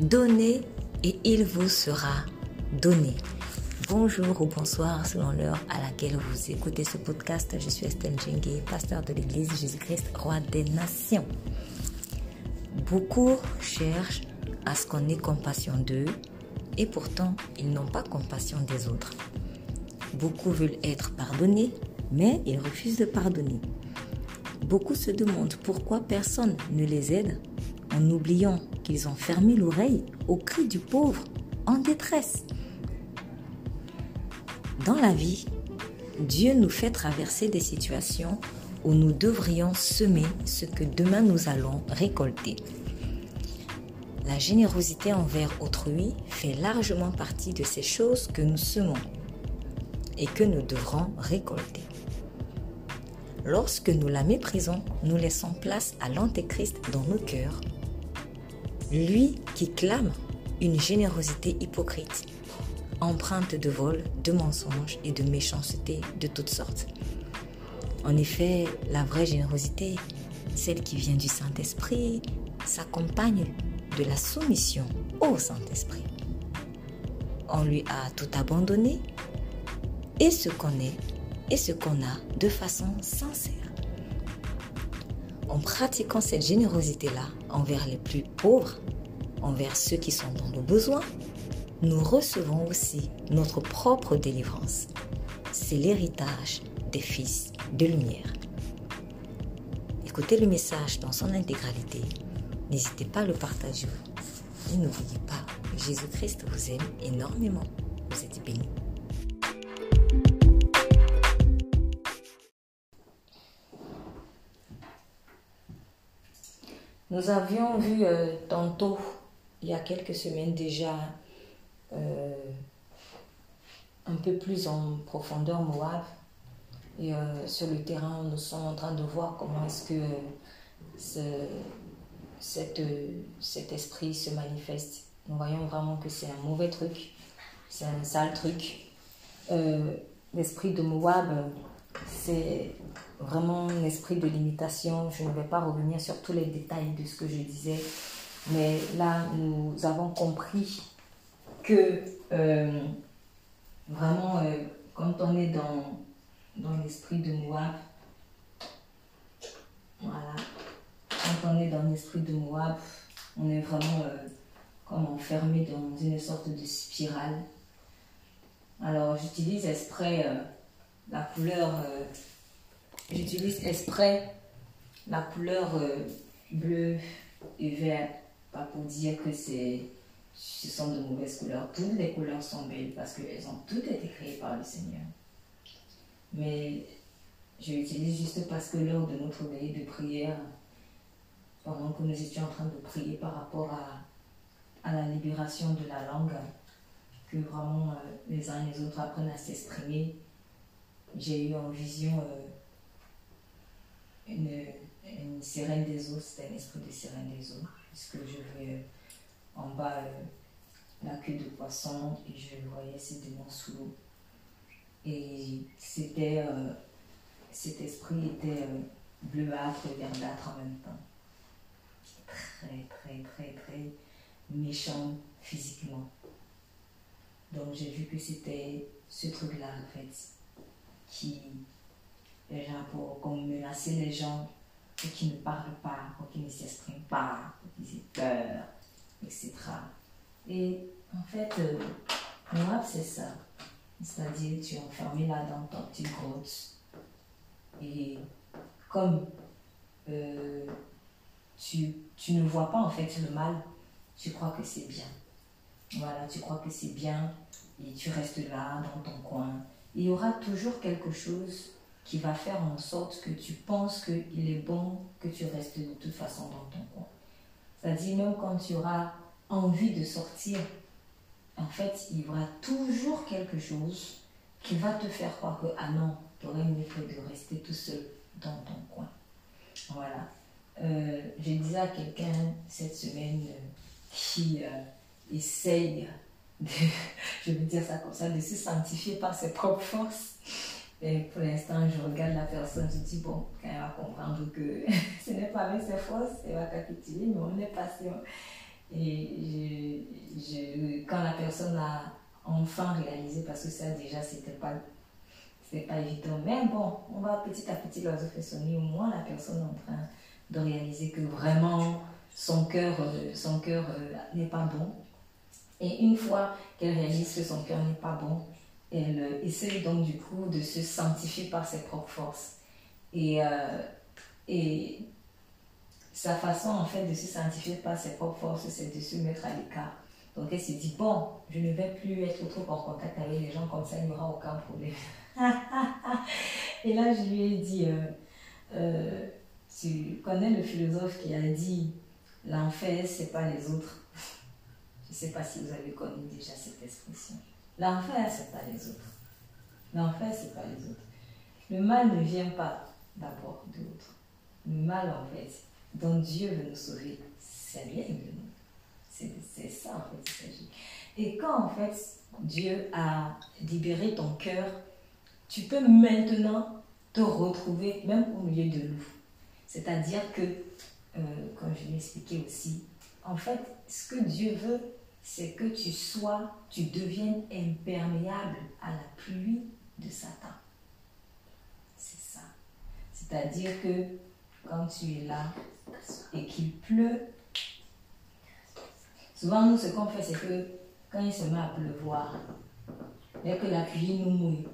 Donnez et il vous sera donné. Bonjour ou bonsoir selon l'heure à laquelle vous écoutez ce podcast. Je suis Estelle Djengue, pasteur de l'Église Jésus-Christ, roi des nations. Beaucoup cherchent à ce qu'on ait compassion d'eux et pourtant ils n'ont pas compassion des autres. Beaucoup veulent être pardonnés, mais ils refusent de pardonner. Beaucoup se demandent pourquoi personne ne les aide en oubliant qu'ils ont fermé l'oreille au cri du pauvre en détresse. Dans la vie, Dieu nous fait traverser des situations où nous devrions semer ce que demain nous allons récolter. La générosité envers autrui fait largement partie de ces choses que nous semons et que nous devrons récolter. Lorsque nous la méprisons, nous laissons place à l'antéchrist dans nos cœurs. Lui qui clame une générosité hypocrite empreinte de vol, de mensonges et de méchanceté de toutes sortes. En effet, la vraie générosité, celle qui vient du Saint-Esprit, s'accompagne de la soumission au Saint-Esprit. On lui a tout abandonné et ce qu'on est et ce qu'on a de façon sincère. En pratiquant cette générosité-là envers les plus pauvres, envers ceux qui sont dans le besoin, nous recevons aussi notre propre délivrance. C'est l'héritage des fils de lumière. Écoutez le message dans son intégralité. N'hésitez pas à le partager. Et n'oubliez pas, Jésus-Christ vous aime énormément. Vous êtes bénis. Nous avions vu euh, tantôt, il y a quelques semaines déjà, euh, un peu plus en profondeur Moab. Et euh, sur le terrain, nous sommes en train de voir comment est-ce que cet esprit se manifeste. Nous voyons vraiment que c'est un mauvais truc, c'est un sale truc. L'esprit de Moab, c'est vraiment un esprit de limitation. Je ne vais pas revenir sur tous les détails de ce que je disais, mais là, nous avons compris que euh, vraiment, euh, quand on est dans, dans l'esprit de Moab, voilà, quand on est dans l'esprit de Moab, on est vraiment euh, comme enfermé dans une sorte de spirale. Alors j'utilise exprès la couleur, j'utilise exprès la couleur bleu et vert, pas pour dire que c'est ce sont de mauvaises couleurs. Toutes les couleurs sont belles parce qu'elles ont toutes été créées par le Seigneur. Mais je l'utilise juste parce que lors de notre veillée de prière, pendant que nous étions en train de prier par rapport à, à la libération de la langue, que vraiment euh, les uns et les autres apprennent à s'exprimer, j'ai eu en vision euh, une, sirène des eaux, c'était un esprit de sirène des eaux, puisque je vais en bas euh, la queue de poisson et je voyais ces démons sous l'eau. Et c'était, euh, cet esprit était euh, bleuâtre et verdâtre en même temps. Très, très, très, très méchant physiquement. Donc j'ai vu que c'était ce truc-là en fait qui, déjà pour comme menacer les gens pour qu'ils ne parlent pas, pour qu'ils ne s'expriment pas, pour qu'ils aient peur, etc. Et en fait, euh, Moab, c'est ça. C'est-à-dire, tu es enfermé là dans ton petit grotte. Et comme euh, tu, tu ne vois pas en fait le mal, tu crois que c'est bien. Voilà, tu crois que c'est bien et tu restes là dans ton coin. Il y aura toujours quelque chose qui va faire en sorte que tu penses qu'il est bon que tu restes de toute façon dans ton coin. C'est-à-dire même quand tu auras envie de sortir, en fait, il y aura toujours quelque chose qui va te faire croire que, ah non, tu aurais mieux fait de rester tout seul dans ton coin. Voilà. Euh, je à quelqu'un cette semaine euh, qui euh, essaye, de, je veux dire ça comme ça, de se sanctifier par ses propres forces. Et pour l'instant, je regarde la personne, je dis, bon, quand elle va comprendre que ce n'est pas avec ses forces, elle va capituler, mais on est patient. Et quand la personne a enfin réalisé, parce que ça déjà, c'était pas pas évident. Mais bon, on va petit à petit leur faire sonner. Au moins, la personne est en train de réaliser que vraiment son cœur, euh, son cœur euh, n'est pas bon. Et une fois qu'elle réalise que son cœur n'est pas bon, elle euh, essaie donc du coup de se sanctifier par ses propres forces. Et, et sa façon en fait de se sanctifier par ses propres forces, c'est de se mettre à l'écart. Donc elle se dit, bon, je ne vais plus être trop en contact avec les gens comme ça, il n'y aura aucun problème. et là, je lui ai dit, euh, euh, tu connais le philosophe qui a dit, l'enfer, c'est pas les autres. Je ne sais pas si vous avez connu déjà cette expression. L'enfer, c'est pas les autres. L'enfer, c'est pas les autres. Le mal ne vient pas d'abord de l'autre. Le mal, en fait, dont Dieu veut nous sauver, ça vient de nous. C'est ça, en fait, il s'agit. Et quand, en fait, Dieu a libéré ton cœur tu peux maintenant te retrouver même au milieu de loups. C'est-à-dire que, euh, comme je l'ai expliqué aussi, en fait, ce que Dieu veut, c'est que tu sois, tu deviennes imperméable à la pluie de Satan. C'est ça. C'est-à-dire que quand tu es là et qu'il pleut, souvent nous, ce qu'on fait, c'est que quand il se met à pleuvoir, dès que la pluie nous mouille,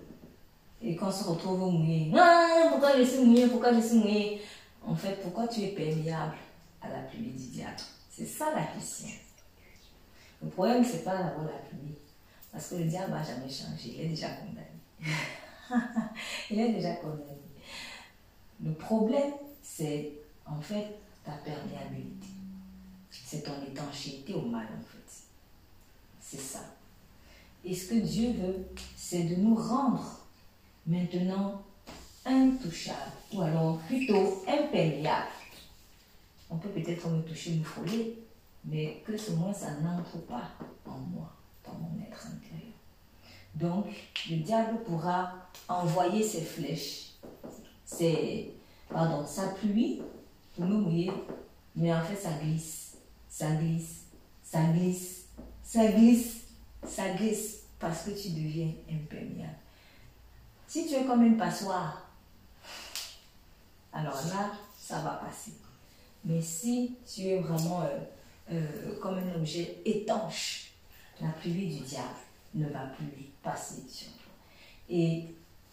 et qu'on se retrouve mouillé. Ah, pourquoi je suis mouillé Pourquoi je suis mouillé? En fait, pourquoi tu es perméable à la pluie du diable? C'est ça la question. Le problème, c'est pas d'avoir la pluie. Parce que le diable n'a jamais changé. Il est déjà condamné. il est déjà condamné. Le problème, c'est en fait ta perméabilité. C'est ton étanchéité au mal, en fait. C'est ça. Et ce que Dieu veut, c'est de nous rendre maintenant intouchable, ou alors plutôt imperméable. On peut peut-être me toucher, une folie, mais que ce moins ça n'entre pas en moi, dans mon être intérieur. Donc, le diable pourra envoyer ses flèches, ses, pardon, sa pluie pour nous mouiller, mais en fait ça glisse, ça glisse, ça glisse, ça glisse, ça glisse, parce que tu deviens imperméable. Si tu es comme une passoire, alors là, ça va passer. Mais si tu es vraiment euh, comme un objet étanche, la pluie du diable ne va plus passer sur toi. Et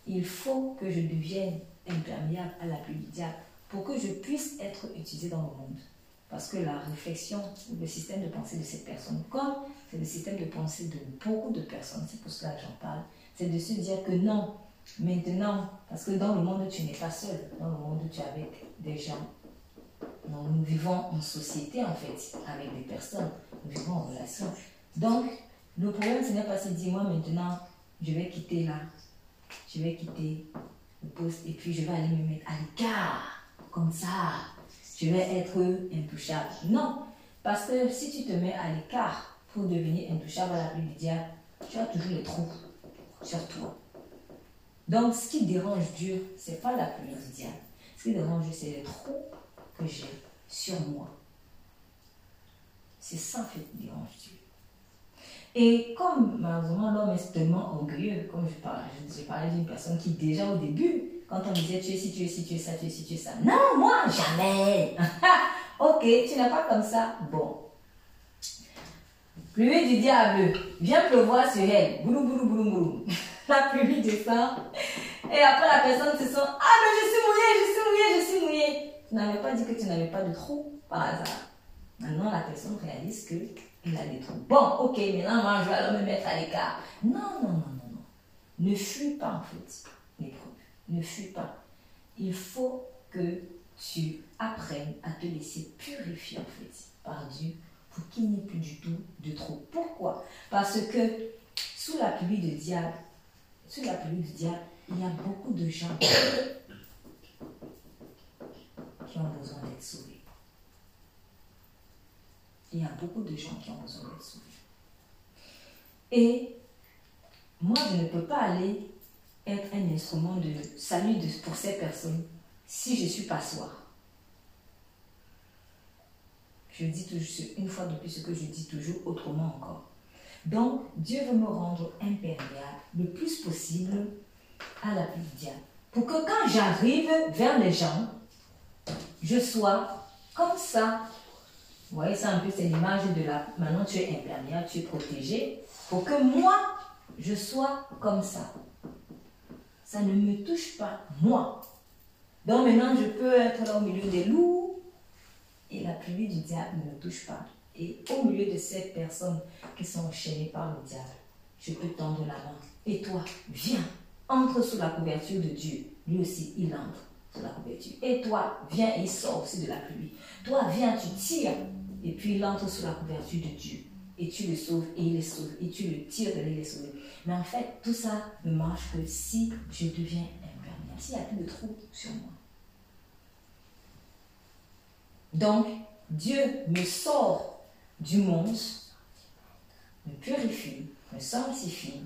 il faut que je devienne imperméable à la pluie du diable pour que je puisse être utilisé dans le monde. Parce que la réflexion, le système de pensée de cette personne, comme c'est le système de pensée de beaucoup de personnes, c'est pour cela que j'en parle, c'est de se dire que non, Maintenant, parce que dans le monde, tu n'es pas seul. Dans le monde, tu es avec des gens. Nous vivons en société, en fait, avec des personnes. Nous vivons en relation. Donc, le problème, ce n'est pas de dire, moi, maintenant, je vais quitter là. Je vais quitter le poste et puis je vais aller me mettre à l'écart. Comme ça, je vais être intouchable. Non, parce que si tu te mets à l'écart pour devenir intouchable à la pluie du diable, tu as toujours les trous sur toi. Donc, ce qui dérange Dieu, ce n'est pas la pluie du diable. Ce qui dérange Dieu, c'est les trous que j'ai sur moi. C'est ça qui dérange Dieu. Et comme malheureusement l'homme est tellement orgueilleux, comme je parlais, je parlais d'une personne qui déjà au début, quand on disait tu es ci, tu es ci, tu es ça, tu es ci, tu es ça. Non, moi, jamais. ok, tu n'es pas comme ça. Bon. Pluie du diable, viens pleuvoir sur elle. Boulou, boulou, boulou, boulou la pluie descend. Et après, la personne se sent Ah, mais je suis mouillée, je suis mouillée, je suis mouillée. Tu n'avais pas dit que tu n'avais pas de trou par hasard. Maintenant, la personne réalise qu'il a des trous. Bon, ok, maintenant, moi, je vais alors me mettre à l'écart. Non, non, non, non, non. Ne fuis pas, en fait, l'épreuve. Ne fuis pas. Il faut que tu apprennes à te laisser purifier, en fait, par Dieu pour qu'il n'y ait plus du tout de trou. Pourquoi? Parce que sous la pluie de diable, sous la pluie du diable, il y a beaucoup de gens ont besoin d'être sauvés. Il y a beaucoup de gens qui ont besoin d'être sauvés. Et moi, je ne peux pas aller être un instrument de salut pour ces personnes si je suis passoire. Je dis toujours une fois de plus ce que je dis toujours autrement encore. Donc, Dieu veut me rendre imperméable le plus possible à la diable. Pour que quand j'arrive vers les gens, je sois comme ça. Vous voyez, ça un peu, c'est l'image de la. Maintenant, tu es imperméable, tu es protégé. Pour que moi, je sois comme ça. Ça ne me touche pas, moi. Donc maintenant, je peux être là au milieu des loups et la pluie du diable ne me touche pas. Et au milieu de ces personnes qui sont enchaînées par le diable, je peux tendre la main. Et toi, viens, entre sous la couverture de Dieu. Lui aussi, il entre la couverture. Et toi, viens et sors aussi de la pluie. Toi, viens, tu tires. Et puis il entre sous la couverture de Dieu. Et tu le sauves et il le sauve. Et tu le tires de les sauver. Mais en fait, tout ça ne marche que si je deviens imperméable. S'il n'y a plus de trou sur moi. Donc, Dieu me sort du monde, me purifie, me sanctifie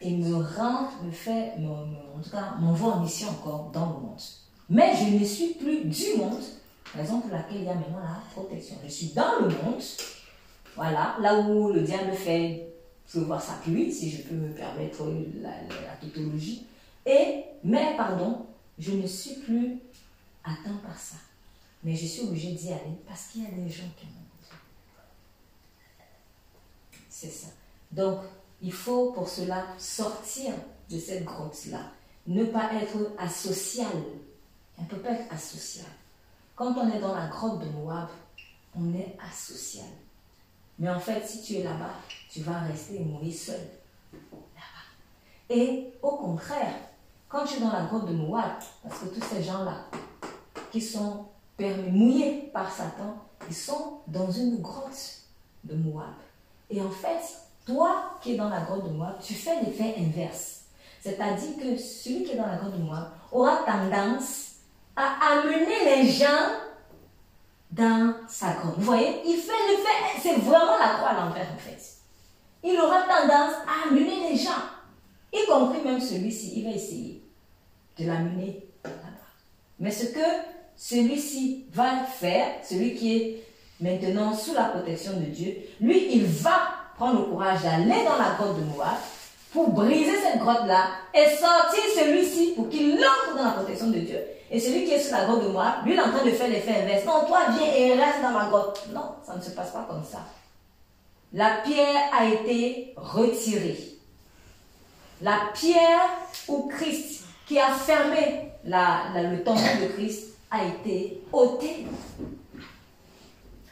et me rend, me fait, en tout cas, m'envoie en mission encore dans le monde. Mais je ne suis plus du monde, raison pour laquelle il y a maintenant la protection. Je suis dans le monde, voilà, là où le diable fait voir sa pluie, si je peux me permettre la, la tautologie. Et, mais pardon, je ne suis plus atteint par ça. Mais je suis obligée d'y aller parce qu'il y a des gens qui m'ont C'est ça. Donc, il faut pour cela sortir de cette grotte-là. Ne pas être asocial. On ne peut pas être asocial. Quand on est dans la grotte de Moab, on est asocial. Mais en fait, si tu es là-bas, tu vas rester et mourir seul. Là-bas. Et au contraire, quand tu es dans la grotte de Moab, parce que tous ces gens-là qui sont mouillés par Satan, ils sont dans une grotte de Moab. Et en fait, toi qui es dans la grotte de Moab, tu fais l'effet inverse. C'est-à-dire que celui qui est dans la grotte de Moab aura tendance à amener les gens dans sa grotte. Vous voyez, il fait l'effet, c'est vraiment la croix à l'envers en fait. Il aura tendance à amener les gens, y compris même celui-ci, il va essayer de l'amener là-bas. Mais ce que celui-ci va faire, celui qui est maintenant sous la protection de Dieu, lui, il va prendre le courage d'aller dans la grotte de Moab pour briser cette grotte-là et sortir celui-ci pour qu'il entre dans la protection de Dieu. Et celui qui est sous la grotte de Moab, lui, il est en train de faire l'effet inverse. Non, toi, viens et reste dans la grotte. Non, ça ne se passe pas comme ça. La pierre a été retirée. La pierre où Christ, qui a fermé le temple de Christ, a été ôté.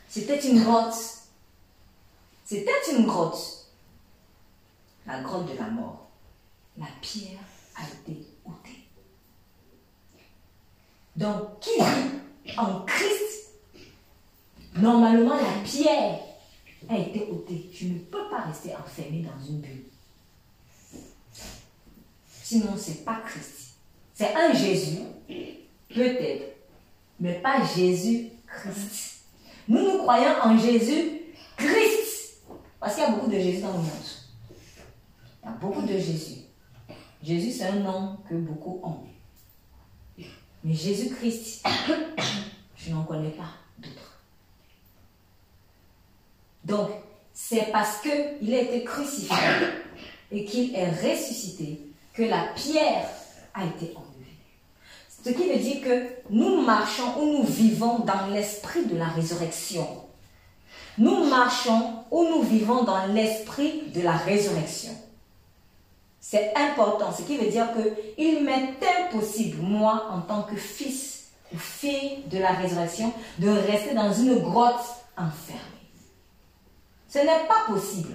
C'était une grotte. C'était une grotte. La grotte de la mort. La pierre a été ôtée. Donc, qui vit en Christ, normalement la pierre a été ôtée. Je ne peux pas rester enfermé dans une bulle. Sinon, ce n'est pas Christ. C'est un Jésus, peut-être, mais pas Jésus-Christ. Nous, nous croyons en Jésus-Christ. Parce qu'il y a beaucoup de Jésus dans le monde. Il y a beaucoup de Jésus. Jésus, c'est un nom que beaucoup ont. Mais Jésus-Christ, je n'en connais pas d'autres. Donc, c'est parce qu'il a été crucifié et qu'il est ressuscité que la pierre a été enlevée. Ce qui veut dire que nous marchons ou nous vivons dans l'esprit de la résurrection. Nous marchons ou nous vivons dans l'esprit de la résurrection. C'est important, ce qui veut dire que il m'est impossible, moi, en tant que fils ou fille de la résurrection, de rester dans une grotte enfermée. Ce n'est pas possible.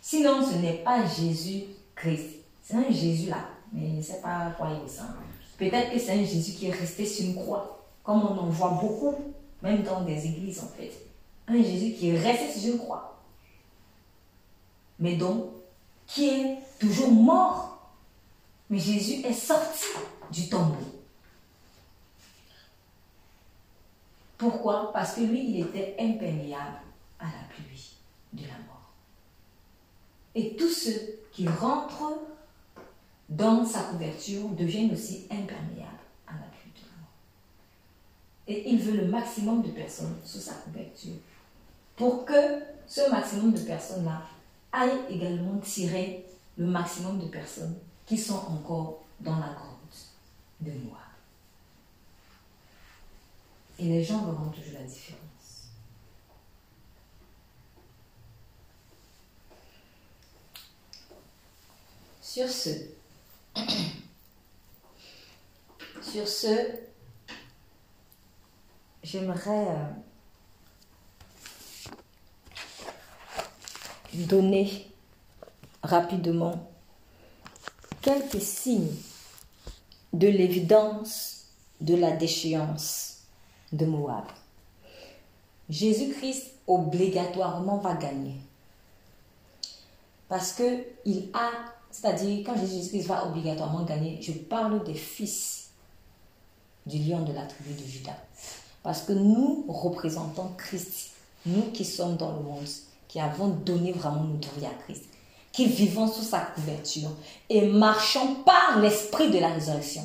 Sinon, ce n'est pas Jésus-Christ. C'est un Jésus là, mais je ne sais pas quoi il. Peut-être que c'est un Jésus qui est resté sur une croix, comme on en voit beaucoup, même dans des églises en fait. Un Jésus qui est resté sur une croix, mais donc qui est toujours mort. Mais Jésus est sorti du tombeau. Pourquoi? Parce que lui, il était imperméable à la pluie de la mort. Et tous ceux qui rentrent dans sa couverture deviennent aussi imperméables à la pluie de la mort. Et il veut le maximum de personnes sous sa couverture. Pour que ce maximum de personnes-là aille également tirer le maximum de personnes qui sont encore dans la grotte de Moab. Et les gens verront toujours la différence. Sur ce, sur ce, j'aimerais donner rapidement quelques signes de l'évidence de la déchéance de Moab. Jésus-Christ obligatoirement va gagner. Parce que il a, c'est-à-dire quand Jésus-Christ va obligatoirement gagner, je parle des fils du lion de la tribu de Judas. Parce que nous représentons Christ, nous qui sommes dans le monde, qui avons donné vraiment notre vie à Christ, qui vivons sous sa couverture et marchons par l'esprit de la résurrection.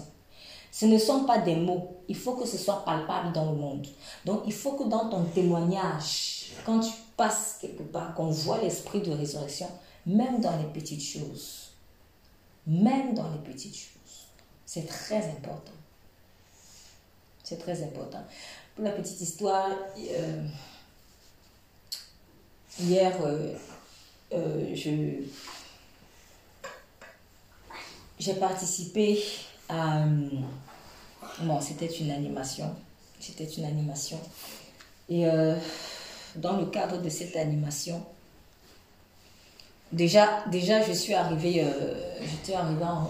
Ce ne sont pas des mots, il faut que ce soit palpable dans le monde. Donc il faut que dans ton témoignage, quand tu passes quelque part, qu'on voit l'esprit de résurrection, même dans les petites choses. Même dans les petites choses. C'est très important. C'est très important. Pour la petite histoire, euh, hier, euh, euh, je, j'ai participé à... Bon, c'était une animation. C'était une animation. Et dans le cadre de cette animation, déjà, déjà je suis arrivée, j'étais arrivée en,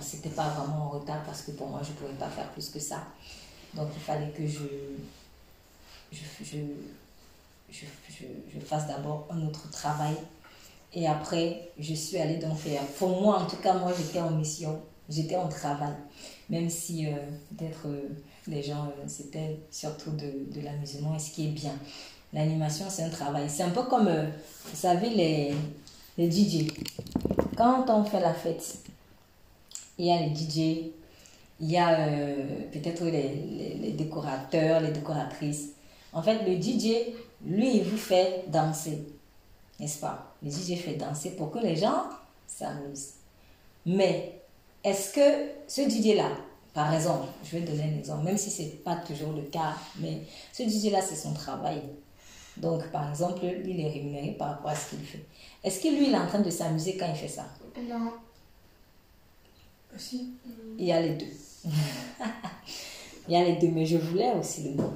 c'était pas vraiment en retard parce que pour moi, je ne pouvais pas faire plus que ça. Donc il fallait que je, je, je, fasse d'abord un autre travail. Et après, je suis allée donc faire. Pour moi, en tout cas, moi, j'étais en mission, j'étais en travail. Même si euh, peut-être euh, les gens, euh, c'était surtout de, de l'amusement, et ce qui est bien. L'animation, c'est un travail. C'est un peu comme, vous savez, les, les DJ. Quand on fait la fête, il y a les DJ, il y a peut-être les, les, décorateurs, les décoratrices. En fait, le DJ, lui, il vous fait danser, n'est-ce pas? Le DJ fait danser pour que les gens s'amusent. Mais est-ce que ce DJ-là, par exemple, je vais donner un exemple, même si ce n'est pas toujours le cas, mais ce DJ-là, c'est son travail. Donc, par exemple, lui, il est rémunéré par rapport à ce qu'il fait. Est-ce que lui, il est en train de s'amuser quand il fait ça? Non. Aussi Il y a les deux. il y a les deux, mais je voulais aussi le nom.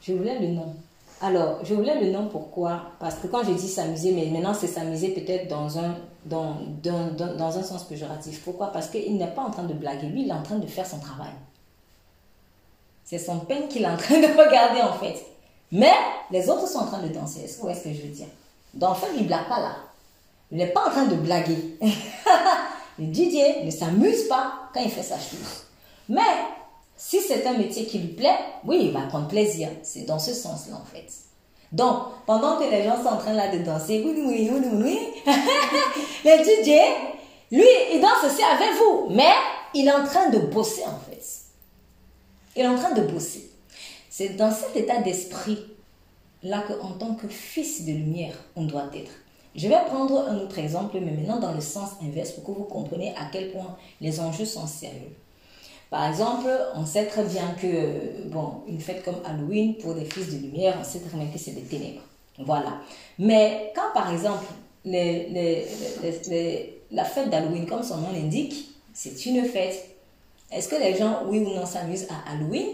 Je voulais le nom. Alors, je voulais le nom pourquoi? Parce que quand je dis s'amuser, mais maintenant c'est s'amuser peut-être dans un, dans, dans, dans, un sens péjoratif. Pourquoi? Parce qu'il n'est pas en train de blaguer, lui il est en train de faire son travail. C'est son peine qu'il est en train de regarder en fait. Mais les autres sont en train de danser. Est-ce que voyez ce que je veux dire? Donc en fait, il ne blague pas là. Il n'est pas en train de blaguer. le Didier ne s'amuse pas quand il fait sa chose. Mais si c'est un métier qui lui plaît, oui, il va prendre plaisir. C'est dans ce sens-là, en fait. Donc, pendant que les gens sont en train là de danser, oui, oui, oui, oui, le DJ, lui, il danse aussi avec vous, mais il est en train de bosser, en fait. Il est en train de bosser. C'est dans cet état d'esprit là qu'en tant que fils de lumière, on doit être. Je vais prendre un autre exemple, mais maintenant dans le sens inverse pour que vous compreniez à quel point les enjeux sont sérieux. Par exemple, on sait très bien que, bon, une fête comme Halloween, pour les fils de lumière, on sait très bien que c'est des ténèbres. Voilà. Mais quand, par exemple, les, les, la fête d'Halloween, comme son nom l'indique, c'est une fête. Est-ce que les gens, oui ou non, s'amusent à Halloween?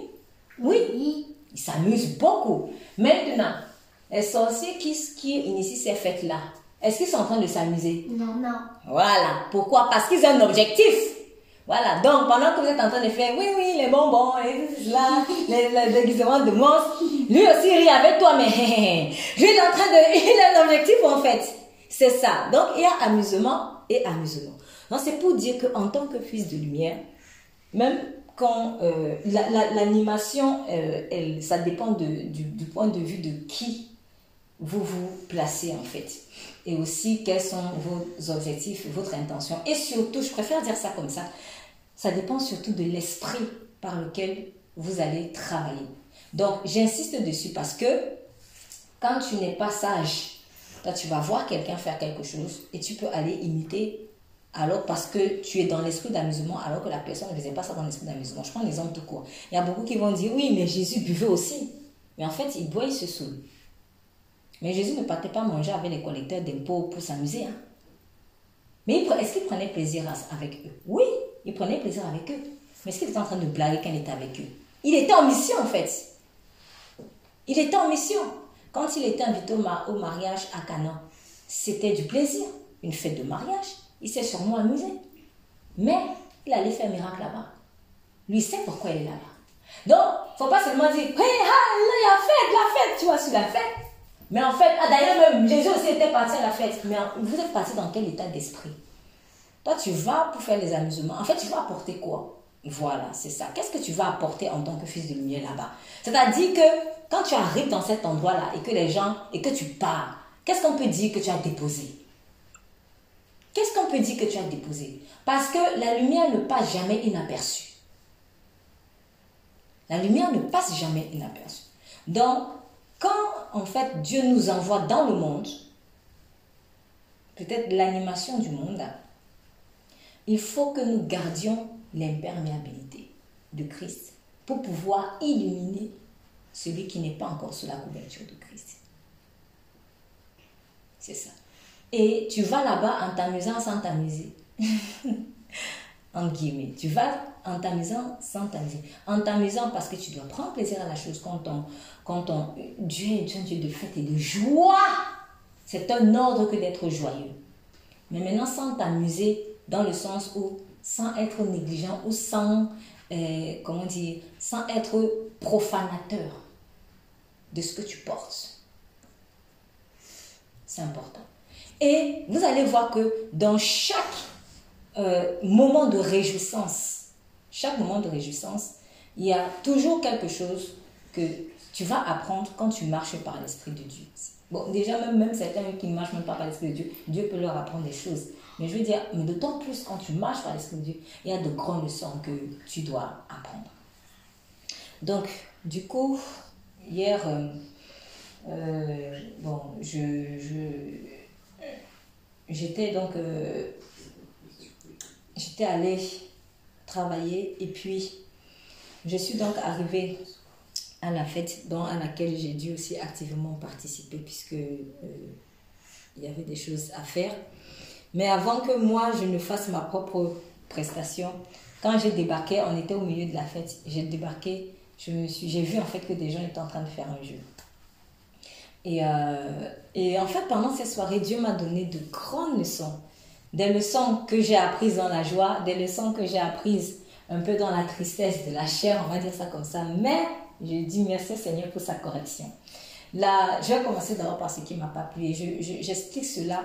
Oui, ils s'amusent beaucoup. Maintenant, les sorciers qui, qui initient ces fêtes-là, est-ce qu'ils sont en train de s'amuser? Non, non. Voilà. Pourquoi? Parce qu'ils ont un objectif. Voilà, donc pendant que vous êtes en train de faire oui, oui, les bonbons, et là, les, les déguisements de monstres, lui aussi rit avec toi, mais il est en train de. Il a un objectif en fait. C'est ça. Donc il y a amusement et amusement. Donc c'est pour dire qu'en tant que fils de lumière, même quand euh, l'animation, euh, ça dépend de, du point de vue de qui vous vous placez en fait. Et aussi quels sont vos objectifs, votre intention. Et surtout, je préfère dire ça comme ça, ça dépend surtout de l'esprit par lequel vous allez travailler. Donc, j'insiste dessus parce que quand tu n'es pas sage, toi, tu vas voir quelqu'un faire quelque chose et tu peux aller imiter alors parce que tu es dans l'esprit d'amusement alors que la personne ne faisait pas ça dans l'esprit d'amusement. Je prends l'exemple de quoi Il y a beaucoup qui vont dire oui, mais Jésus buvait aussi. Mais en fait, il boit, il se saoule. Mais Jésus ne partait pas manger avec les collecteurs d'impôts pour s'amuser. Hein. Mais est-ce qu'il prenait plaisir avec eux? Oui, il prenait plaisir avec eux. Mais est-ce qu'il était en train de blaguer quand il était avec eux? Il était en mission en fait. Il était en mission. Quand il était invité au, mariage à Cana, c'était du plaisir, une fête de mariage. Il s'est sûrement amusé. Mais il allait faire un miracle là-bas. Lui sait pourquoi il est là-bas. Donc, faut pas seulement dire, hey, ah, il y a fête, la fête, tu vois, sur la fête. Mais en fait, ah, d'ailleurs, même Jésus aussi était parti à la fête. Mais vous êtes parti dans quel état d'esprit? Toi, tu vas pour faire les amusements. En fait, tu vas apporter quoi? Voilà, c'est ça. Qu'est-ce que tu vas apporter en tant que fils de lumière là-bas? C'est-à-dire que quand tu arrives dans cet endroit-là et que les gens, et que tu pars, qu'est-ce qu'on peut dire que tu as déposé? Qu'est-ce qu'on peut dire que tu as déposé? Parce que la lumière ne passe jamais inaperçue. La lumière ne passe jamais inaperçue. Donc, quand en fait Dieu nous envoie dans le monde, peut-être l'animation du monde, il faut que nous gardions l'imperméabilité de Christ pour pouvoir illuminer celui qui n'est pas encore sous la couverture de Christ. C'est ça. Et tu vas là-bas en t'amusant sans t'amuser. en guillemets. Tu vas en t'amusant sans t'amuser. En t'amusant parce que tu dois prendre plaisir à la chose quand on, quand on, Dieu est un Dieu de fête et de joie. C'est un ordre que d'être joyeux. Mais maintenant, sans t'amuser dans le sens où, sans être négligent ou sans, euh, comment dire, sans être profanateur de ce que tu portes. C'est important. Et vous allez voir que dans chaque euh, moment de réjouissance, chaque moment de réjouissance, il y a toujours quelque chose que tu vas apprendre quand tu marches par l'Esprit de Dieu. Bon, déjà, même, même certains qui ne marchent même pas par l'Esprit de Dieu, Dieu peut leur apprendre des choses. Mais je veux dire, mais d'autant plus quand tu marches par l'Esprit de Dieu, il y a de grandes leçons que tu dois apprendre. Donc, du coup, hier, euh, euh, bon, je, j'étais donc, euh, j'étais allée travailler et puis je suis donc arrivée à la fête dans, à laquelle j'ai dû aussi activement participer puisque euh, il y avait des choses à faire. Mais avant que moi je ne fasse ma propre prestation, quand j'ai débarqué, on était au milieu de la fête, j'ai débarqué, je me suis, j'ai vu en fait que des gens étaient en train de faire un jeu. Et, euh, et en fait, pendant ces soirées, Dieu m'a donné de grandes leçons. Des leçons que j'ai apprises dans la joie, des leçons que j'ai apprises un peu dans la tristesse de la chair, on va dire ça comme ça. Mais je dis merci Seigneur pour sa correction. Là, je vais commencer d'abord par ce qui m'a pas plu. J'explique cela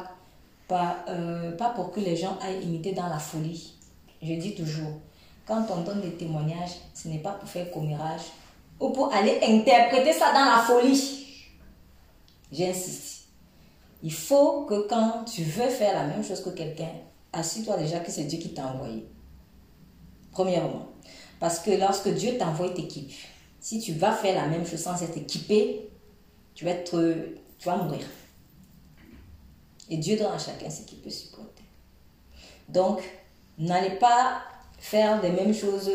pas, euh, pas pour que les gens aillent imiter dans la folie. Je dis toujours, quand on donne des témoignages, ce n'est pas pour faire commérage ou pour aller interpréter ça dans la folie. J'insiste. Il faut que quand tu veux faire la même chose que quelqu'un, assure-toi déjà que c'est Dieu qui t'a envoyé. Premièrement. Parce que lorsque Dieu t'envoie, t'équipe. Si tu vas faire la même chose sans être équipé, tu vas, tu vas mourir. Et Dieu donne à chacun ce qu'il peut supporter. Donc, n'allez pas faire les mêmes choses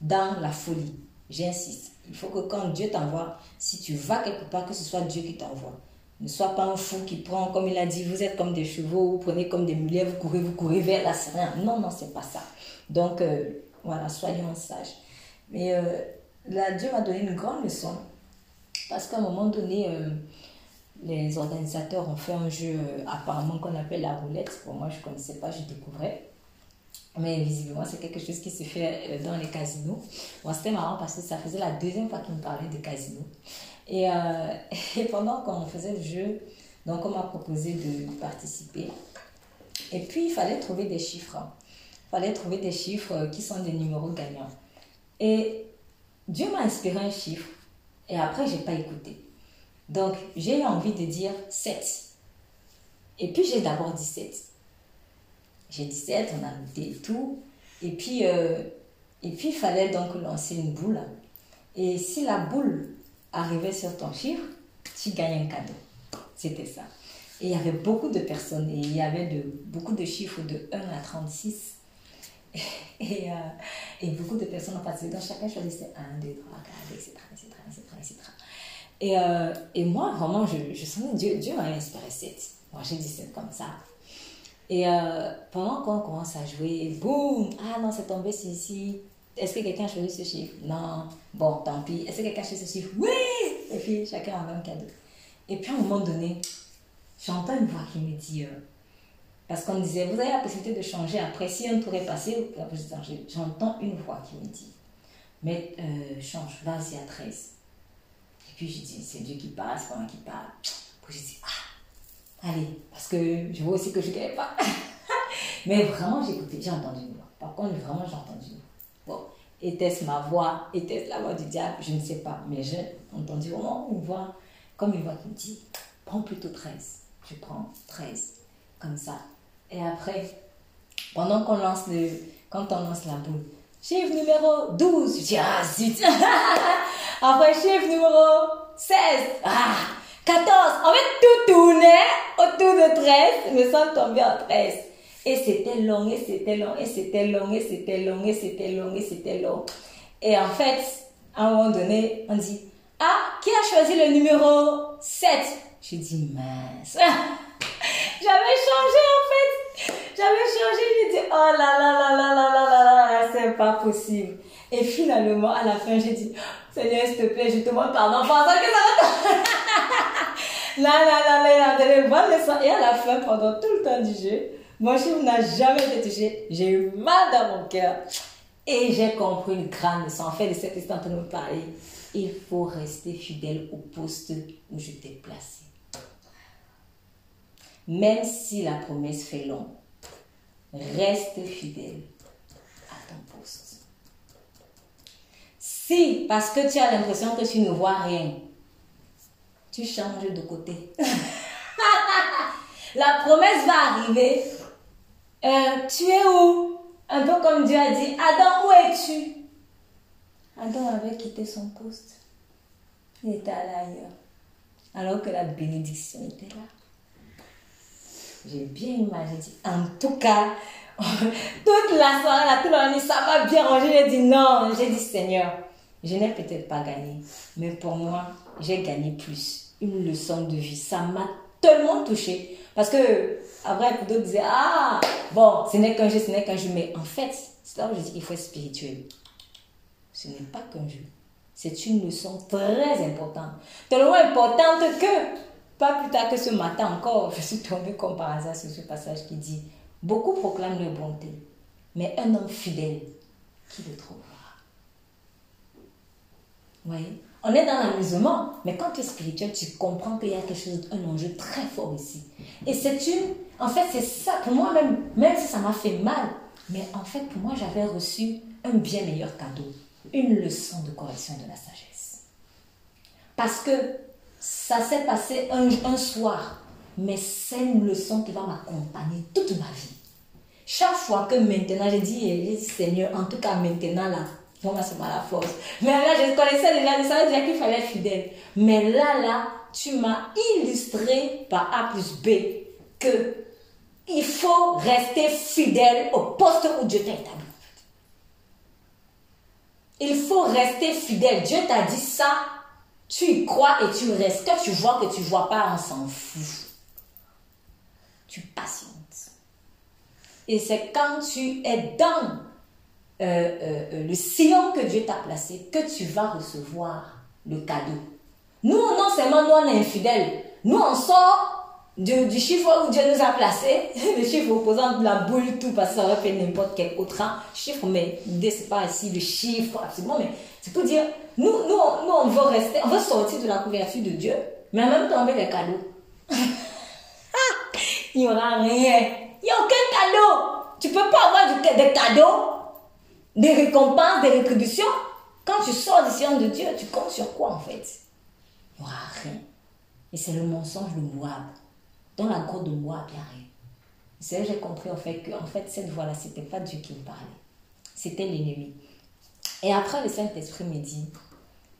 dans la folie. J'insiste. Il faut que quand Dieu t'envoie, si tu vas quelque part, que ce soit Dieu qui t'envoie. Ne sois pas un fou qui prend, comme il a dit, vous êtes comme des chevaux, vous prenez comme des mulets, vous courez, vous courez vers la sirène. Non, non, c'est pas ça. Donc, euh, voilà, soyons sages. Mais euh, là, Dieu m'a donné une grande leçon. Parce qu'à un moment donné, euh, les organisateurs ont fait un jeu apparemment qu'on appelle la roulette. Pour moi, je ne connaissais pas, je découvrais. Mais visiblement, c'est quelque chose qui se fait euh, dans les casinos. Bon, c'était marrant parce que ça faisait la deuxième fois qu'il me parlait de casinos. Et, euh, et pendant qu'on faisait le jeu, donc on m'a proposé de participer. Et puis, il fallait trouver des chiffres. Il fallait trouver des chiffres qui sont des numéros gagnants. Et Dieu m'a inspiré un chiffre. Et après, je n'ai pas écouté. Donc, j'ai eu envie de dire 7. Et puis, j'ai d'abord dit 7. J'ai 17, on a noté tout. Et puis, euh, et puis, il fallait donc lancer une boule. Et si la boule arrivait sur ton chiffre, tu gagnes un cadeau. C'était ça. Et il y avait beaucoup de personnes, et il y avait de, beaucoup de chiffres de 1 à 36. Et, euh, et beaucoup de personnes ont participé. Donc chacun choisissait 1, 2, 3, 4, etc. etc., etc., Et, euh, et moi, vraiment, je, je sentais Dieu, Dieu m'a inspiré 7. Moi, j'ai dit c'est comme ça. Et euh, pendant qu'on commence à jouer, boum, ah non, c'est tombé ici. Est-ce que quelqu'un a choisi ce chiffre? Non. Bon, tant pis. Est-ce que quelqu'un a choisi ce chiffre? Oui Et puis, chacun a un cadeau. Et puis, à un moment donné, j'entends une voix qui me dit, euh, parce qu'on me disait, vous avez la possibilité de changer après, si un tour est passé, j'entends une voix qui me dit, mais euh, change, vas-y à 13. Et puis, je dis, c'est Dieu qui parle, c'est moi qui parle. Puis, je dis, ah, allez, parce que je vois aussi que je ne gagne pas. mais vraiment, j'ai écouté, j'ai entendu une voix. Par contre, vraiment, j'ai entendu une voix. Était-ce ma voix Était-ce la voix du diable Je ne sais pas. Mais j'ai entendu vraiment une voix, comme une voix qui me dit prends plutôt 13. Je prends 13. Comme ça. Et après, pendant qu'on lance le. Quand on lance la boule, chiffre numéro 12. Je dis ah zut Après, chiffre numéro 16. Ah 14. En fait, tout tournait autour de 13. Me sens tombé en 13. Et c'était long, et c'était long, et c'était long, et c'était long, et c'était long, et c'était long. Et en fait, à un moment donné, on dit, ah, qui a choisi le numéro 7 J'ai dit, mince. J'avais changé en fait. J'avais changé, j'ai dit, oh là là là là là là là là, c'est pas possible. Et finalement, à la fin, j'ai dit, Seigneur, s'il te plaît, je te demande pardon, pendant que ça va. là, là, là, là, là, Et à la fin, pendant tout le temps du jeu, mon chiffre n'a jamais été touché. J'ai eu mal dans mon cœur. Et j'ai compris une grande leçon. En fait, de cet instant que nous parler, il faut rester fidèle au poste où je t'ai placé. Même si la promesse fait long, reste fidèle à ton poste. Si, parce que tu as l'impression que tu ne vois rien, tu changes de côté. la promesse va arriver euh, tu es où? Un peu comme Dieu a dit, Adam, où es-tu? Adam avait quitté son poste. Il était allé ailleurs. Alors que la bénédiction était là. J'ai bien imaginé. En tout cas, toute la soirée, là, tout la nuit, ça va bien. J'ai dit non. J'ai dit Seigneur, je n'ai peut-être pas gagné. Mais pour moi, j'ai gagné plus. Une leçon de vie. Ça m'a tellement touché. Parce que, après, d'autres disaient, ah, bon, ce n'est qu'un jeu, ce n'est qu'un jeu. Mais en fait, c'est là où je dis, il faut être spirituel. Ce n'est pas qu'un jeu. C'est une leçon très importante. Tellement importante que, pas plus tard que ce matin encore, je suis tombée comme par hasard sur ce passage qui dit, beaucoup proclament leur bonté, mais un homme fidèle, qui le trouvera Vous voyez? On est dans l'amusement, mais quand tu es spirituel, tu comprends qu'il y a quelque chose, un enjeu très fort ici. Et c'est une, en fait, c'est ça, pour moi même, même si ça m'a fait mal, mais en fait, pour moi, j'avais reçu un bien meilleur cadeau, une leçon de correction de la sagesse. Parce que ça s'est passé un, un soir, mais c'est une leçon qui va m'accompagner toute ma vie. Chaque fois que maintenant, j'ai dit, Seigneur, en tout cas maintenant là, moi, c'est pas la force. Mais là, je connaissais déjà, je savais déjà qu'il fallait être fidèle. Mais là, là, tu m'as illustré par A plus B que il faut rester fidèle au poste où Dieu t'a établi. Il faut rester fidèle. Dieu t'a dit ça, tu y crois et tu restes. Que tu vois, que tu vois pas, on s'en fout. Tu patientes. Et c'est quand tu es dans euh, euh, euh, le sillon que Dieu t'a placé, que tu vas recevoir le cadeau. Nous, non seulement nous, on est infidèles, nous, on sort du, chiffre où Dieu nous a placé, le chiffre opposant de la boule, tout, parce que ça aurait fait n'importe quel autre chiffre, mais l'idée, c'est pas ici le chiffre, absolument, mais c'est pour dire, nous, nous, nous, on veut rester, on veut sortir de la couverture de Dieu, mais en même temps, on veut des cadeaux. Il n'y aura rien. Il n'y a aucun cadeau. Tu peux pas avoir des cadeaux des récompenses, des rétributions. Quand tu sors du sillon de Dieu, tu comptes sur quoi en fait? Il n'y aura rien. Et c'est le mensonge de Moab. Dans la grotte de Moab, il n'y a rien. C'est j'ai compris en fait que en fait, cette voix-là, ce n'était pas Dieu qui me parlait. C'était l'ennemi. Et après, le Saint-Esprit me dit,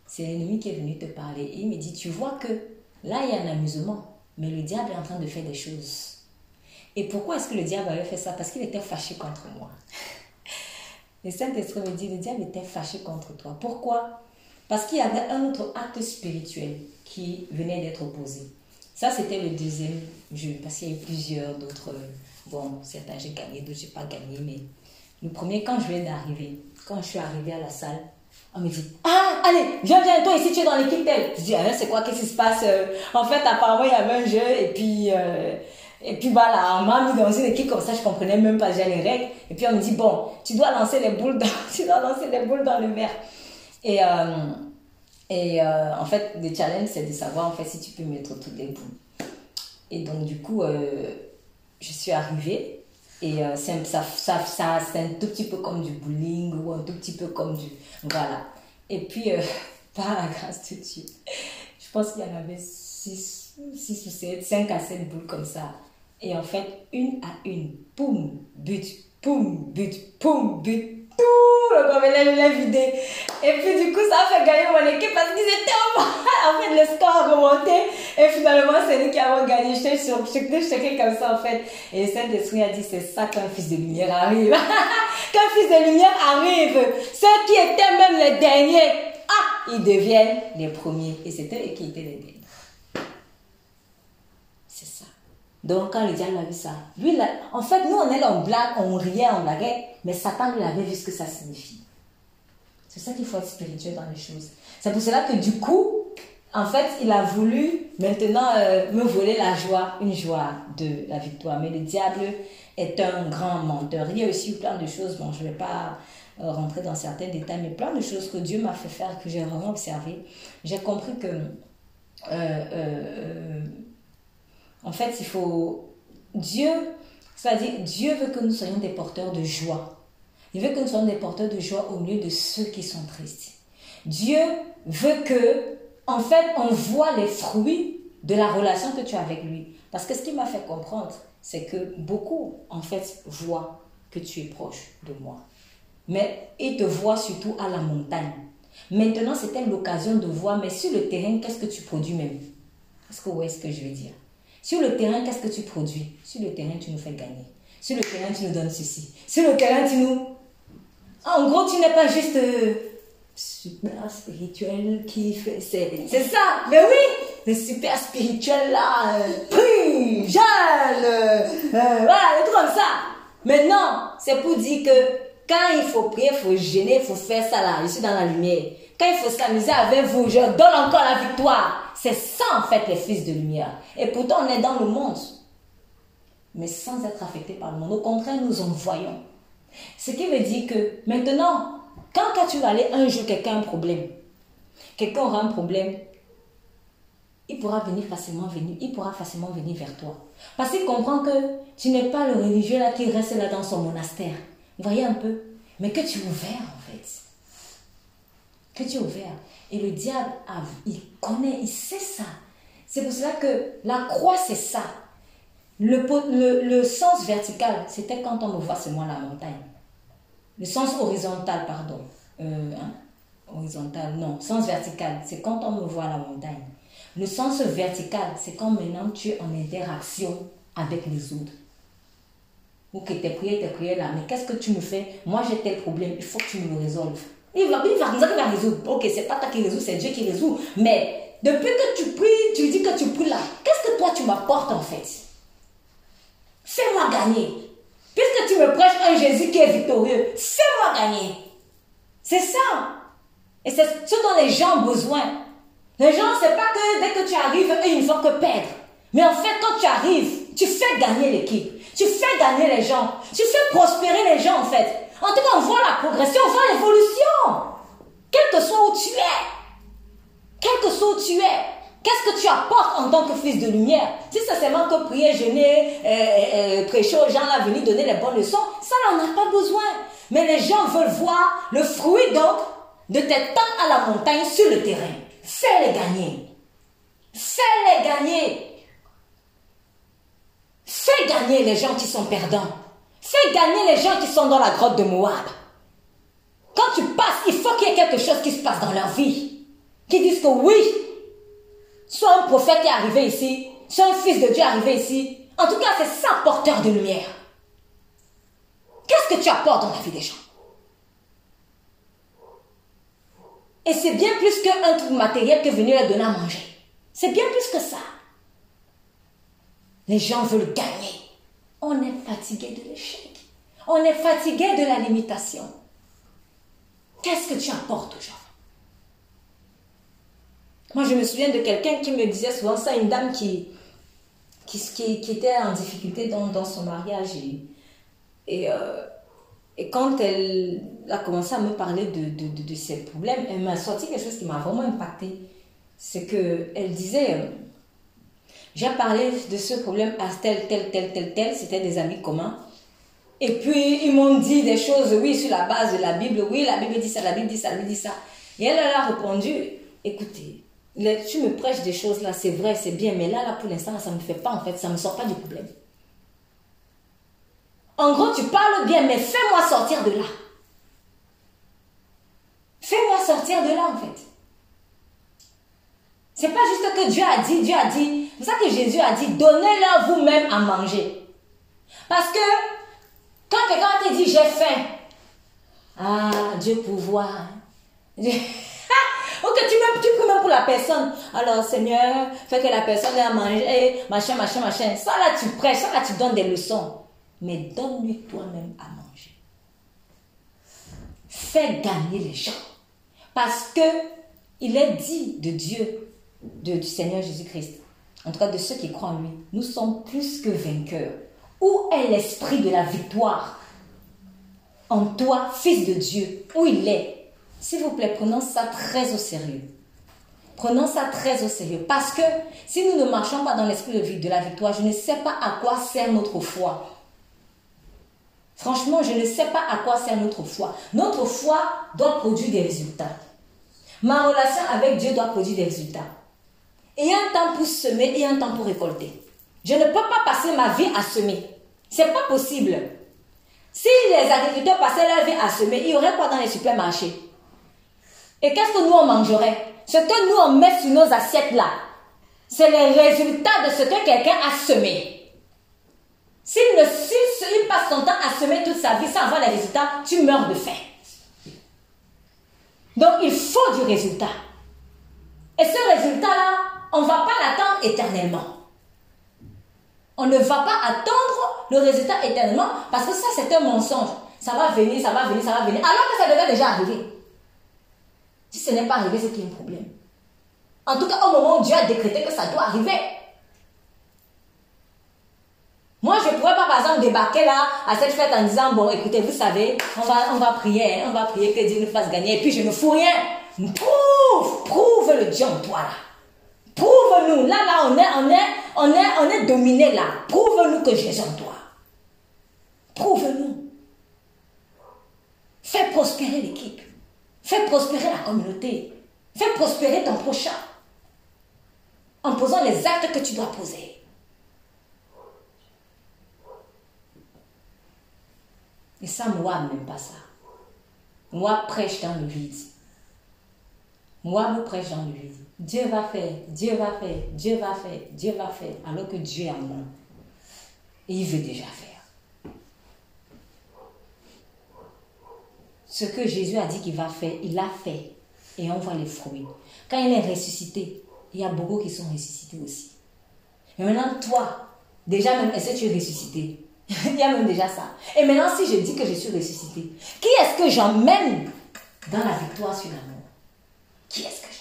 c'est l'ennemi qui est venu te parler. Et il me dit, tu vois que là, il y a un amusement, mais le diable est en train de faire des choses. Et pourquoi est-ce que le diable avait fait ça? Parce qu'il était fâché contre moi. Le Saint-Esprit me dit, le diable était fâché contre toi. Pourquoi? Parce qu'il y avait un autre acte spirituel qui venait d'être posé. Ça, c'était le deuxième jeu, parce qu'il y a eu plusieurs d'autres. Bon, certains j'ai gagné, d'autres j'ai pas gagné, mais le premier, quand je viens d'arriver, quand je suis arrivée à la salle, on me dit Ah, allez, viens, viens, toi ici, tu es dans l'équipe telle. Je dis Ah, c'est quoi, qu'est-ce qui se passe? En fait, apparemment, il y avait un jeu, et puis. Euh, et puis voilà, on m'a mis dans une équipe comme ça, je comprenais même pas déjà les règles. Et puis on me dit, bon, tu dois lancer les boules dans, tu dois lancer les boules dans le verre. Et, euh, et euh, en fait, le challenge, c'est de savoir en fait si tu peux mettre toutes les boules. Et donc du coup, euh, je suis arrivée. Et c'est ça, ça, ça, un tout petit peu comme du bowling ou un tout petit peu comme du... Voilà. Et puis, par la grâce de Dieu, je pense qu'il y en avait 6 six ou 7, 5 à 7 boules comme ça. Et en fait, une à une, poum, but, poum, but, poum, but, tout le gobelet l'a vidé. Et puis du coup, ça a fait gagner mon équipe parce qu'ils étaient en En fait, le score a remonté. Et finalement, c'est nous qui avons gagné. J'étais choquée comme ça, en fait. Et Saint-Esprit a dit, c'est ça qu'un fils de lumière arrive. qu'un fils de lumière arrive. Ceux qui étaient même les derniers, ah, ils deviennent les premiers. Et c'était eux qui étaient les derniers. Donc, quand le diable a vu ça, lui, en fait, nous, on est là, on blague, on riait, on blaguait, mais Satan, lui, avait vu ce que ça signifie. C'est ça qu'il faut être spirituel dans les choses. C'est pour cela que, du coup, en fait, il a voulu maintenant euh, me voler la joie, une joie de la victoire. Mais le diable est un grand menteur. Il y a aussi plein de choses, bon, je ne vais pas euh, rentrer dans certains détails, mais plein de choses que Dieu m'a fait faire, que j'ai vraiment observé. J'ai compris que euh, en fait, il faut. Dieu, c'est-à-dire, Dieu veut que nous soyons des porteurs de joie. Il veut que nous soyons des porteurs de joie au milieu de ceux qui sont tristes. Dieu veut que, en fait, on voit les fruits de la relation que tu as avec lui. Parce que ce qui m'a fait comprendre, c'est que beaucoup, en fait, voient que tu es proche de moi. Mais ils te voient surtout à la montagne. Maintenant, c'était l'occasion de voir, mais sur le terrain, qu'est-ce que tu produis même? Est-ce que vous voyez ce que je veux dire? Sur le terrain, qu'est-ce que tu produis? Sur le terrain, tu nous fais gagner. Sur le terrain, tu nous donnes ceci. Sur le terrain, tu nous... En gros, tu n'es pas juste euh, super spirituel qui fait... C'est ça, mais oui Le super spirituel là, euh, jeune, euh, voilà, le truc comme ça. Mais non, c'est pour dire que quand il faut prier, il faut gêner, il faut faire ça là. Je suis dans la lumière. Quand il faut s'amuser avec vous, je donne encore la victoire. C'est ça en fait les fils de lumière. Et pourtant on est dans le monde, mais sans être affecté par le monde. Au contraire, nous en voyons. Ce qui veut dire que maintenant, quand, tu vas aller un jour, quelqu'un a un problème, quelqu'un aura un problème, il pourra venir facilement venir, il pourra facilement venir vers toi. Parce qu'il comprend que tu n'es pas le religieux là qui reste là dans son monastère. Voyez un peu? Mais que tu es ouvert en fait. Que tu es ouvert. Et le diable, il connaît, il sait ça. C'est pour cela que la croix, c'est ça. Le, sens vertical, c'était quand on me voit seulement la montagne. Le sens horizontal, pardon. Euh, hein? Horizontal, non. Sens vertical, c'est quand on me voit la montagne. Le sens vertical, c'est quand maintenant tu es en interaction avec les autres. Ou que tes prières, tes prières là. Mais qu'est-ce que tu me fais? Moi j'ai tel problème, il faut que tu me le résolves. Il va, il va résoudre. Ok, c'est pas toi qui résout, c'est Dieu qui résout. Mais depuis que tu pries, tu dis que tu pries là, qu'est-ce que toi tu m'apportes en fait? Fais-moi gagner. Puisque tu me prêches un Jésus qui est victorieux, fais-moi gagner. C'est ça. Et c'est ce dont les gens ont besoin. Les gens, c'est pas que dès que tu arrives, ils ne font que perdre. Mais en fait, quand tu arrives, tu fais gagner l'équipe. Tu fais gagner les gens. Tu fais prospérer les gens, en fait. En tout cas, on voit la progression, on voit l'évolution. Quel que soit où tu es. Quel que soit où tu es. Qu'est-ce que tu apportes en tant que fils de lumière? Si c'est seulement que prier, jeûner, euh, euh, euh, prêcher aux gens, venir donner les bonnes leçons, ça, on n'a pas besoin. Mais les gens veulent voir le fruit, donc, de tes temps à la montagne sur le terrain. Fais-les gagner. Fais-les gagner. Fais gagner les gens qui sont perdants. Fais gagner les gens qui sont dans la grotte de Moab. Quand tu passes, il faut qu'il y ait quelque chose qui se passe dans leur vie. qui disent que oui, soit un prophète est arrivé ici, soit un fils de Dieu est arrivé ici. En tout cas, c'est ça porteur de lumière. Qu'est-ce que tu apportes dans la vie des gens? Et c'est bien plus qu'un truc matériel que venir leur donner à manger. C'est bien plus que ça. Les gens veulent gagner. On est fatigué de l'échec. On est fatigué de la limitation. Qu'est-ce que tu apportes gens? Moi, je me souviens de quelqu'un qui me disait souvent ça, une dame qui, qui, était en difficulté dans, dans son mariage. Et, euh, et, quand elle a commencé à me parler de, de, de, ses problèmes, elle m'a sorti quelque chose qui m'a vraiment impacté. C'est qu'elle disait, euh, j'ai parlé de ce problème à tel, tel, tel, tel, tel, c'était des amis communs. Et puis, ils m'ont dit des choses, oui, sur la base de la Bible. Oui, la Bible dit ça, la Bible dit ça, la Bible dit ça. Et elle, a répondu, écoutez, tu me prêches des choses là, c'est vrai, c'est bien, mais là, là, pour l'instant, ça ne me fait pas, en fait, ça ne me sort pas du problème. En gros, tu parles bien, mais fais-moi sortir de là. Fais-moi sortir de là, en fait. C'est pas juste que Dieu a dit, Dieu a dit. C'est ça que Jésus a dit, donnez-leur vous-même à manger. Parce que quand quelqu'un te dit j'ai faim, ah, Dieu pouvoir. ok, tu, même, tu pries même pour la personne. Alors, Seigneur, fais que la personne ait à manger, machin, machin, machin. Ça là, tu prêches, ça là, tu donnes des leçons. Mais donne-lui toi-même à manger. Fais gagner les gens. Parce que il est dit de Dieu, de, du Seigneur Jésus-Christ, en tout cas de ceux qui croient en lui, nous sommes plus que vainqueurs où est l'esprit de la victoire? En toi, fils de Dieu, où il est? S'il vous plaît, prenons ça très au sérieux. Prenons ça très au sérieux. Parce que si nous ne marchons pas dans l'esprit de la victoire, je ne sais pas à quoi sert notre foi. Franchement, je ne sais pas à quoi sert notre foi. Notre foi doit produire des résultats. Ma relation avec Dieu doit produire des résultats. Il y a un temps pour semer et un temps pour récolter. Je ne peux pas passer ma vie à semer. C'est pas possible. Si les agriculteurs passaient leur vie à semer, il y aurait quoi dans les supermarchés? Et qu'est-ce que nous on mangerait? Ce que nous on met sur nos assiettes là, c'est les résultats de ce que quelqu'un a semé. S'il ne s'il passe son temps à semer toute sa vie sans avoir les résultats, tu meurs de faim. Donc il faut du résultat. Et ce résultat-là, on ne va pas l'attendre éternellement. On ne va pas attendre le résultat éternellement parce que ça, c'est un mensonge. Ça va venir, ça va venir, ça va venir. Alors que ça devait déjà arriver. Si ce n'est pas arrivé, c'est qu'il y a un problème. En tout cas, au moment où Dieu a décrété que ça doit arriver. Moi, je ne pourrais pas, par exemple, débarquer là à cette fête en disant, bon, écoutez, vous savez, on va, on va prier, hein, on va prier que Dieu nous fasse gagner. Et puis, je ne fous rien. Prouve, prouve le Dieu en toi là. Prouve-nous. Là, là, on est, on est, on est, on est dominé là. Prouve-nous que Jésus en toi. Prouve-nous. Fais prospérer l'équipe. Fais prospérer la communauté. Fais prospérer ton prochain. En posant les actes que tu dois poser. Et ça, moi, n'aime pas ça. Moi, prêche dans le vide. Moi, me prêche dans le vide. Dieu va faire, Dieu va faire, Dieu va faire, Dieu va faire, alors que Dieu est en moi. Et il veut déjà faire. Ce que Jésus a dit qu'il va faire, il l'a fait. Et on voit les fruits. Quand il est ressuscité, il y a beaucoup qui sont ressuscités aussi. Mais maintenant, toi, déjà même, est-ce que tu es ressuscité? Il y a même déjà ça. Et maintenant, si je dis que je suis ressuscité, qui est-ce que j'emmène dans la victoire sur l'amour? Qui est-ce que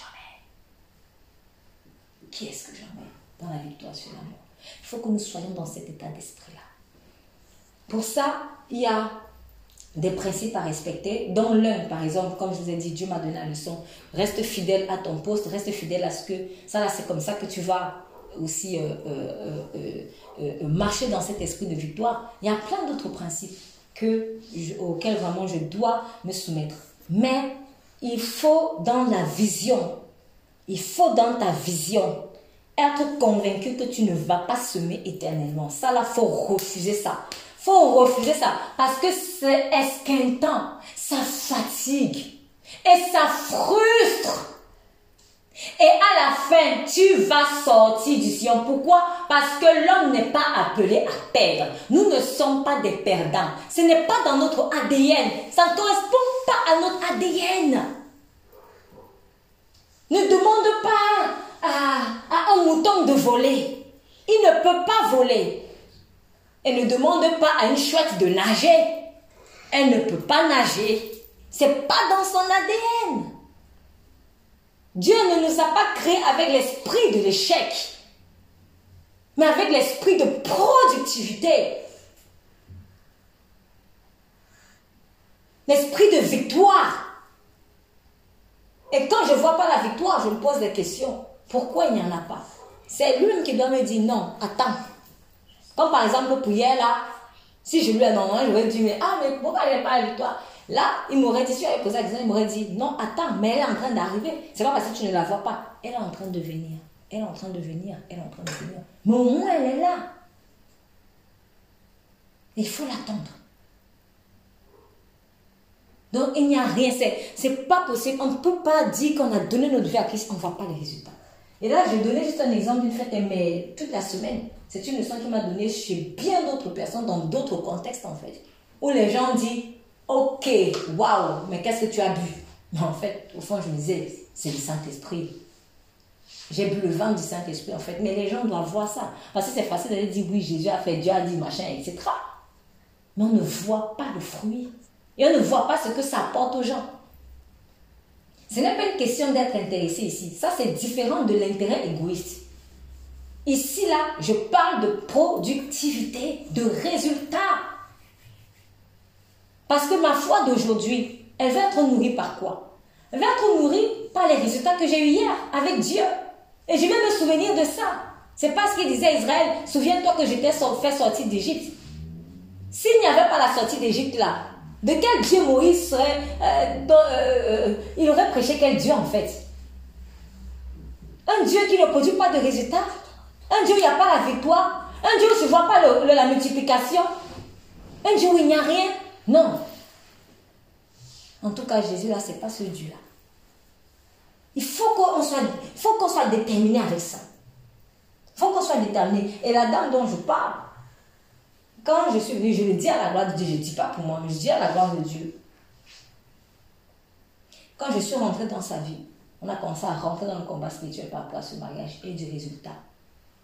qui est-ce que j'emmène dans la victoire sur l'amour? Il faut que nous soyons dans cet état d'esprit-là. Pour ça, il y a des principes à respecter, dont l'un, par exemple, comme je vous ai dit, Dieu m'a donné la leçon, reste fidèle à ton poste, reste fidèle à ce que, ça là, c'est comme ça que tu vas aussi euh, euh, euh, marcher dans cet esprit de victoire. Il y a plein d'autres principes que, auxquels vraiment je dois me soumettre. Mais il faut dans la vision il faut dans ta vision être convaincu que tu ne vas pas semer éternellement. Ça, là, faut refuser ça. faut refuser ça parce que c'est esquintant, ça fatigue et ça frustre. Amen, tu vas sortir du sillon. Pourquoi? Parce que l'homme n'est pas appelé à perdre. Nous ne sommes pas des perdants. Ce n'est pas dans notre ADN. Ça ne correspond pas à notre ADN. Ne demande pas à, un mouton de voler. Il ne peut pas voler. Et ne demande pas à une chouette de nager. Elle ne peut pas nager. C'est pas dans son ADN. Dieu ne nous a pas créés avec l'esprit de l'échec, mais avec l'esprit de productivité. L'esprit de victoire. Et quand je ne vois pas la victoire, je me pose des questions. Pourquoi il n'y en a pas? C'est lui qui doit me dire non, attends. Comme par exemple hier là, si je lui ai non, je lui ai dit, mais ah, mais pourquoi n'y a pas la victoire? Là, il m'aurait dit, si j'avais posé la question, il m'aurait dit, non, attends, mais elle est en train d'arriver. C'est pas parce que tu ne la vois pas. Elle est en train de venir. Elle est en train de venir. Elle est en train de venir. Mais au moins, elle est là. Il faut l'attendre. Donc, il n'y a rien. C'est pas possible. On ne peut pas dire qu'on a donné notre vie à Christ, on ne voit pas les résultats. Et là, je vais donner juste un exemple d'une fête, mais toute la semaine. C'est une leçon qui m'a donné chez bien d'autres personnes, dans d'autres contextes, en fait. Où les gens disent, Ok, waouh, mais qu'est-ce que tu as bu? Mais en fait, au fond, je me disais, c'est le Saint-Esprit. J'ai bu le vent du Saint-Esprit, en fait. Mais les gens doivent voir ça. Parce que c'est facile d'aller dire, oui, Jésus a fait, Dieu a dit, machin, etc. Mais on ne voit pas le fruit. Et on ne voit pas ce que ça apporte aux gens. Ce n'est pas une question d'être intéressé ici. Ça, c'est différent de l'intérêt égoïste. Ici, là, je parle de productivité, de résultats. Parce que ma foi d'aujourd'hui, elle va être nourrie par quoi? Elle va être nourrie par les résultats que j'ai eu hier avec Dieu. Et je vais me souvenir de ça. C'est parce qu'il disait Israël, souviens-toi que je t'ai fait sortir d'Égypte. S'il n'y avait pas la sortie d'Égypte là, de quel Dieu Moïse serait... Euh, euh, euh, il aurait prêché quel Dieu en fait? Un Dieu qui ne produit pas de résultats Un Dieu où il n'y a pas la victoire Un Dieu où je ne vois pas la multiplication Un Dieu où il n'y a rien non. En tout cas, Jésus, là, c'est pas ce Dieu-là. Il faut qu'on soit, faut qu'on soit déterminé avec ça. Il faut qu'on soit déterminé. Et la dame dont je parle, quand je suis venue, je le dis à la gloire de Dieu. Je ne dis pas pour moi, mais je dis à la gloire de Dieu. Quand je suis rentrée dans sa vie, on a commencé à rentrer dans le combat spirituel par rapport à ce mariage et du résultat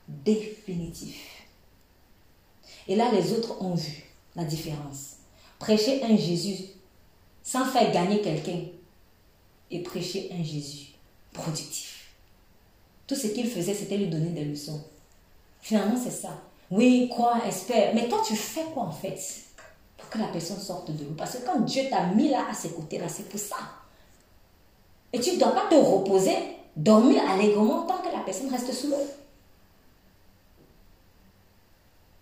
définitif. Et là, les autres ont vu la différence. Prêcher un Jésus sans faire gagner quelqu'un et prêcher un Jésus productif. Tout ce qu'il faisait, c'était lui donner des leçons. Finalement, c'est ça. Oui, crois, espère. Mais toi, tu fais quoi en fait pour que la personne sorte de l'eau Parce que quand Dieu t'a mis là à ses côtés, là, c'est pour ça. Et tu ne dois pas te reposer, dormir allègrement tant que la personne reste sous l'eau.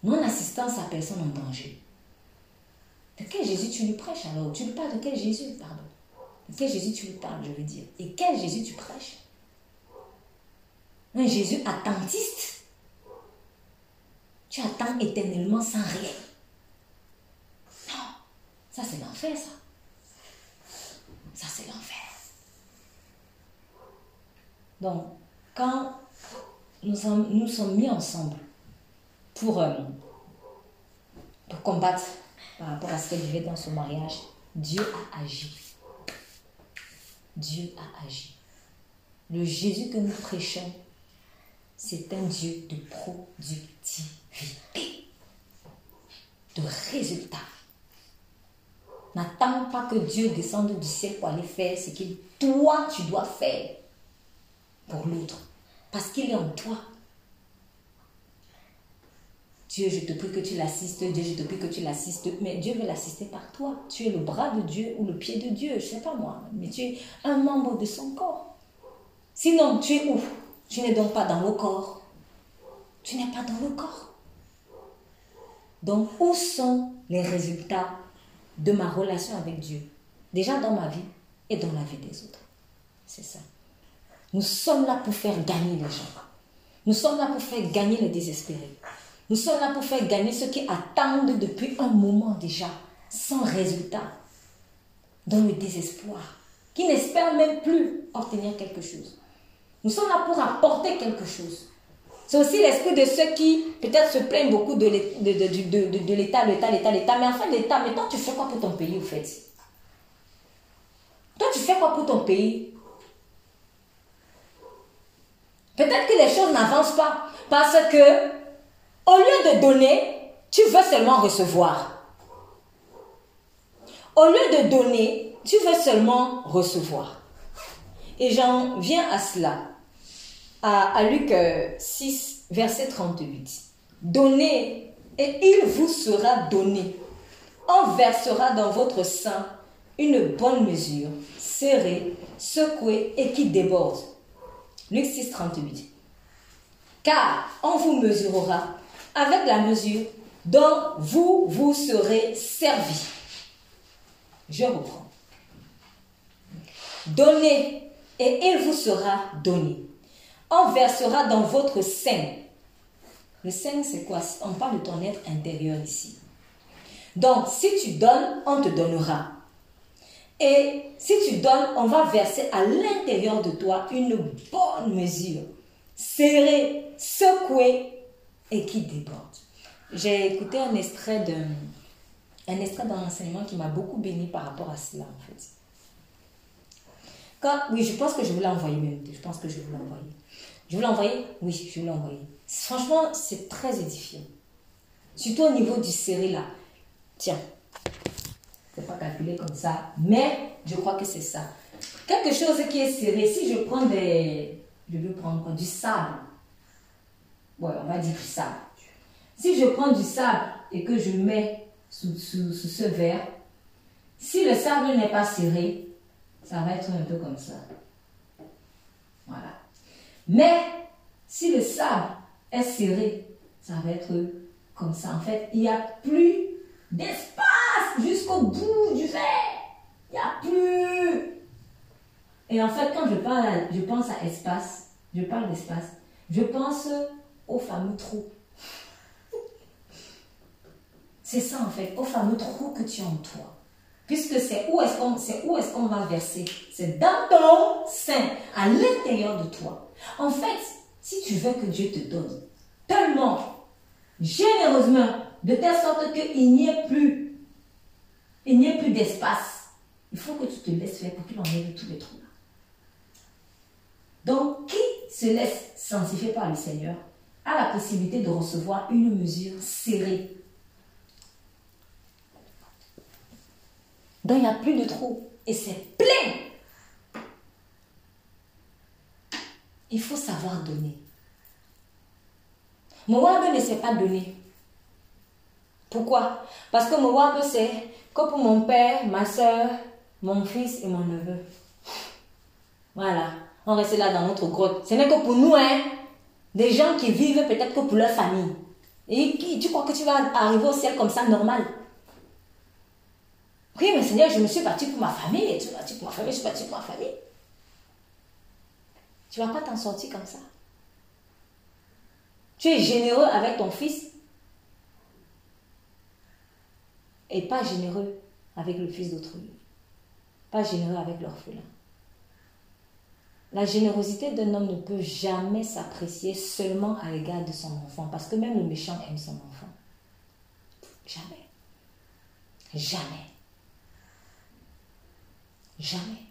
Non-assistance à personne en danger. De quel Jésus tu lui prêches alors? Tu lui parles de quel Jésus, pardon? De quel Jésus tu lui parles, je veux dire? Et quel Jésus tu prêches? Un Jésus attentiste? Tu attends éternellement sans rien. Non, ça c'est l'enfer, ça. Ça c'est l'enfer. Donc, quand nous sommes, mis ensemble pour, euh, pour combattre par rapport à ce qu'elle vivait dans son mariage, Dieu a agi. Dieu a agi. Le Jésus que nous prêchons, c'est un Dieu de productivité, de résultats. N'attends pas que Dieu descende du ciel pour aller faire ce qu'il, toi, tu dois faire pour l'autre. Parce qu'il est en toi. Dieu, je te prie que tu l'assistes. Dieu, je te prie que tu l'assistes. Mais Dieu veut l'assister par toi. Tu es le bras de Dieu ou le pied de Dieu, je ne sais pas moi. Mais tu es un membre de son corps. Sinon, tu es où? Tu n'es donc pas dans le corps. Tu n'es pas dans le corps. Donc, où sont les résultats de ma relation avec Dieu? Déjà dans ma vie et dans la vie des autres. C'est ça. Nous sommes là pour faire gagner les gens. Nous sommes là pour faire gagner les désespérés. Nous sommes là pour faire gagner ceux qui attendent depuis un moment déjà, sans résultat, dans le désespoir, qui n'espèrent même plus obtenir quelque chose. Nous sommes là pour apporter quelque chose. C'est aussi l'esprit de ceux qui peut-être se plaignent beaucoup de l'État, l'État, l'État, l'État. Mais en fait, l'État, mais toi, tu fais quoi pour ton pays, au fait? Toi, tu fais quoi pour ton pays? Peut-être que les choses n'avancent pas parce que, au lieu de donner, tu veux seulement recevoir. Au lieu de donner, tu veux seulement recevoir. Et j'en viens à cela à, Luc 6, euh, verset 38. Donnez et il vous sera donné. On versera dans votre sein une bonne mesure, serrée, secouée et qui déborde. Luc 6, 38. Car on vous mesurera avec la mesure dont vous vous serez servi. Je reprends. Donnez et il vous sera donné on versera dans votre sein. Le sein, c'est quoi? On parle de ton être intérieur ici. Donc, si tu donnes, on te donnera. Et si tu donnes, on va verser à l'intérieur de toi une bonne mesure, serrée, secouée et qui déborde. J'ai écouté un extrait d'un un extrait d'un enseignement qui m'a beaucoup béni par rapport à cela en fait. Oui, je pense que je vous l'ai envoyé même. Je pense que je vous l'ai envoyé. Je vous l'ai Oui, je vous l'ai envoyé. Franchement, c'est très édifiant. Surtout au niveau du serré là. Tiens, c'est pas calculé comme ça, mais je crois que c'est ça. Quelque chose qui est serré, si je prends des. Je veux prendre Du sable. Ouais, on va dire du sable. Si je prends du sable et que je mets sous, sous ce verre, si le sable n'est pas serré, ça va être un peu comme ça. Mais si le sable est serré, ça va être comme ça. En fait, il n'y a plus d'espace jusqu'au bout du verre. Il n'y a plus. Et en fait, quand je, parle je pense à espace, je parle d'espace, je pense au fameux trou. C'est ça en fait, au fameux trou que tu as en toi. Puisque c'est où est-ce qu'on est va verser? C'est dans ton sein, à l'intérieur de toi. En fait, si tu veux que Dieu te donne tellement, généreusement, de telle sorte qu'il n'y ait plus, il n'y ait plus d'espace, il faut que tu te laisses faire pour qu'il enlève tous les trous. Donc, qui se laisse sanctifier par le Seigneur a la possibilité de recevoir une mesure serrée. Donc, il n'y a plus de trous. Et c'est plein. Il faut savoir donner. Moab ne sait pas donner. Pourquoi? Parce que Moab c'est que pour mon père, ma soeur, mon fils et mon neveu. Voilà. On reste là dans notre grotte. Ce n'est que pour nous, hein. Des gens qui vivent peut-être que pour leur famille. Et qui, tu crois que tu vas arriver au ciel comme ça, normal? Oui, mais Seigneur, je me suis parti pour ma famille. Tu es parti pour ma famille, je suis parti pour ma famille. Tu ne vas pas t'en sortir comme ça. Tu es généreux avec ton fils et pas généreux avec le fils d'autrui. Pas généreux avec l'orphelin. La générosité d'un homme ne peut jamais s'apprécier seulement à l'égard de son enfant, parce que même le méchant aime son enfant. Jamais. Jamais. Jamais.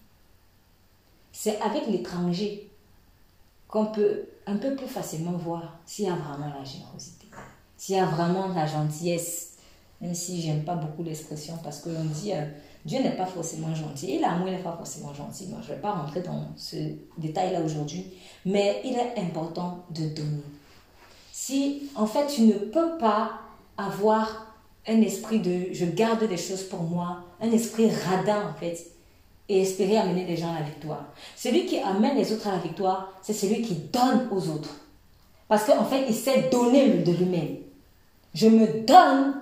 C'est avec l'étranger qu'on peut un peu plus facilement voir s'il y a vraiment la générosité, s'il y a vraiment la gentillesse, même si j'aime pas beaucoup l'expression parce que l'on dit euh, Dieu n'est pas forcément gentil l'amour n'est pas forcément gentil. Moi, je ne vais pas rentrer dans ce détail-là aujourd'hui, mais il est important de donner. Si en fait tu ne peux pas avoir un esprit de je garde des choses pour moi, un esprit radin en fait, et espérer amener les gens à la victoire. Celui qui amène les autres à la victoire, c'est celui qui donne aux autres. Parce qu'en fait, il sait donner de lui-même. Je me donne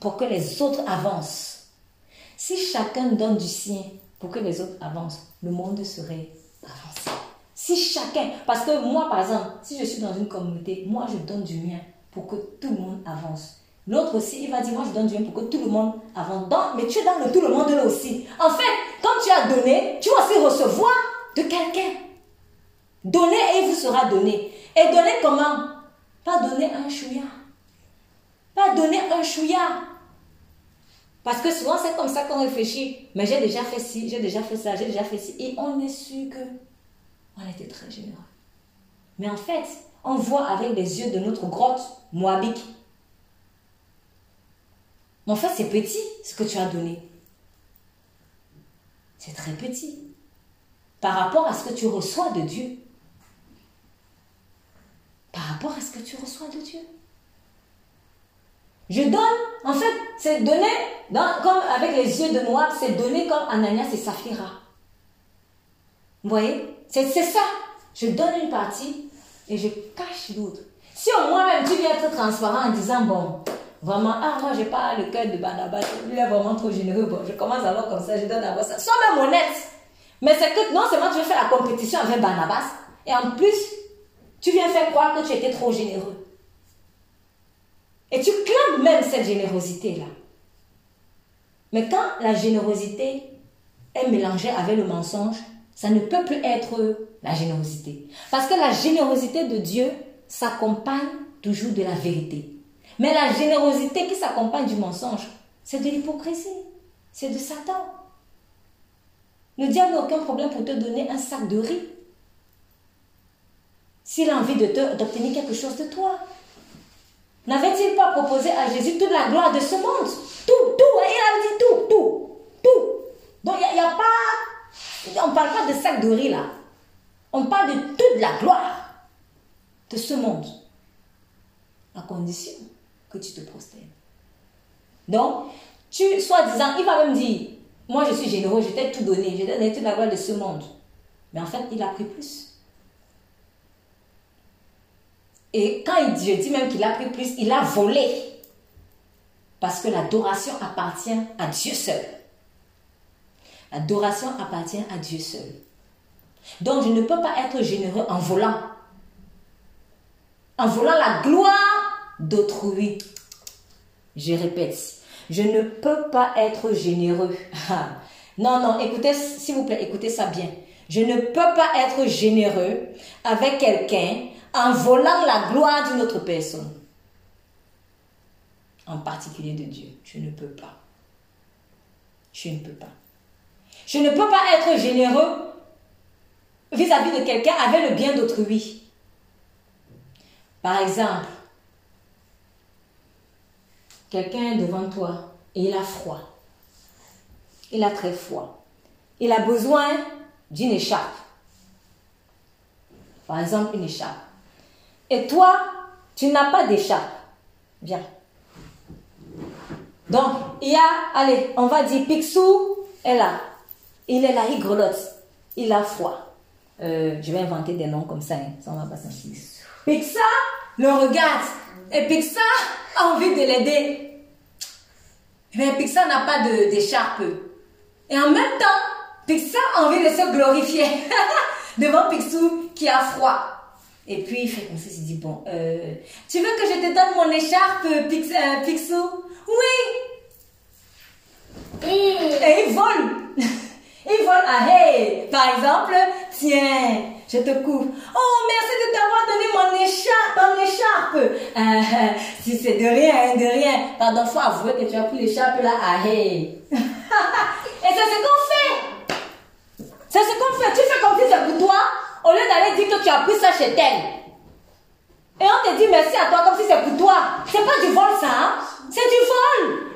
pour que les autres avancent. Si chacun donne du sien pour que les autres avancent, le monde serait avancé. Si chacun, parce que moi par exemple, si je suis dans une communauté, moi je donne du mien pour que tout le monde avance. L'autre aussi, il va dire, moi je donne du bien pour que tout le monde avance. mais tu es dans le tout le monde là aussi. En fait, quand tu as donné, tu vas aussi recevoir de quelqu'un. Donnez et il vous sera donné. Et donnez comment? Pas donner un chouïa. Pas donner un chouïa. Parce que souvent, c'est comme ça qu'on réfléchit. Mais j'ai déjà fait ci, j'ai déjà fait ça, j'ai déjà fait ci. Et on est sûr que on était très généreux. Mais en fait, on voit avec les yeux de notre grotte moabique. Mais en fait, c'est petit ce que tu as donné. C'est très petit. Par rapport à ce que tu reçois de Dieu. Par rapport à ce que tu reçois de Dieu. Je donne, en fait, c'est donner, comme avec les yeux de Moab, c'est donner comme Ananias et Saphira. Vous voyez? C'est ça. Je donne une partie et je cache l'autre. Si au moins même tu viens être transparent en disant, bon, vraiment, ah, moi j'ai pas le cœur de Barnabas, il est vraiment trop généreux, bon, je commence alors comme ça, je donne d'abord ça. Sois même honnête. Mais c'est que non seulement tu veux faire la compétition avec Barnabas, et en plus, tu viens faire croire que tu étais trop généreux. Et tu clames même cette générosité-là. Mais quand la générosité est mélangée avec le mensonge, ça ne peut plus être la générosité. Parce que la générosité de Dieu s'accompagne toujours de la vérité. Mais la générosité qui s'accompagne du mensonge, c'est de l'hypocrisie. C'est de Satan. Le diable n'a aucun problème pour te donner un sac de riz. S'il a envie d'obtenir quelque chose de toi. N'avait-il pas proposé à Jésus toute la gloire de ce monde? Tout, tout, hein, il a dit tout, tout, tout. Donc il n'y a, pas... On ne parle pas de sac de riz là. On parle de toute la gloire de ce monde. À condition que tu te prosternes. Donc, tu, soi-disant, il va même dire, moi je suis généreux, je t'ai tout donné, je t'ai donné toute la gloire de ce monde. Mais en fait, il a pris plus. Et quand il dit, même qu'il a pris plus, il a volé. Parce que l'adoration appartient à Dieu seul. L'adoration appartient à Dieu seul. Donc je ne peux pas être généreux en volant. En volant la gloire d'autrui. Je répète, je ne peux pas être généreux. non, non, écoutez, s'il vous plaît, écoutez ça bien. Je ne peux pas être généreux avec quelqu'un en volant la gloire d'une autre personne. En particulier de Dieu. Je ne peux pas. Je ne peux pas. Je ne peux pas être généreux vis-à-vis de quelqu'un avec le bien d'autrui. Par exemple, quelqu'un est devant toi et il a froid. Il a très froid. Il a besoin d'une écharpe. Par exemple, une écharpe. Et toi, tu n'as pas d'écharpe. Viens. Donc, il y a, allez, on va dire, Picsou est là. Il est là, il grelotte. Il a froid. Euh, je vais inventer des noms comme ça, hein. ça on va pas sentir. Pixa le regarde. Et Pixa a envie de l'aider. Mais Pixa n'a pas d'écharpe. Et en même temps, Pixa a envie de se glorifier devant Picsou qui a froid. Et puis il fait comme ça, il dit, bon, euh, tu veux que je te donne mon écharpe, Pix, euh, Picsou? Oui Et il vole Il vole, ah hey Par exemple, tiens, je te couvre. Oh, merci de t'avoir donné mon écharpe, mon écharpe. Euh, si c'est de rien, de rien. Pardon, faut avouer que tu as pris l'écharpe là, ah hey Et c'est ce qu'on fait C'est ce qu'on fait. Tu fais comme si c'est pour toi au lieu d'aller dire que tu as pris ça chez elle. Et on te dit merci à toi comme si c'est pour toi. C'est pas du vol ça, hein? C'est du vol.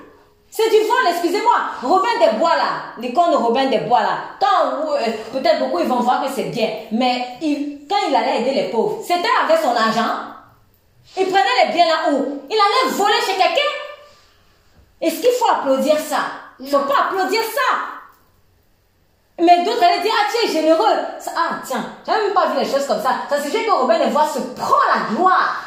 C'est du vol, excusez-moi. Robin des Bois là, l'icône Robin des Bois là, euh, peut-être beaucoup ils vont voir que c'est bien, mais quand il allait aider les pauvres, c'était avec son argent. Il prenait les biens là où? Il allait voler chez quelqu'un? Est-ce qu'il faut applaudir ça? Il ne faut pas applaudir ça. Mais d'autres allaient dire, ah tu es généreux. Ah tiens, j'avais même pas vu les choses comme ça. Ça suffit que Robin les voit se prend la gloire.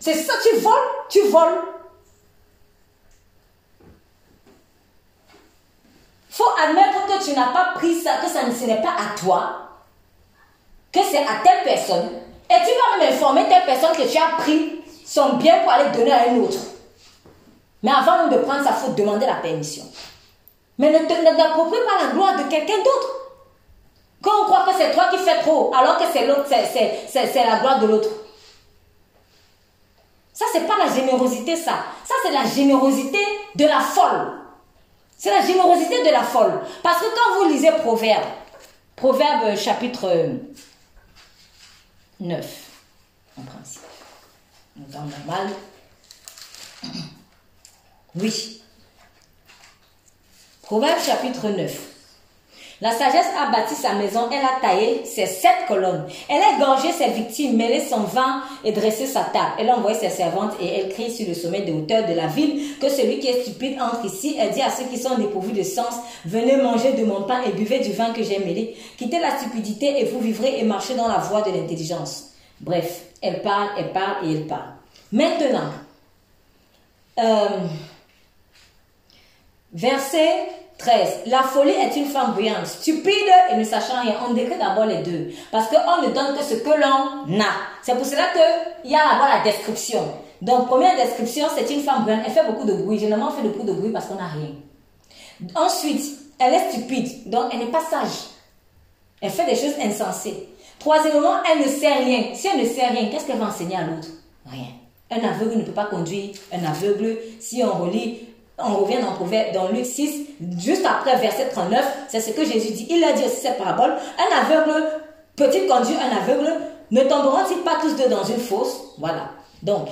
C'est ça, tu voles, tu voles. faut admettre que tu n'as pas pris ça, que ça ne n'est pas à toi, que c'est à telle personne. Et tu vas même informer telle personne que tu as pris son bien pour aller donner à un autre. Mais avant de prendre ça, il faut demander la permission. Mais ne t'approprie pas la gloire de quelqu'un d'autre. Quand on croit que c'est toi qui fais trop, alors que c'est l'autre, c'est la gloire de l'autre. Ça, c'est pas la générosité, ça. Ça, c'est la générosité de la folle. C'est la générosité de la folle. Parce que quand vous lisez Proverbe, Proverbe chapitre 9, en principe, dans normal, oui. Proverbe chapitre 9. La sagesse a bâti sa maison, elle a taillé ses sept colonnes. Elle a gorgé ses victimes, mêlé son vin et dressé sa table. Elle a envoyé ses servantes et elle crie sur le sommet des hauteurs de la ville que celui qui est stupide entre ici. Elle dit à ceux qui sont dépourvus de sens, venez manger de mon pain et buvez du vin que j'ai mêlé. Quittez la stupidité et vous vivrez et marchez dans la voie de l'intelligence. Bref, elle parle, elle parle et elle parle. Maintenant, euh, verset 13. La folie est une femme bruyante, stupide et ne sachant rien. On décrit d'abord les deux. Parce qu'on ne donne que ce que l'on a. C'est pour cela qu'il y a d'abord la description. Donc, première description, c'est une femme bruyante. Elle fait beaucoup de bruit. Généralement, elle fait beaucoup de bruit parce qu'on n'a rien. Ensuite, elle est stupide. Donc, elle n'est pas sage. Elle fait des choses insensées. Troisièmement, elle ne sait rien. Si elle ne sait rien, qu'est-ce qu'elle va enseigner à l'autre? Rien. Un aveugle ne peut pas conduire. Un aveugle, si on relit on revient dans, dans Luc 6, juste après verset 39, c'est ce que Jésus dit. Il a dit aussi cette parabole. Un aveugle peut-il conduire un aveugle? Ne tomberont-ils pas tous deux dans une fosse? Voilà. Donc,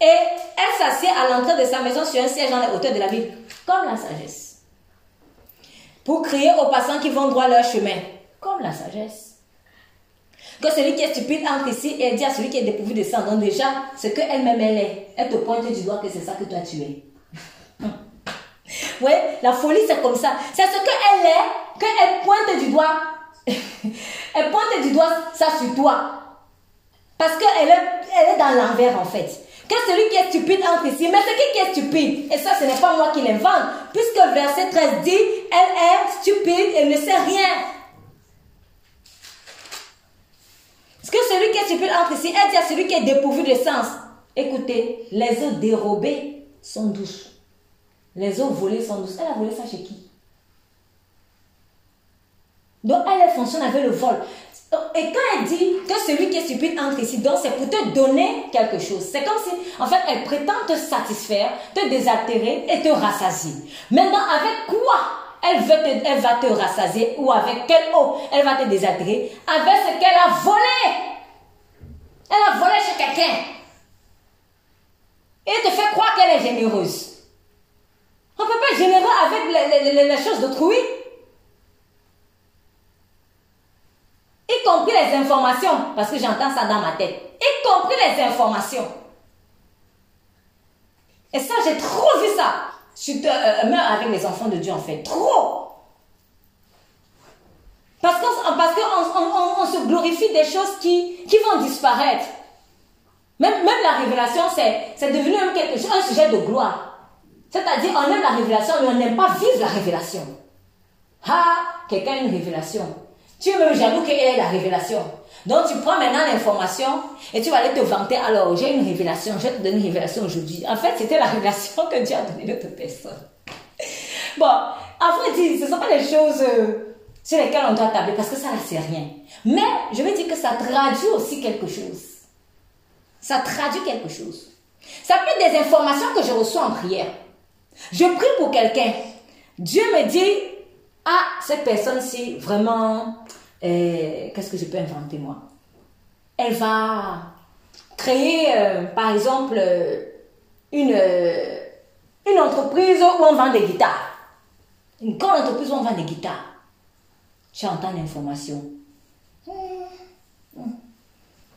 et elle s'assied à l'entrée de sa maison sur un siège dans les hauteurs de la ville, comme la sagesse. Pour crier aux passants qui vont droit leur chemin, comme la sagesse. Que celui qui est stupide entre ici et dit à celui qui est dépourvu de sang. Donc déjà, ce qu'elle-même elle est, elle te pointe du doigt que c'est ça que toi tu es. La folie, c'est comme ça. C'est ce qu'elle est, qu'elle pointe du doigt. elle pointe du doigt ça sur toi. Parce qu'elle est, elle est dans l'envers, en fait. Que celui qui est stupide entre ici. Mais c'est qui est stupide Et ça, ce n'est pas moi qui l'invente. Puisque verset 13 dit, elle est stupide et ne sait rien. Ce que celui qui est stupide entre ici, elle dit à celui qui est dépourvu de sens. Écoutez, les eaux dérobées sont douces. Les eaux volées sont douces. Elle a volé ça chez qui? Donc elle, fonctionne avec le vol. Et quand elle dit que celui qui est stupide entre ici, donc c'est pour te donner quelque chose. C'est comme si, en fait, elle prétend te satisfaire, te désaltérer et te rassasier. Maintenant, avec quoi elle va te rassasier ou avec quelle eau elle va te désaltérer? Avec ce qu'elle a volé. Elle a volé chez quelqu'un. Et te fait croire qu'elle est généreuse. On ne peut pas générer avec les, choses d'autrui. Y compris les informations, parce que j'entends ça dans ma tête. Y compris les informations. Et ça, j'ai trop vu ça. Je te, euh, avec les enfants de Dieu, en fait. Trop. Parce qu'on parce on, se glorifie des choses qui, qui vont disparaître. Même, même la révélation, c'est devenu chose, un sujet de gloire. C'est-à-dire, on aime la révélation, mais on n'aime pas vivre la révélation. Ah, quelqu'un a une révélation. Tu es même jaloux qu'il ait la révélation. Donc, tu prends maintenant l'information et tu vas aller te vanter. Alors, j'ai une révélation, je vais te donner une révélation aujourd'hui. En fait, c'était la révélation que Dieu a donnée à d'autres personne. Bon, en vrai dire, ce ne sont pas des choses euh, sur lesquelles on doit tabler parce que ça ne sert rien. Mais, je veux dire que ça traduit aussi quelque chose. Ça traduit quelque chose. Ça peut être des informations que je reçois en prière. Je prie pour quelqu'un. Dieu me dit, ah, cette personne-ci, vraiment, euh, qu'est-ce que je peux inventer moi? Elle va créer, euh, par exemple, euh, une, une entreprise où on vend des guitares. Une grande entreprise où on vend des guitares. Tu entends l'information.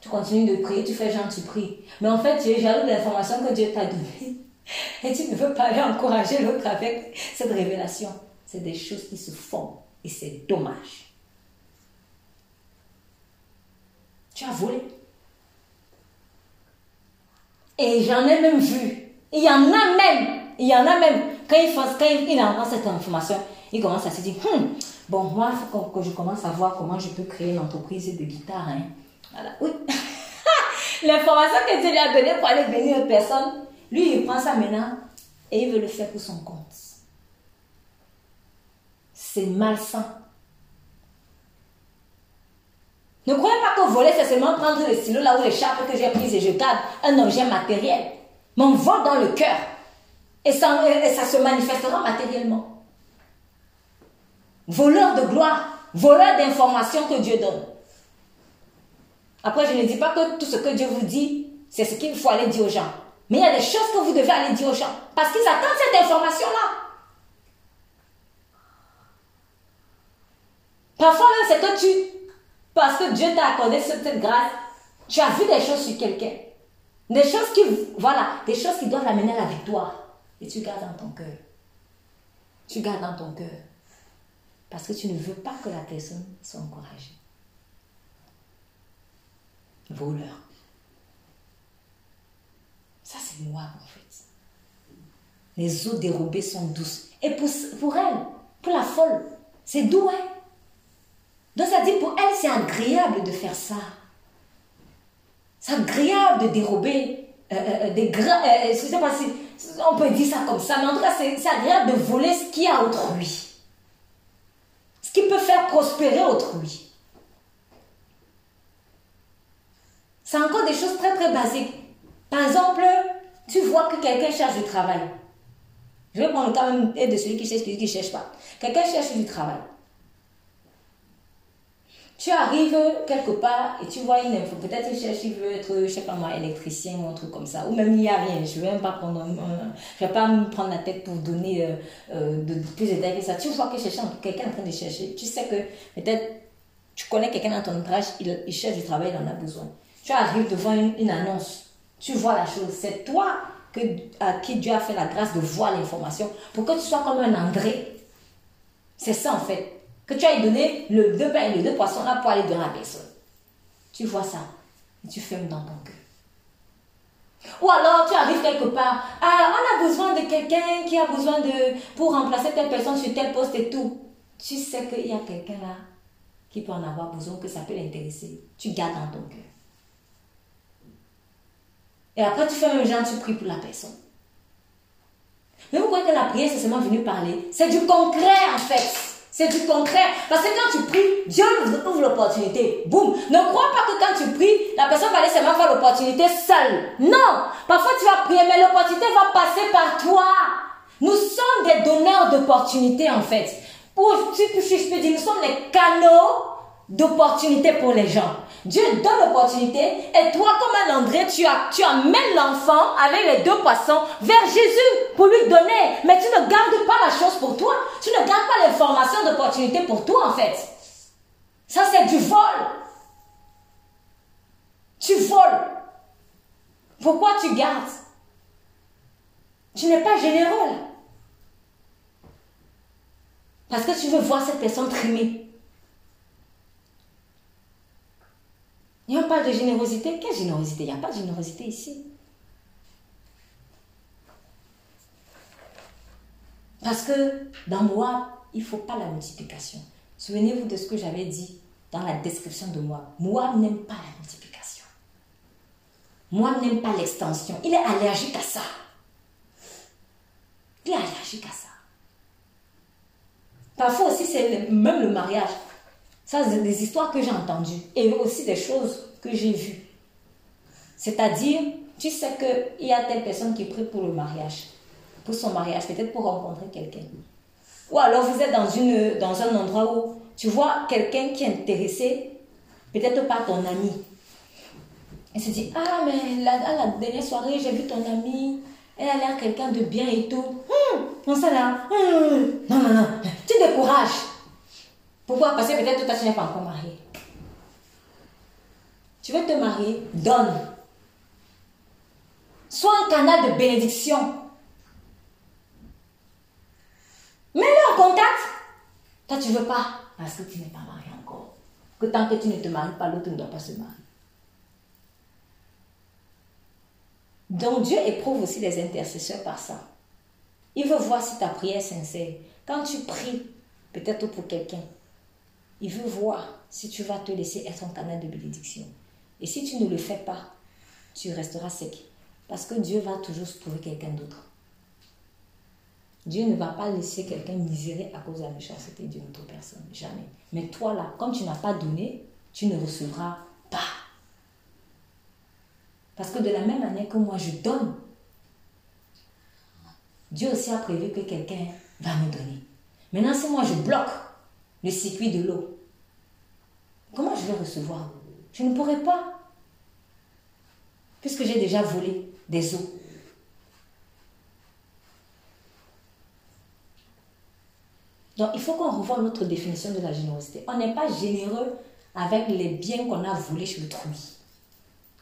Tu continues de prier, tu fais genre, tu pries. Mais en fait, tu es jaloux de l'information que Dieu t'a donnée. Et tu ne veux pas aller encourager l'autre avec cette révélation. C'est des choses qui se font et c'est dommage. Tu as volé. Et j'en ai même vu. Il y en a même. Il y en a même. Quand il, quand il, cette information, il commence à se dire, hum, bon, moi, il faut que, je commence à voir comment je peux créer une entreprise de guitare. Hein. Voilà. Oui. L'information que Dieu lui a donnée pour aller bénir une personne, lui, il prend ça maintenant et il veut le faire pour son compte. C'est malsain. Ne croyez pas que voler, c'est seulement prendre le stylo là où l'écharpe que j'ai prise et je garde un objet matériel. Mais on vole dans le cœur. Et ça, et ça se manifestera matériellement. Voleur de gloire, voleur d'informations que Dieu donne. Après, je ne dis pas que tout ce que Dieu vous dit, c'est ce qu'il faut aller dire aux gens. Mais il y a des choses que vous devez aller dire aux gens. Parce qu'ils attendent cette information-là. Parfois c'est que tu, parce que Dieu t'a accordé cette grâce, tu as vu des choses sur quelqu'un. Des choses qui, voilà, des choses qui doivent l'amener à la victoire. Et tu gardes dans ton cœur. Tu gardes dans ton cœur. Parce que tu ne veux pas que la personne soit encouragée. Voleur. Ça, c'est moi, en fait. Les eaux dérobées sont douces. Et pour, pour elle, pour la folle, c'est doux, hein? Donc, ça dit, pour elle, c'est agréable de faire ça. C'est agréable de dérober euh, euh, des grains. Euh, je sais pas si on peut dire ça comme ça, mais en tout cas, c'est agréable de voler ce qui a autrui. Ce qui peut faire prospérer autrui. C'est encore des choses très très basiques. Par exemple, tu vois que quelqu'un cherche du travail. Je vais prendre le cas même de celui qui cherche, celui qui ne cherche pas. Quelqu'un cherche du travail. Tu arrives quelque part et tu vois une info. Peut-être qu'il cherche, il veut être, je sais pas moi, électricien ou un truc comme ça. Ou même il n'y a rien. Je ne vais même pas prendre, je vais pas me prendre la tête pour donner euh, euh, de, plus de que ça. Tu vois que quelqu'un en train de chercher. Tu sais que peut-être tu connais quelqu'un dans ton entourage, il, il, cherche du travail, il en a besoin. Tu arrives devant une annonce. Tu vois la chose. C'est toi à qui Dieu a fait la grâce de voir l'information pour que tu sois comme un André. C'est ça en fait que tu as donné le deux pains et les deux poissons là pour aller donner à la personne. Tu vois ça et tu fermes dans ton cœur. Ou alors tu arrives quelque part, ah, on a besoin de quelqu'un qui a besoin de pour remplacer telle personne sur tel poste et tout. Tu sais qu'il y a quelqu'un là qui peut en avoir besoin, que ça peut l'intéresser. Tu gardes dans ton cœur. Et après tu fais un genre, tu pries pour la personne. Mais vous croyez que la prière c'est seulement venu parler? C'est du concret en fait. C'est du concret. Parce que quand tu pries, Dieu ouvre l'opportunité. Boum. Ne crois pas que quand tu pries, la personne va aller seulement faire l'opportunité seule. Non. Parfois tu vas prier, mais l'opportunité va passer par toi. Nous sommes des donneurs d'opportunités en fait. Pour, si je peux dire, nous sommes les canaux d'opportunités pour les gens. Dieu donne l'opportunité et toi, comme un André, tu, as, tu amènes l'enfant avec les deux poissons vers Jésus pour lui donner. Mais tu ne gardes pas la chose pour toi. Tu ne gardes pas l'information d'opportunité pour toi, en fait. Ça, c'est du vol. Tu voles. Pourquoi tu gardes? Tu n'es pas généreux. Parce que tu veux voir cette personne trimer. N'y a pas de générosité. Quelle générosité? Il n'y a pas de générosité ici. Parce que dans moi, il ne faut pas la multiplication. Souvenez-vous de ce que j'avais dit dans la description de moi. Moi n'aime pas la multiplication. Moi n'aime pas l'extension. Il est allergique à ça. Il est allergique à ça. Parfois aussi, c'est même le mariage. Ça, c'est des histoires que j'ai entendues et aussi des choses que j'ai vues. C'est-à-dire, tu sais qu'il y a telle personne qui prie pour le mariage, pour son mariage, peut-être pour rencontrer quelqu'un. Ou alors vous êtes dans, une, dans un endroit où tu vois quelqu'un qui est intéressé, peut-être pas ton ami. Et se dit, ah, mais la dernière soirée, j'ai vu ton ami, elle a l'air quelqu'un de bien et tout. Hum, non, ça là. Hum. Non, non, non. Tu décourages. Pourquoi? Parce que peut-être toi, tu n'es pas encore marié. Tu veux te marier Donne. Sois un canal de bénédiction. Mets-le en contact. Toi, tu ne veux pas parce que tu n'es pas marié encore. Que tant que tu ne te maries pas, l'autre ne doit pas se marier. Donc Dieu éprouve aussi les intercesseurs par ça. Il veut voir si ta prière est sincère. Quand tu pries, peut-être pour quelqu'un, il veut voir si tu vas te laisser être un canal de bénédiction. Et si tu ne le fais pas, tu resteras sec. Parce que Dieu va toujours trouver quelqu'un d'autre. Dieu ne va pas laisser quelqu'un misérer à cause de la méchanceté d'une autre personne. Jamais. Mais toi là, comme tu n'as pas donné, tu ne recevras pas. Parce que de la même manière que moi je donne, Dieu aussi a prévu que quelqu'un va me donner. Maintenant, si moi je bloque le circuit de l'eau, comment je vais recevoir? Je ne pourrai pas. Puisque j'ai déjà volé? Des eaux. Donc, il faut qu'on revoie notre définition de la générosité. On n'est pas généreux avec les biens qu'on a volés chez autrui,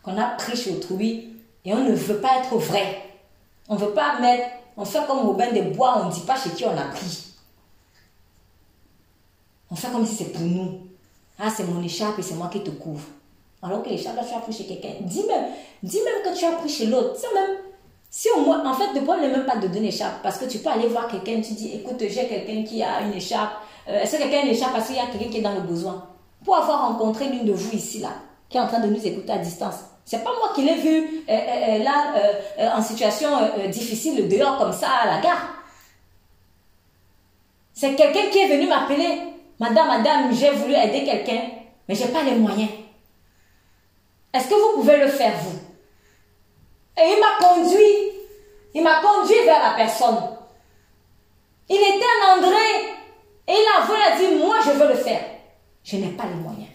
qu'on a pris chez autrui, et on ne veut pas être vrai. On ne veut pas mettre, on fait comme au bain de bois, on ne dit pas chez qui on a pris. On fait comme si c'est pour nous. Ah, c'est mon écharpe et c'est moi qui te couvre. Alors que l'écharpe, tu as pris chez quelqu'un. Dis même, dis même que tu as pris chez l'autre. Même, si au moins, en fait, le problème n'est même pas de donner écharpe. Parce que tu peux aller voir quelqu'un, tu dis, écoute, j'ai quelqu'un qui a une écharpe. Euh, Est-ce que quelqu'un a une écharpe parce qu'il y a quelqu'un qui est dans le besoin? Pour avoir rencontré l'une de vous ici, là, qui est en train de nous écouter à distance. C'est pas moi qui l'ai vu euh, euh, là, en situation difficile, dehors comme ça, à la gare. C'est quelqu'un qui est venu m'appeler. Madame, madame, j'ai voulu aider quelqu'un, mais j'ai pas les moyens. Est-ce que vous pouvez le faire, vous? Et il m'a conduit. Il m'a conduit vers la personne. Il était un André. Et il a voulu, a dit, moi je veux le faire. Je n'ai pas les moyens.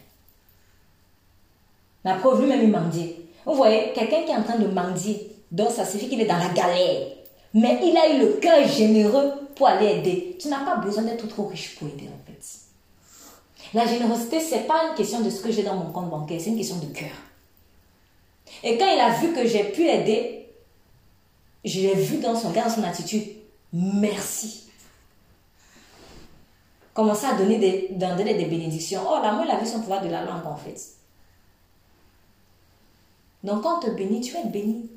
La preuve, lui-même, il mendiait. Vous voyez, quelqu'un qui est en train de mendier, donc ça signifie qu'il est dans la galère. Mais il a eu le cœur généreux pour aller aider. Tu n'as pas besoin d'être trop riche pour aider. La générosité, ce n'est pas une question de ce que j'ai dans mon compte bancaire, c'est une question de cœur. Et quand il a vu que j'ai pu l'aider, je l'ai vu dans son cœur, dans son attitude. Merci. Commencer à donner des, donner des bénédictions. Oh, l'amour, il a vu son pouvoir de la langue, en fait. Donc, quand on te bénit, tu es béni.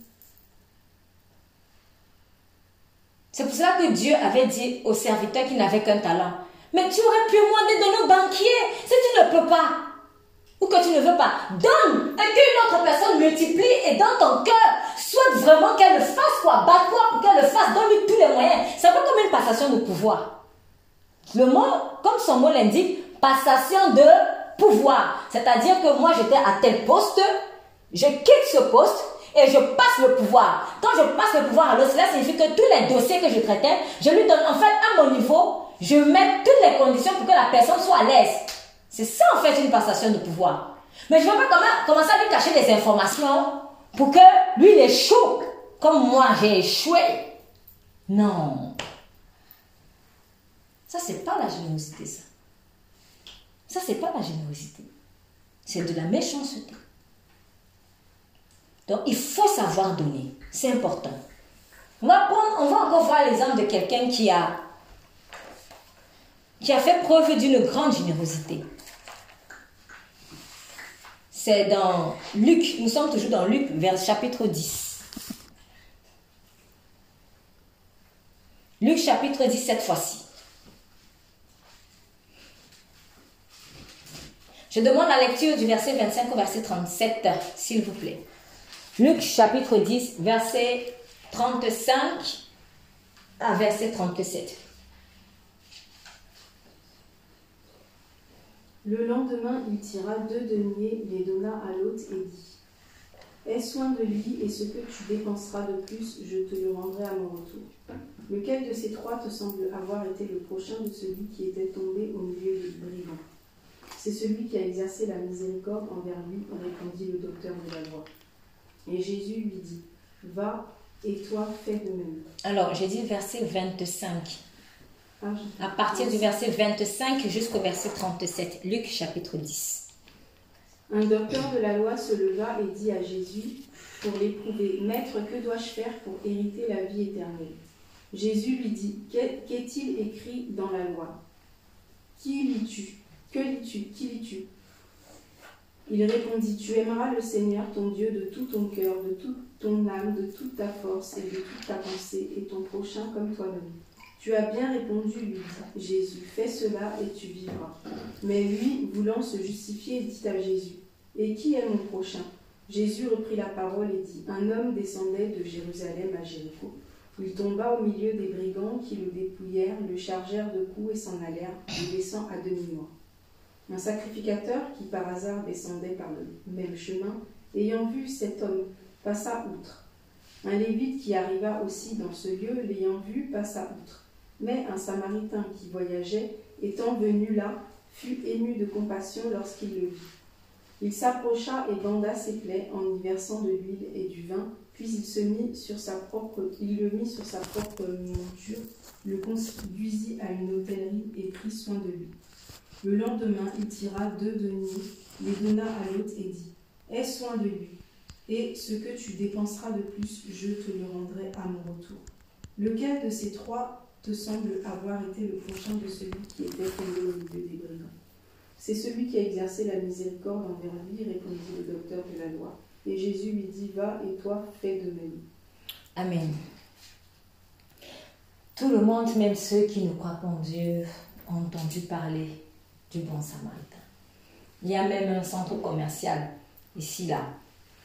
C'est pour cela que Dieu avait dit aux serviteurs qui n'avaient qu'un talent. Mais tu aurais pu demander de nos banquiers. Si tu ne peux pas, ou que tu ne veux pas, donne et qu'une autre personne multiplie et dans ton cœur, souhaite vraiment qu'elle le fasse quoi, bat-toi pour qu'elle le fasse, donne-lui tous les moyens. C'est peu comme une passation de pouvoir. Le mot, comme son mot l'indique, passation de pouvoir. C'est-à-dire que moi j'étais à tel poste, je quitte ce poste et je passe le pouvoir. Quand je passe le pouvoir à l'autre, cela signifie que tous les dossiers que je traitais, je lui donne en fait à mon niveau, je mets toutes les conditions pour que la personne soit à l'aise. C'est ça en fait une passation de pouvoir. Mais je ne veux pas commencer à lui cacher des informations pour que lui il échoue comme moi j'ai échoué. Non. Ça, c'est pas la générosité, ça. Ça, c'est pas la générosité. C'est de la méchanceté. Donc, il faut savoir donner. C'est important. On va, prendre, on va encore voir l'exemple de quelqu'un qui a, qui a fait preuve d'une grande générosité. C'est dans Luc, nous sommes toujours dans Luc, vers chapitre 10. Luc chapitre 10 cette fois-ci. Je demande la lecture du verset 25 au verset 37, s'il vous plaît. Luc chapitre 10, verset 35 à verset 37. Le lendemain, il tira deux deniers, les donna à l'hôte et dit Aie soin de lui, et ce que tu dépenseras de plus, je te le rendrai à mon retour. Lequel de ces trois te semble avoir été le prochain de celui qui était tombé au milieu des brigands C'est celui qui a exercé la miséricorde envers lui, répondit le docteur de la loi. Et Jésus lui dit Va, et toi fais de même. Alors, j'ai dit verset 25. À partir du verset 25 jusqu'au verset 37, Luc chapitre 10. Un docteur de la loi se leva et dit à Jésus pour l'éprouver, Maître, que dois-je faire pour hériter la vie éternelle? Jésus lui dit, Qu'est-il écrit dans la loi Qui lis-tu Que lis-tu Qui lis-tu? Il répondit, Tu aimeras le Seigneur ton Dieu de tout ton cœur, de toute ton âme, de toute ta force et de toute ta pensée, et ton prochain comme toi-même. Tu as bien répondu, lui dit Jésus, fais cela et tu vivras. Mais lui, voulant se justifier, dit à Jésus, Et qui est mon prochain? Jésus reprit la parole et dit, Un homme descendait de Jérusalem à Jéricho, Il tomba au milieu des brigands qui le dépouillèrent, le chargèrent de coups et s'en allèrent, le laissant à demi-mort. Un sacrificateur qui par hasard descendait par le même chemin, ayant vu cet homme, passa outre. Un lévite qui arriva aussi dans ce lieu, l'ayant vu, passa outre. Mais un samaritain qui voyageait, étant venu là, fut ému de compassion lorsqu'il le vit. Il s'approcha et banda ses plaies en y versant de l'huile et du vin, puis il se mit sur sa propre, il le mit sur sa propre monture, le conduisit à une hôtellerie et prit soin de lui. Le lendemain, il tira deux deniers, les donna à l'hôte et dit Aie soin de lui, et ce que tu dépenseras de plus, je te le rendrai à mon retour. Lequel de ces trois te semble avoir été le prochain de celui qui était tombé au milieu des brigands C'est celui qui a exercé la miséricorde envers lui, répondit le docteur de la loi. Et Jésus lui dit Va et toi, fais de même. Amen. Tout le monde, même ceux qui ne croient pas en Dieu, ont entendu parler du bon samaritain. Il y a même un centre commercial ici, là,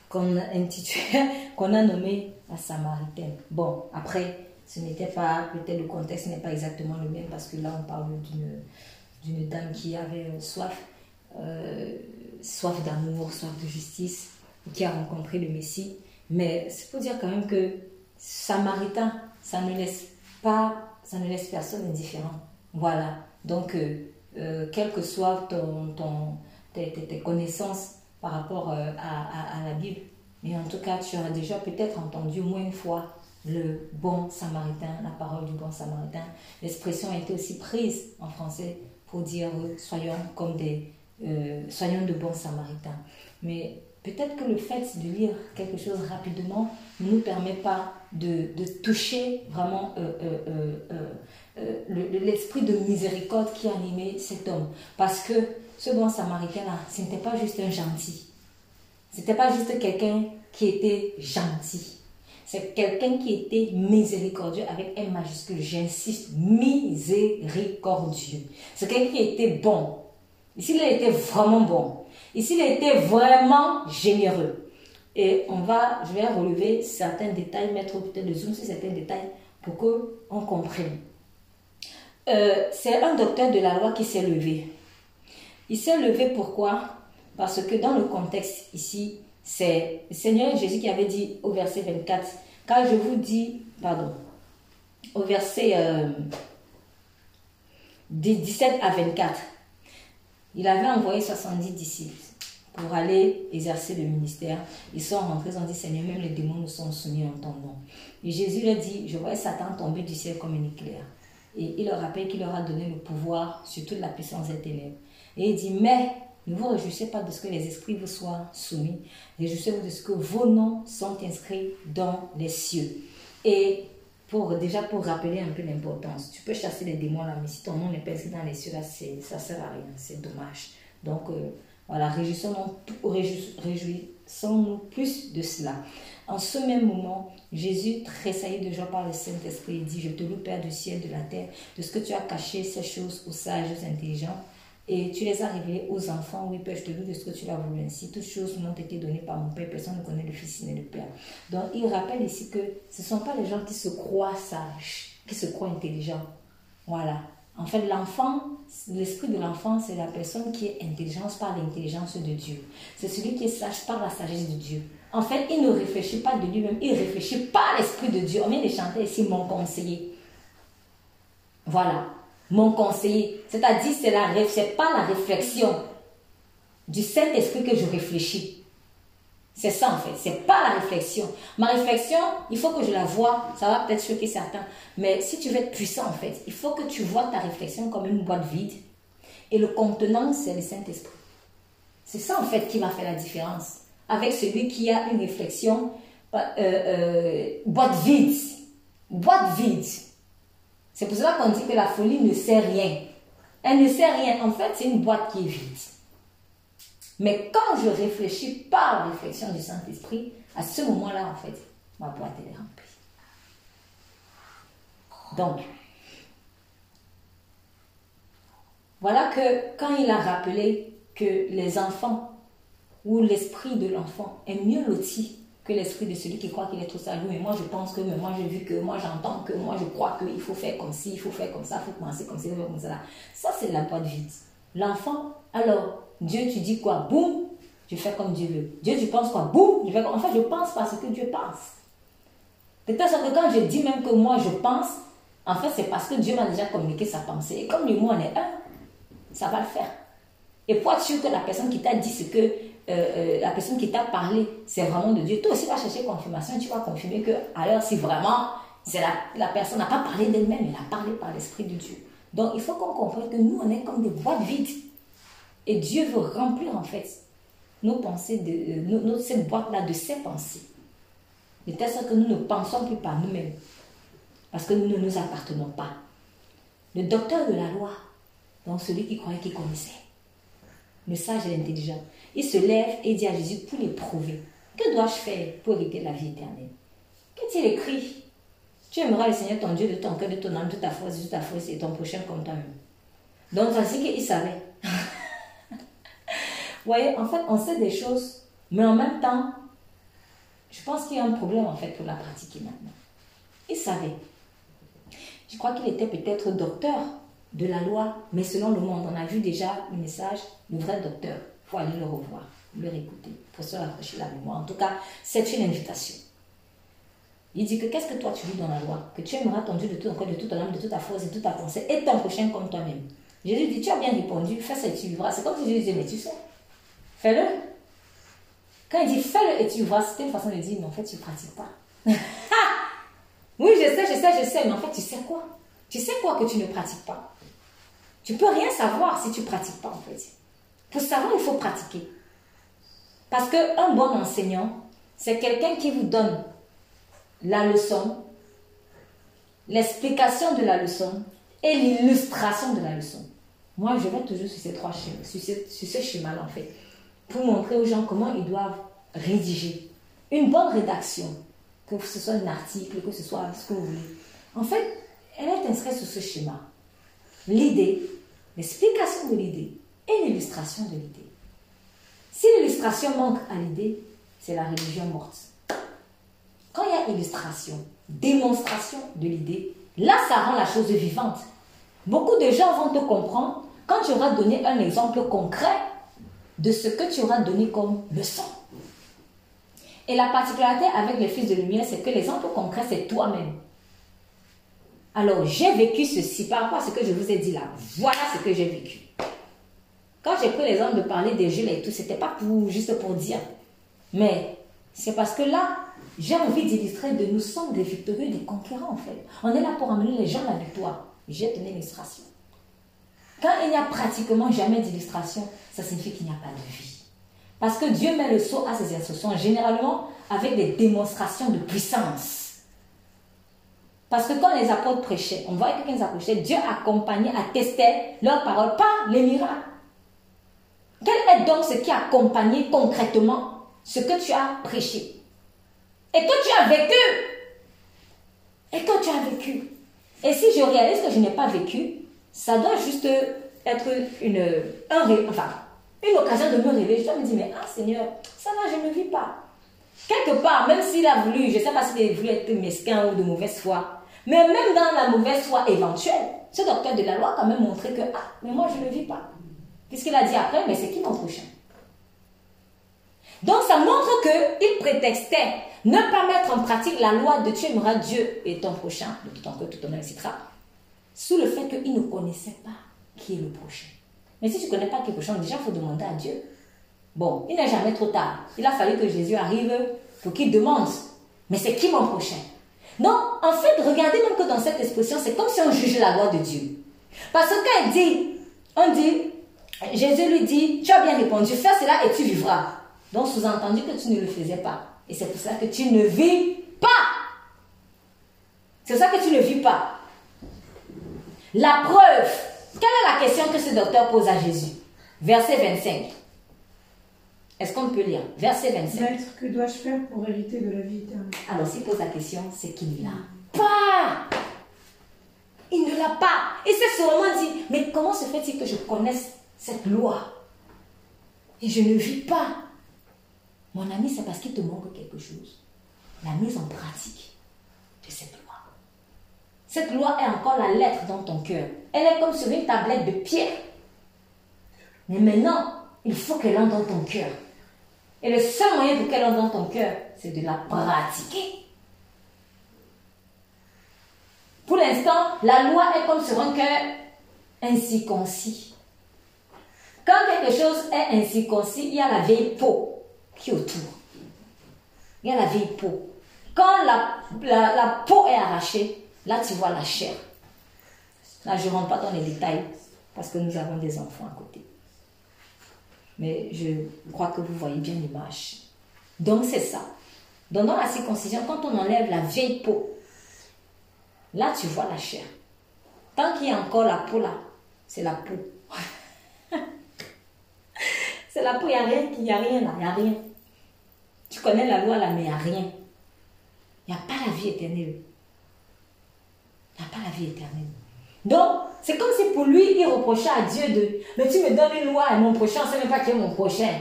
qu'on a nommé la Samaritaine. Bon, après, ce n'était pas, peut-être le contexte n'est pas exactement le même parce que là, on parle d'une, dame qui avait soif, euh, soif d'amour, soif de justice, qui a rencontré le Messie. Mais c'est pour dire quand même que Samaritain, ça ne laisse pas, ça ne laisse personne indifférent. Voilà. Donc, euh, euh, quelles que soient ton, ton, tes, tes connaissances par rapport euh, à, à, la Bible. Mais en tout cas, tu as déjà peut-être entendu au moins une fois le bon samaritain, la parole du bon samaritain. L'expression a été aussi prise en français pour dire euh, soyons comme des euh, soyons de bons samaritains. Mais peut-être que le fait de lire quelque chose rapidement ne nous permet pas de, de toucher vraiment l'esprit de miséricorde qui animait cet homme. Parce que ce bon samaritain-là, ce n'était pas juste un gentil. Ce n'était pas juste quelqu'un qui était gentil. C'est quelqu'un qui était miséricordieux avec un majuscule. J'insiste, miséricordieux. C'est quelqu'un qui était bon. Ici, il été vraiment bon. Ici, il été vraiment généreux. Et on va, je vais relever certains détails, mettre peut-être le zoom sur certains détails pour qu'on comprenne. Euh, c'est un docteur de la loi qui s'est levé. Il s'est levé pourquoi? Parce que dans le contexte ici, c'est le Seigneur Jésus qui avait dit au verset 24, car je vous dis, pardon, au verset 17 euh, à 24, il avait envoyé 70 disciples pour aller exercer le ministère. Ils sont rentrés, ils ont dit, Seigneur, même les démons nous sont soumis en ton nom. Et Jésus leur dit, je vois Satan tomber du ciel comme un éclair. Et il leur rappelle qu'il leur a donné le pouvoir sur toute la puissance des ténèbres. Et il dit, mais ne vous réjouissez pas de ce que les esprits vous soient soumis. Réjouissez-vous de ce que vos noms sont inscrits dans les cieux. Et pour, déjà pour rappeler un peu l'importance, tu peux chasser les démons là, mais si ton nom n'est pas inscrit dans les cieux là, ça sert à rien, c'est dommage. Donc euh, voilà, réjouissons-nous réjouissons plus de cela. En ce même moment, Jésus, tressaillit de joie par le Saint-Esprit, dit, je te loue Père du ciel, de la terre, de ce que tu as caché ces choses aux sages, aux intelligents et tu les as révélés aux enfants. Oui, Père, je te loue de ce que tu l'as voulu ainsi. Toutes choses m'ont été données par mon Père. Personne ne connaît le Fils ni le Père. Donc, il rappelle ici que ce ne sont pas les gens qui se croient sages, qui se croient intelligents. Voilà. En fait, l'enfant, l'esprit de l'enfant, c'est la personne qui est intelligente par l'intelligence de Dieu. C'est celui qui est sage par la sagesse de Dieu. En fait, il ne réfléchit pas de lui-même, il réfléchit par l'esprit de Dieu. On vient de chanter ici mon conseiller. Voilà mon conseiller. C'est-à-dire, c'est la, c'est pas la réflexion du Saint-Esprit que je réfléchis. C'est ça en fait, c'est pas la réflexion. Ma réflexion, il faut que je la vois, ça va peut-être choquer certains, mais si tu veux être puissant en fait, il faut que tu vois ta réflexion comme une boîte vide et le contenant, c'est le Saint-Esprit. C'est ça en fait qui va faire la différence avec celui qui a une réflexion euh, euh, boîte vide. Boîte vide. C'est pour cela qu'on dit que la folie ne sert rien. Elle ne sert rien. En fait, c'est une boîte qui est vide. Mais quand je réfléchis par réflexion du Saint-Esprit, à ce moment-là, en fait, ma boîte est remplie. Donc, voilà que quand il a rappelé que les enfants ou l'esprit de l'enfant est mieux loti que l'esprit de celui qui croit qu'il est trop sage. Mais moi, je pense que, mais moi, j'ai vu que, moi, j'entends que, moi, je crois qu'il faut faire comme ci, il faut faire comme ça, il faut penser comme ça, il faut faire comme ça. Ça, c'est la boîte vide. L'enfant, alors, Dieu, tu dis quoi? Boum, je fais comme Dieu veut. Dieu, tu penses quoi? Boum, je fais comme... En fait, je pense parce que Dieu pense. De toute façon, quand je dis même que moi, je pense, en fait, c'est parce que Dieu m'a déjà communiqué sa pensée. Et comme lui, moi, on est un, ça va le faire. Et pour être sûr que la personne qui t'a dit ce que euh, la personne qui t'a parlé, c'est vraiment de Dieu. Toi aussi, vas chercher confirmation, tu vas confirmer que, alors, si vraiment c'est la, la personne n'a pas parlé d'elle-même, elle a parlé par l'Esprit de Dieu. Donc, il faut qu'on comprenne que nous, on est comme des boîtes vides. Et Dieu veut remplir, en fait, nos pensées, de, euh, cette boîte-là de ses pensées. De telle sorte que nous ne pensons plus par nous-mêmes. Parce que nous ne nous appartenons pas. Le docteur de la loi, donc celui qui croyait qu'il connaissait, le sage et l'intelligent, il se lève et dit à Jésus pour l'éprouver. Que dois-je faire pour hériter la vie éternelle? Qu'est-il écrit? Tu aimeras le Seigneur ton Dieu de ton cœur, de ton âme, de ta force, de ta force et ton prochain comme toi-même. Donc, c'est qu'il savait. Vous voyez, en fait, on sait des choses, mais en même temps, je pense qu'il y a un problème en fait pour la pratiquer maintenant. Il savait. Je crois qu'il était peut-être docteur de la loi, mais selon le monde, on a vu déjà le message, le vrai docteur. Faut aller le revoir, le réécouter, pour se rafraîchir la mémoire. En tout cas, c'est une invitation. Il dit que qu'est-ce que toi tu dis dans la loi? Que tu aimeras ton Dieu de tout ton corps, de toute ton âme, de toute ta force de toute ta pensée, et ton prochain comme toi-même. Jésus dit, tu as bien répondu, fais ça et tu vivras. C'est comme si Jésus disait, mais tu sais, fais-le. Quand il dit fais-le et tu vivras, c'était une façon de dire, mais en fait, tu ne pratiques pas. oui, je sais, je sais, je sais, mais en fait, tu sais quoi? Tu sais quoi que tu ne pratiques pas? Tu peux rien savoir si tu ne pratiques pas, en fait. Pour savoir, il faut pratiquer. Parce qu'un bon enseignant, c'est quelqu'un qui vous donne la leçon, l'explication de la leçon et l'illustration de la leçon. Moi, je vais toujours sur ces trois schémas, sur ce, schéma-là, en fait, pour montrer aux gens comment ils doivent rédiger. Une bonne rédaction, que ce soit un article, que ce soit ce que vous voulez. En fait, elle est inscrite sur ce schéma. L'idée, l'explication de l'idée, et l'illustration de l'idée. Si l'illustration manque à l'idée, c'est la religion morte. Quand il y a illustration, démonstration de l'idée, là, ça rend la chose vivante. Beaucoup de gens vont te comprendre quand tu auras donné un exemple concret de ce que tu auras donné comme leçon. Et la particularité avec les fils de lumière, c'est que l'exemple concret, c'est toi-même. Alors, j'ai vécu ceci par rapport à ce que je vous ai dit là. Voilà ce que j'ai vécu. Quand j'ai pris l'exemple de parler des Jules et tout, c'était pas juste pour dire. Mais c'est parce que là, j'ai envie d'illustrer de nous sommes des victorieux, des conquérants en fait. On est là pour amener les gens à la victoire. J'ai donné l'illustration. Quand il n'y a pratiquement jamais d'illustration, ça signifie qu'il n'y a pas de vie. Parce que Dieu met le saut à ses instructions, généralement avec des démonstrations de puissance. Parce que quand les apôtres prêchaient, on voit que quand ils approchaient, Dieu accompagnait, attestait leurs paroles par les miracles. Quel est donc ce qui a accompagné concrètement ce que tu as prêché? Et que tu as vécu Et que tu as vécu Et si je réalise que je n'ai pas vécu, ça doit juste être une, un, enfin, une occasion de me réveiller. Je dois me dire, mais ah Seigneur, ça va, je ne vis pas. Quelque part, même s'il a voulu, je ne sais pas s'il a voulu être mesquin ou de mauvaise foi, mais même dans la mauvaise foi éventuelle, ce docteur de la loi a quand même montré que, ah, mais moi je ne vis pas. Puisqu'il a dit après, mais c'est qui mon prochain? Donc ça montre qu'il prétextait ne pas mettre en pratique la loi de tu aimeras Dieu et ton prochain, de tout cœur, tout ton etc. Sous le fait qu'il ne connaissait pas qui est le prochain. Mais si tu ne connais pas qui est le prochain, déjà il faut demander à Dieu. Bon, il n'est jamais trop tard. Il a fallu que Jésus arrive pour qu'il demande. Mais c'est qui mon prochain? Donc, en fait, regardez même que dans cette expression, c'est comme si on jugeait la loi de Dieu. Parce que il dit, on dit, Jésus lui dit, tu as bien répondu, fais cela et tu vivras. Donc sous-entendu que tu ne le faisais pas. Et c'est pour ça que tu ne vis pas. C'est ça que tu ne vis pas. La preuve. Quelle est la question que ce docteur pose à Jésus? Verset 25. Est-ce qu'on peut lire? Verset 25. Maître, que dois-je faire pour hériter de la vie éternelle? Alors s'il pose la question, c'est qu'il ne l'a pas. Il ne l'a pas. Et c'est seulement dit, mais comment se fait-il que je connaisse cette loi. Et je ne vis pas. Mon ami, c'est parce qu'il te manque quelque chose. La mise en pratique de cette loi. Cette loi est encore la lettre dans ton cœur. Elle est comme sur une tablette de pierre. Mais maintenant, il faut qu'elle entre dans ton cœur. Et le seul moyen pour qu'elle entre dans ton cœur, c'est de la pratiquer. Pour l'instant, la loi est comme sur un cœur incirconcis. Quand quelque chose est incirconcis, il y a la vieille peau qui est autour. Il y a la vieille peau. Quand la, la, peau est arrachée, là tu vois la chair. Là, je ne rentre pas dans les détails parce que nous avons des enfants à côté. Mais je crois que vous voyez bien l'image. Donc c'est ça. Donc dans la circoncision, quand on enlève la vieille peau, là tu vois la chair. Tant qu'il y a encore la peau là, c'est la peau. c'est la peau, il n'y a rien, il n'y a rien là, il n'y a rien. Tu connais la loi là, mais il n'y a rien. Il n'y a pas la vie éternelle. Il n'y a pas la vie éternelle. Donc, c'est comme si pour lui, il reprochait à Dieu de Mais tu me donnes une loi et mon prochain, on ne sait même pas qui est mon prochain.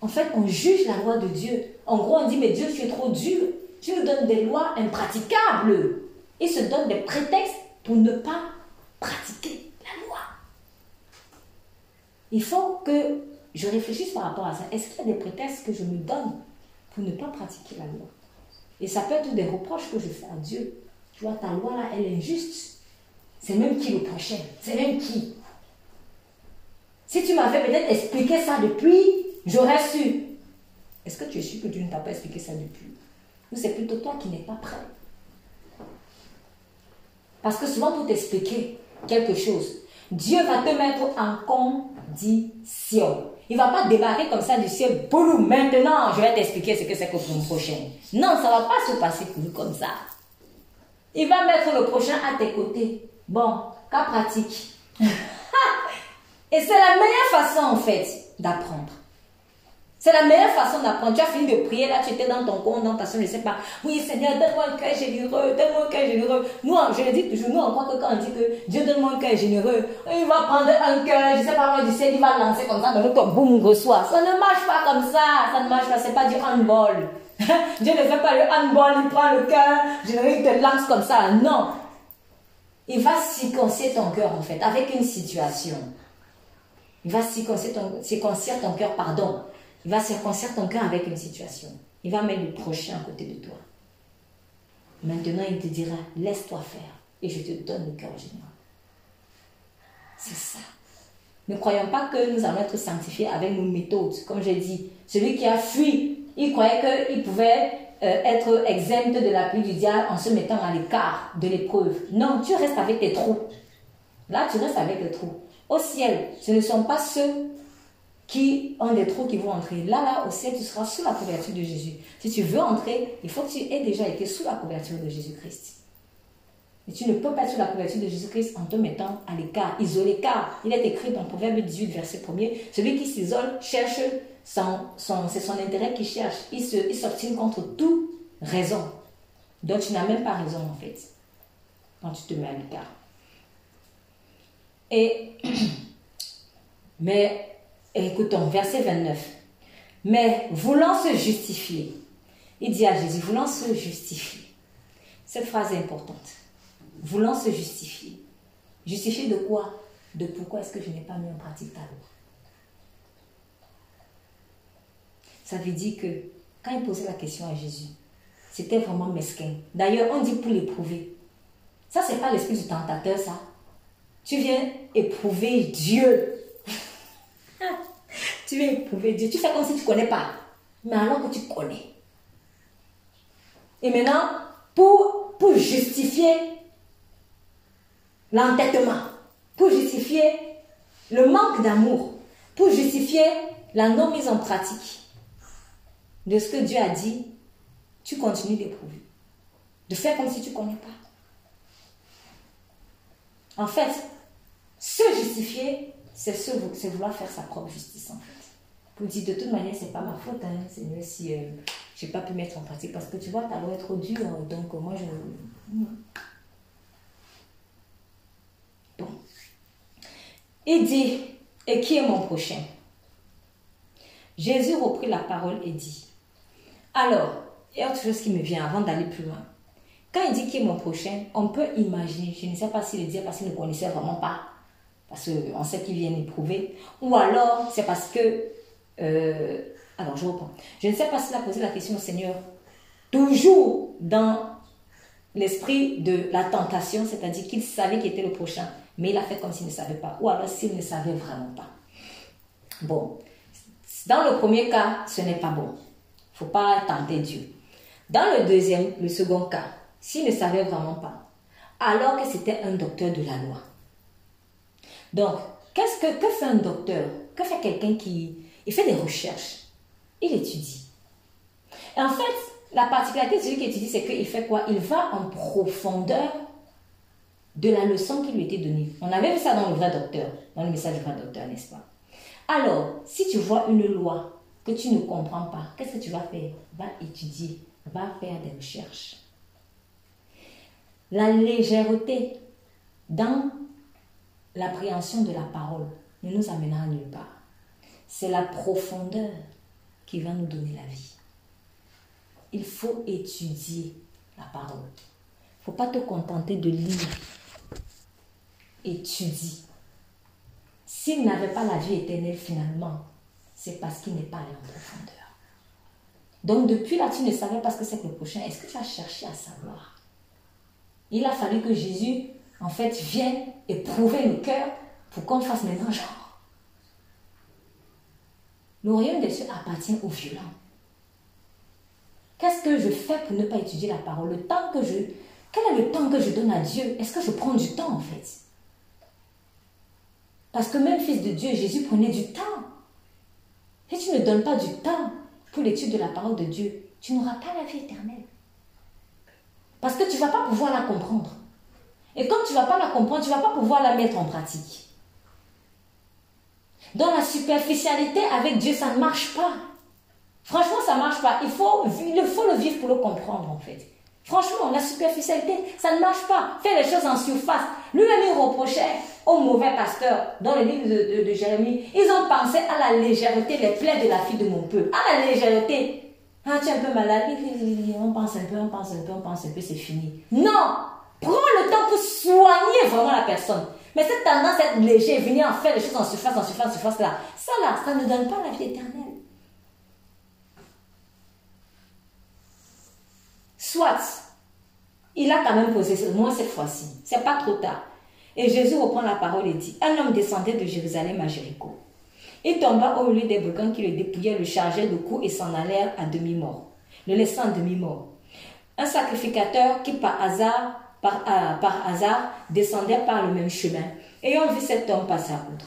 En fait, on juge la loi de Dieu. En gros, on dit Mais Dieu, tu es trop dur. Tu nous donnes des lois impraticables. Il se donne des prétextes pour ne pas pratiquer. Il faut que je réfléchisse par rapport à ça. Est-ce qu'il y a des prétextes que je me donne pour ne pas pratiquer la loi? Et ça peut être des reproches que je fais à Dieu. Tu vois, ta loi là, elle est injuste. C'est même qui le prochain C'est même qui? Si tu m'avais peut-être expliqué ça depuis, j'aurais su. Est-ce que tu es sûr que Dieu ne t'a pas expliqué ça depuis? Ou c'est plutôt toi qui n'es pas prêt? Parce que souvent, pour t'expliquer quelque chose, Dieu va te mettre en Il ne va pas débarquer comme ça du ciel. Boum, maintenant, je vais t'expliquer ce que c'est que pour mon prochain. Non, ça ne va pas se passer pour lui comme ça. Il va mettre le prochain à tes côtés. Bon, cas pratique. Et c'est la meilleure façon en fait d'apprendre. C'est la meilleure façon d'apprendre. Tu as fini de prier, là, tu étais dans ton compte, dans ta soeur, je ne sais pas. Oui, Seigneur, donne-moi un cœur généreux, donne-moi un cœur généreux. Nous, je le dis toujours, nous, on croit que quand on dit que Dieu donne-moi un cœur généreux, il va prendre un cœur, je ne sais pas moi, du ciel, il va lancer comme ça, donc ton boum, reçoit. Ça ne marche pas comme ça, ça ne marche pas, c'est pas du handball. Dieu ne fait pas le handball, il prend le cœur, je il te lance comme ça. Non. Il va circoncire ton cœur, en fait, avec une situation. Il va circoncire ton, ton cœur, pardon. Il va circoncire ton cœur avec une situation. Il va mettre le prochain à côté de toi. Maintenant, il te dira, laisse-toi faire et je te donne le cœur général. C'est ça. Ne croyons pas que nous allons être sanctifiés avec nos méthodes. Comme j'ai dit, celui qui a fui il croyait qu'il pouvait euh, être exempt de la pluie du diable en se mettant à l'écart de l'épreuve. Non, tu restes avec tes trous. Là, tu restes avec tes trous. Au ciel, ce ne sont pas ceux qui ont des trous qui vont entrer. Là, là, au ciel, tu seras sous la couverture de Jésus. Si tu veux entrer, il faut que tu aies déjà été sous la couverture de Jésus-Christ. Et tu ne peux pas être sous la couverture de Jésus-Christ en te mettant à l'écart, isolé, car il est écrit dans Proverbe 18, verset 1er, celui qui s'isole cherche c'est son intérêt qu'il cherche. Il s'obstine contre toute raison. Donc tu n'as même pas raison en fait quand tu te mets à l'écart. Et, mais, écoutons, verset 29. Mais voulant se justifier, il dit à Jésus, voulant se justifier. Cette phrase est importante. Voulant se justifier. Justifier de quoi? De pourquoi est-ce que je n'ai pas mis en pratique ta loi? Ça veut dire que quand il posait la question à Jésus, c'était vraiment mesquin. D'ailleurs, on dit pour l'éprouver. Ça, c'est pas l'esprit du tentateur, ça. Tu viens éprouver Dieu. Tu viens éprouver Dieu. Tu fais comme si tu ne connais pas. Mais alors que tu connais. Et maintenant, pour, pour justifier l'entêtement, pour justifier le manque d'amour, pour justifier la non mise en pratique, de ce que Dieu a dit, tu continues d'éprouver. De faire comme si tu ne connais pas. En fait, se justifier, c'est vouloir faire sa propre justice, en fait. Pour dire, de toute manière, ce n'est pas ma faute, hein, mieux si euh, je n'ai pas pu mettre en pratique. Parce que tu vois, ta loi est trop dure, donc moi, je... Bon. Il dit, et qui est mon prochain? Jésus reprit la parole et dit, alors, il y a autre chose qui me vient avant d'aller plus loin. Quand il dit qui est mon prochain, on peut imaginer, je ne sais pas s'il le dit parce qu'il ne connaissait vraiment pas, parce qu'on sait qu'il vient éprouver, ou alors c'est parce que, euh, alors je reprends, je ne sais pas s'il a posé la question au Seigneur, toujours dans l'esprit de la tentation, c'est-à-dire qu'il savait qu'il était le prochain, mais il a fait comme s'il ne savait pas, ou alors s'il ne savait vraiment pas. Bon, dans le premier cas, ce n'est pas bon. Il ne faut pas tenter Dieu. Dans le deuxième, le second cas, s'il ne savait vraiment pas, alors que c'était un docteur de la loi. Donc, qu'est-ce que, que fait un docteur? Que fait quelqu'un qui... Il fait des recherches. Il étudie. Et en fait, la particularité de celui qui étudie, c'est qu'il fait quoi? Il va en profondeur de la leçon qui lui était donnée. On avait vu ça dans le vrai docteur, dans le message du vrai docteur, n'est-ce pas? Alors, si tu vois une loi que tu ne comprends pas, qu'est-ce que tu vas faire? Va étudier, va faire des recherches. La légèreté dans l'appréhension de la parole ne nous amènera nulle part. C'est la profondeur qui va nous donner la vie. Il faut étudier la parole. Il ne faut pas te contenter de lire. Étudie. S'il n'avait pas la vie éternelle finalement, c'est parce qu'il n'est pas allé en profondeur. Donc depuis là, tu ne savais pas ce que c'est que le prochain. Est-ce que tu as cherché à savoir? Il a fallu que Jésus, en fait, vienne éprouver le cœur pour qu'on fasse maintenant genre. Le royaume des cieux appartient aux violents. Qu'est-ce que je fais pour ne pas étudier la parole? Le temps que je. Quel est le temps que je donne à Dieu? Est-ce que je prends du temps en fait? Parce que même fils de Dieu, Jésus prenait du temps. Si tu ne donnes pas du temps pour l'étude de la parole de Dieu, tu n'auras pas la vie éternelle. Parce que tu ne vas pas pouvoir la comprendre. Et comme tu ne vas pas la comprendre, tu ne vas pas pouvoir la mettre en pratique. Dans la superficialité avec Dieu, ça ne marche pas. Franchement, ça ne marche pas. Il faut, il faut le vivre pour le comprendre, en fait. Franchement, la superficialité, ça ne marche pas. Fais les choses en surface. Lui-même, il reprochait aux mauvais pasteurs dans le livre de, de Jérémie. Ils ont pensé à la légèreté, les plaies de la fille de mon peuple. À la légèreté. Ah, tu es un peu malade. On pense un peu, on pense un peu, on pense un peu, c'est fini. Non Prends le temps pour soigner vraiment la personne. Mais cette tendance à être léger, venir en faire les choses en surface, en surface, en surface, là, ça ça ne donne pas la vie éternelle. Soit, il a quand même posé, moi cette fois-ci, c'est pas trop tard. Et Jésus reprend la parole et dit, un homme descendait de Jérusalem à Jéricho. Il tomba au milieu des brigands qui le dépouillaient, le chargeaient de coups et s'en allèrent à demi-mort, le laissant à demi-mort. Un sacrificateur qui par hasard, par, euh, par hasard descendait par le même chemin, ayant vu cet homme passer outre.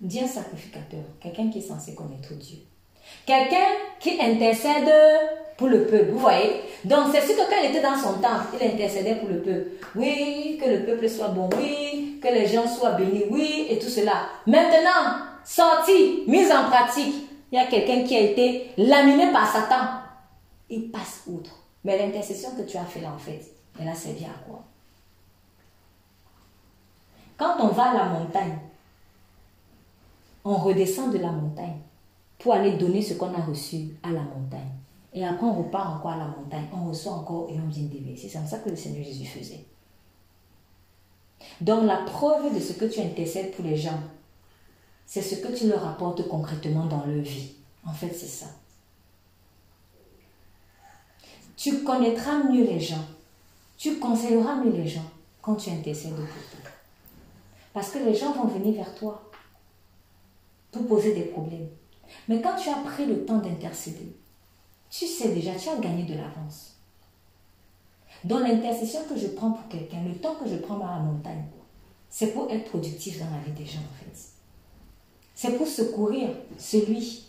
Dit un sacrificateur, quelqu'un qui est censé connaître Dieu. Quelqu'un qui intercède pour le peuple, vous voyez? Donc c'est sûr que quand il était dans son temps, il intercédait pour le peuple. Oui, que le peuple soit bon, oui, que les gens soient bénis, oui, et tout cela. Maintenant, sorti, mise en pratique, il y a quelqu'un qui a été laminé par Satan. Il passe outre. Mais l'intercession que tu as fait là, en fait, elle a servi à quoi Quand on va à la montagne, on redescend de la montagne pour aller donner ce qu'on a reçu à la montagne. Et après, on repart encore à la montagne, on reçoit encore et on vient déverser. C'est comme ça que le Seigneur Jésus faisait. Donc, la preuve de ce que tu intercèdes pour les gens, c'est ce que tu leur apportes concrètement dans leur vie. En fait, c'est ça. Tu connaîtras mieux les gens. Tu conseilleras mieux les gens quand tu intercèdes pour eux. Parce que les gens vont venir vers toi pour poser des problèmes. Mais quand tu as pris le temps d'intercéder, tu sais déjà, tu as gagné de l'avance. Dans l'intercession que je prends pour quelqu'un, le temps que je prends à la montagne, c'est pour être productif dans la vie des gens en fait. C'est pour secourir celui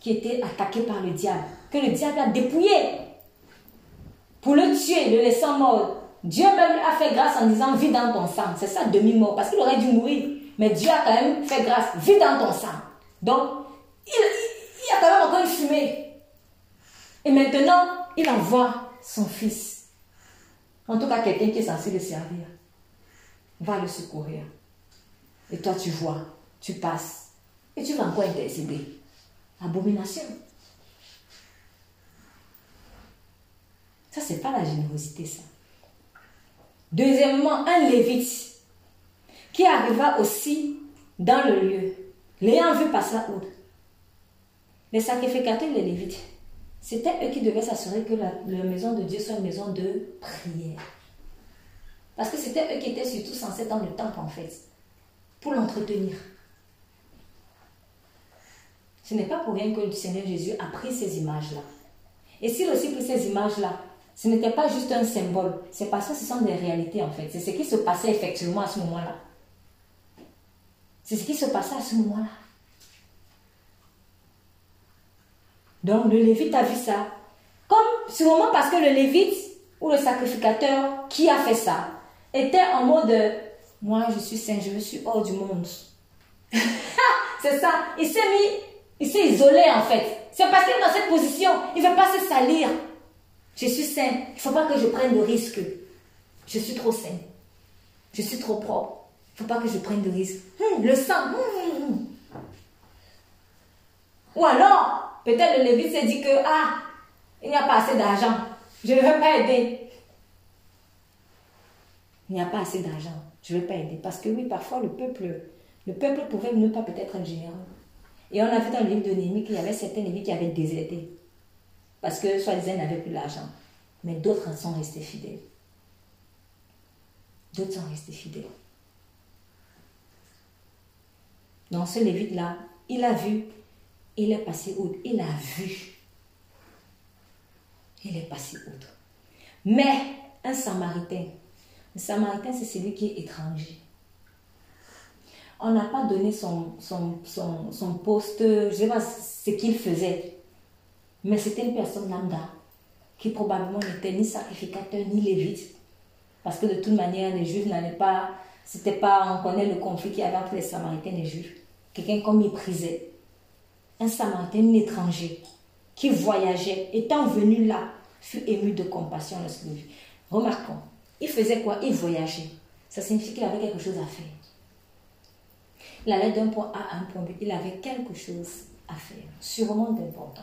qui était attaqué par le diable, que le diable a dépouillé. Pour le tuer, le laissant mort. Dieu même a fait grâce en disant vis dans ton sang. C'est ça, demi-mort, parce qu'il aurait dû mourir. Mais Dieu a quand même fait grâce, vis dans ton sang. Donc, il, y a quand même encore une fumée et maintenant, il envoie son fils. En tout cas, quelqu'un qui est censé le servir. Va le secourir. Et toi, tu vois, tu passes. Et tu vas encore intercéder. abomination. Ça, c'est pas la générosité, ça. Deuxièmement, un lévite qui arriva aussi dans le lieu, l'ayant vu passer où Les sacrificateurs, les lévites, c'était eux qui devaient s'assurer que la, maison de Dieu soit une maison de prière. Parce que c'était eux qui étaient surtout censés dans le temple, en fait, pour l'entretenir. Ce n'est pas pour rien que le Seigneur Jésus a pris ces images-là. Et s'il aussi pris ces images-là, ce n'était pas juste un symbole, c'est parce que ce sont des réalités en fait. C'est ce qui se passait effectivement à ce moment-là. C'est ce qui se passait à ce moment-là. Donc le Lévite a vu ça. Comme sûrement parce que le Lévite ou le sacrificateur qui a fait ça était en mode moi je suis saint, je suis hors du monde. c'est ça. Il s'est mis, il s'est isolé en fait. C'est parce qu'il est dans cette position, il ne veut pas se salir. Je suis saint. Il ne faut pas que je prenne de risques. Je suis trop saint. Je suis trop propre. Il ne faut pas que je prenne de risques. Hum, le sang. Hum, hum, Ou alors, peut-être le Lévite s'est dit que, ah, il n'y a pas assez d'argent. Je ne vais pas aider. Il n'y a pas assez d'argent. Je ne vais pas aider. Parce que oui, parfois, le peuple, le peuple pouvait ne pas peut-être être généreux. Et on a vu dans le livre de Néhémie qu'il y avait certains Lévites qui avaient déserté. Parce que soi-disant, n'avaient plus l'argent. Mais d'autres sont restés fidèles. D'autres sont restés fidèles. Donc ce Lévite-là, il a vu, il est passé outre. Il a vu. Il est passé outre. Mais un Samaritain, un Samaritain, c'est celui qui est étranger. On n'a pas donné son, son poste, je ne sais pas ce qu'il faisait. Mais c'était une personne lambda qui probablement n'était ni sacrificateur ni lévite. Parce que de toute manière, les Juifs n'allaient pas. C'était pas. On connaît le conflit qu'il y avait entre les Samaritains et les Juifs. Quelqu'un qu'on méprisait. Un Samaritain, étranger, qui voyageait, étant venu là, fut ému de compassion lorsqu'il vit. Remarquons, il faisait quoi? Il voyageait. Ça signifie qu'il avait quelque chose à faire. Il allait d'un point A à un point B. Il avait quelque chose à faire, sûrement d'important.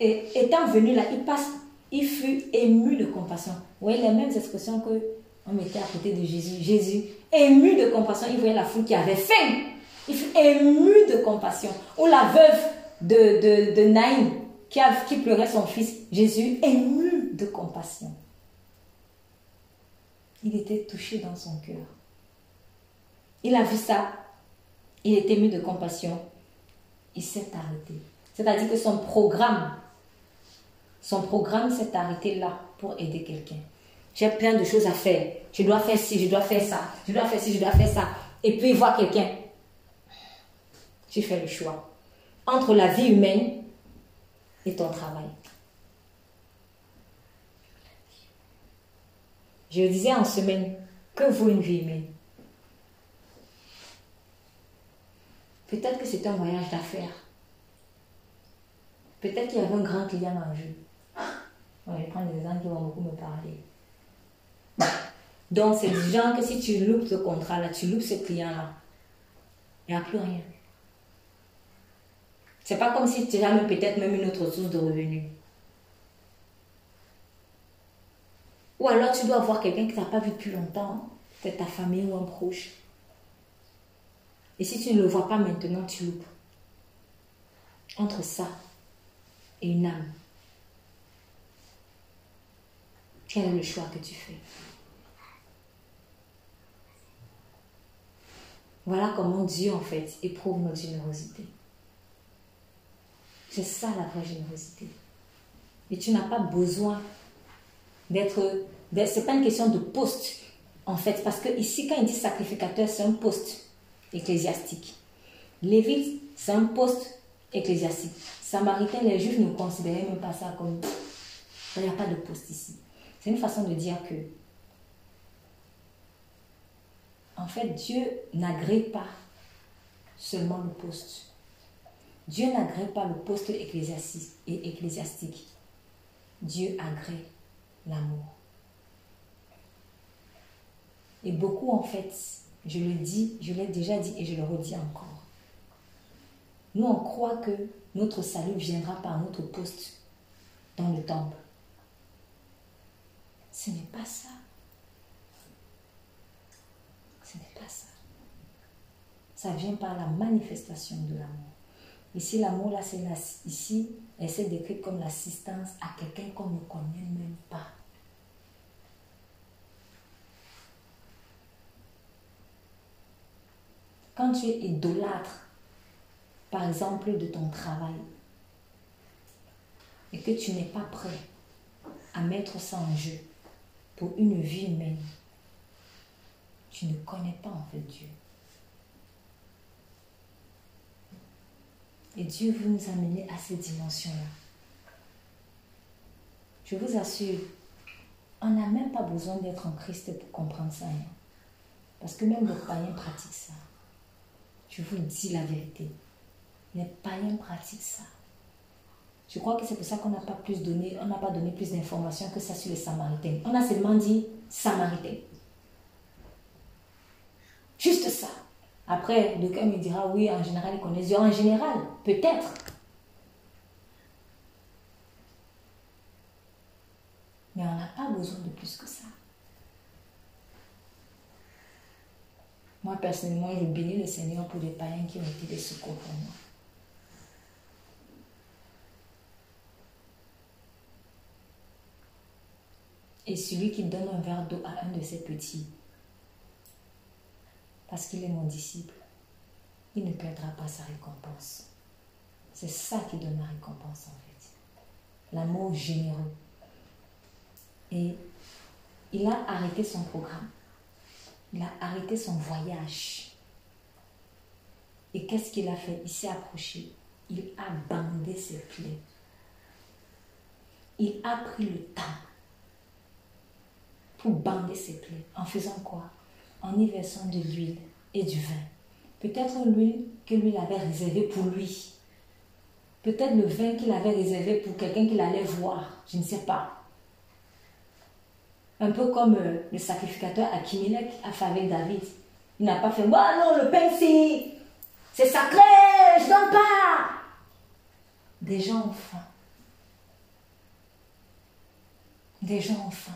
Et étant venu là, il passe, il fut ému de compassion. Vous voyez les mêmes expressions que on mettait à côté de Jésus. Jésus, ému de compassion, il voyait la foule qui avait faim. Il fut ému de compassion. Ou la veuve de, de, Naïm qui, qui pleurait son fils. Jésus, ému de compassion. Il était touché dans son cœur. Il a vu ça. Il était ému de compassion. Il s'est arrêté. C'est-à-dire que son programme son programme s'est arrêté là pour aider quelqu'un. J'ai plein de choses à faire. Je dois faire ci, je dois faire ça, je dois faire ci, je dois faire ça. Et puis voir quelqu'un. Tu fais le choix entre la vie humaine et ton travail. Je disais en semaine, que vaut une vie humaine? Peut-être que c'est un voyage d'affaires. Peut-être qu'il y avait un grand client en jeu. Je vais prendre des exemples qui vont beaucoup me parler. Donc, c'est du genre que si tu loupes ce contrat-là, tu loupes ce client-là, il n'y a plus rien. C'est pas comme si tu avais peut-être même une autre source de revenus. Ou alors tu dois voir quelqu'un que tu n'as pas vu depuis longtemps, peut-être ta famille ou un proche. Et si tu ne le vois pas maintenant, tu loupes. Entre ça et une âme, Quel est le choix que tu fais? Voilà comment Dieu, en fait, éprouve notre générosité. C'est ça la vraie générosité. Et tu n'as pas besoin d'être. C'est pas une question de poste, en fait, parce que ici, quand il dit sacrificateur, c'est un poste ecclésiastique. Lévite, c'est un poste ecclésiastique. Samaritain, les Juifs ne considéraient même pas ça comme. Il n'y a pas de poste ici. C'est une façon de dire que, en fait, Dieu n'agrée pas seulement le poste. Dieu n'agrée pas le poste ecclésiastique. Dieu agrée l'amour. Et beaucoup, en fait, je le dis, je l'ai déjà dit et je le redis encore. Nous, on croit que notre salut viendra par notre poste dans le temple. Ce n'est pas ça. Ce n'est pas ça. Ça vient par la manifestation de l'amour. Ici, l'amour, là, c'est ici, elle s'est décrite comme l'assistance à quelqu'un qu'on ne connaît même pas. Quand tu es idolâtre, par exemple, de ton travail, et que tu n'es pas prêt à mettre ça en jeu pour une vie humaine, tu ne connais pas en fait Dieu. Et Dieu veut nous amener à cette dimension-là. Je vous assure, on n'a même pas besoin d'être en Christ pour comprendre ça. Parce que même les païens pratiquent ça. Je vous dis la vérité. Les païens pratiquent ça. Je crois que c'est pour ça qu'on n'a pas plus donné, on n'a pas donné plus d'informations que ça sur les Samaritains. On a seulement dit Samaritains. Juste ça. Après, le me dira oui, en général, ils connaissent. En général, peut-être. Mais on n'a pas besoin de plus que ça. Moi, personnellement, je bénis le Seigneur pour les païens qui ont été des secours pour moi. Et celui qui donne un verre d'eau à un de ses petits, parce qu'il est mon disciple, il ne perdra pas sa récompense. C'est ça qui donne la récompense en fait. L'amour généreux. Et il a arrêté son programme. Il a arrêté son voyage. Et qu'est-ce qu'il a fait? Il s'est approché. Il a bandé ses plaies. Il a pris le temps pour bander ses plaies. En faisant quoi? En y versant de l'huile et du vin. Peut-être l'huile que lui avait réservée pour lui. Peut-être le vin qu'il avait réservé pour quelqu'un qu'il allait voir. Je ne sais pas. Un peu comme euh, le sacrificateur Akimelech a fait avec David. Il n'a pas fait, bah non, le pain c'est sacré, je donne pas. Des gens ont faim. Des gens ont faim.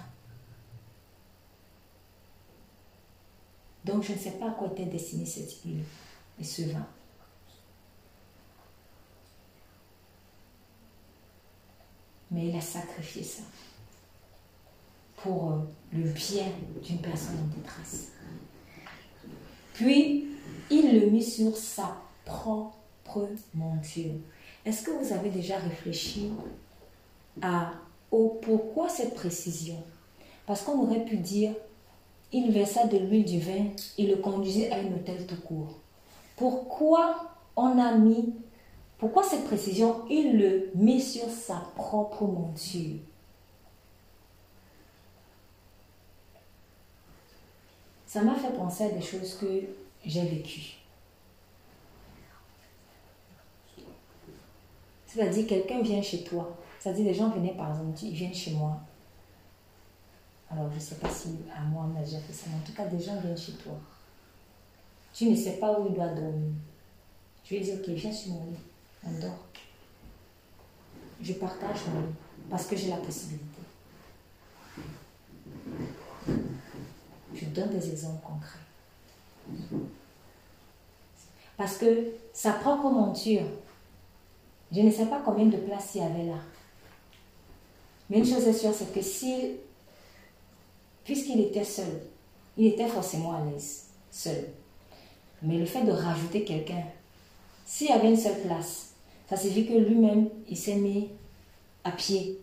Donc je ne sais pas à quoi était destinée cette huile et ce vin. Mais il a sacrifié ça pour euh, le bien d'une personne en détresse. Puis, il le mit sur sa propre monture. Est-ce que vous avez déjà réfléchi à au pourquoi cette précision? Parce qu'on aurait pu dire, il versa de l'huile du vin et le conduisait à une hôtel tout court. Pourquoi on a mis, pourquoi cette précision Il le mit sur sa propre monture? ça m'a fait penser à des choses que j'ai vécues. C'est-à-dire, quelqu'un vient chez toi. C'est-à-dire, les gens venaient, par exemple, ils viennent chez moi. Alors, je ne sais pas si à moi, on a déjà fait ça, mais en tout cas, des gens viennent chez toi. Tu ne sais pas où il doit dormir. Tu lui dis, ok, viens sur mon lit, on dort. Je partage mon lit parce que j'ai la possibilité. Je donne des exemples concrets. Parce que sa propre monture, je ne sais pas combien de places il y avait là. Mais une chose est sûre, c'est que si, puisqu'il était seul, il était forcément à l'aise, seul. Mais le fait de rajouter quelqu'un, s'il y avait une seule place, ça signifie que lui-même, il s'est mis à pied.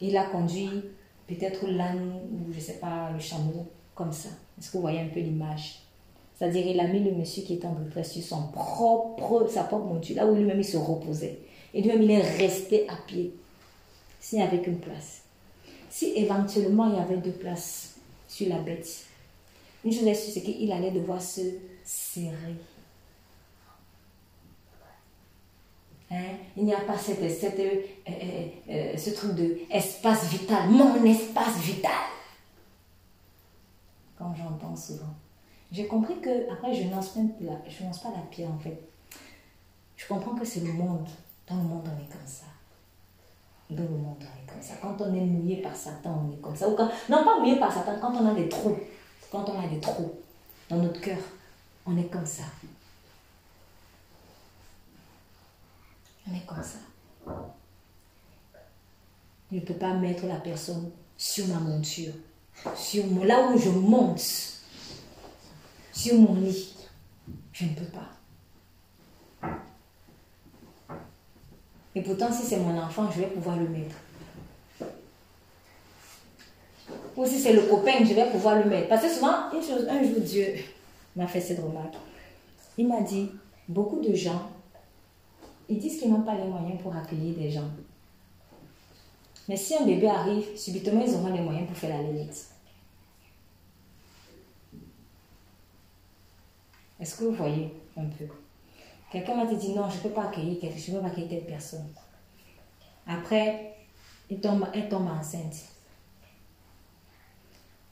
Il a conduit peut-être l'âne ou je ne sais pas, le chameau comme ça. Est-ce que vous voyez un peu l'image? C'est-à-dire, il a mis le monsieur qui était en détresse sur son propre, sa propre monture, là où lui-même il se reposait. Et lui-même, il est resté à pied, s'il n'y avait qu'une place. Si éventuellement il y avait deux places sur la bête, une chose est sûre, c'est qu'il allait devoir se serrer. Hein? Il n'y a pas cette, cette, euh, euh, euh, ce truc de espace vital, mon espace vital j'entends souvent. J'ai compris que, après, je lance, pas la, je lance pas la pierre en fait. Je comprends que c'est le monde. Dans le monde, on est comme ça. Dans le monde, on est comme ça. Quand on est mouillé par Satan, on est comme ça. Ou quand, non, pas mouillé par Satan, quand on a des trous. Quand on a des trous dans notre cœur, on est comme ça. On est comme ça. Je ne peux pas mettre la personne sur ma monture, sur là où je monte, sur mon lit. Je ne peux pas. Et pourtant, si c'est mon enfant, je vais pouvoir le mettre. Ou si c'est le copain, je vais pouvoir le mettre. Parce que souvent, un jour, Dieu m'a fait cette remarque. Il m'a dit, beaucoup de gens, ils disent qu'ils n'ont pas les moyens pour accueillir des gens. Mais si un bébé arrive, subitement, ils auront les moyens pour faire la limite. Est-ce que vous voyez un peu? Quelqu'un m'a dit non, je ne peux pas accueillir quelqu'un, je ne peux pas accueillir telle personne. Après, elle tombe, elle tombe enceinte.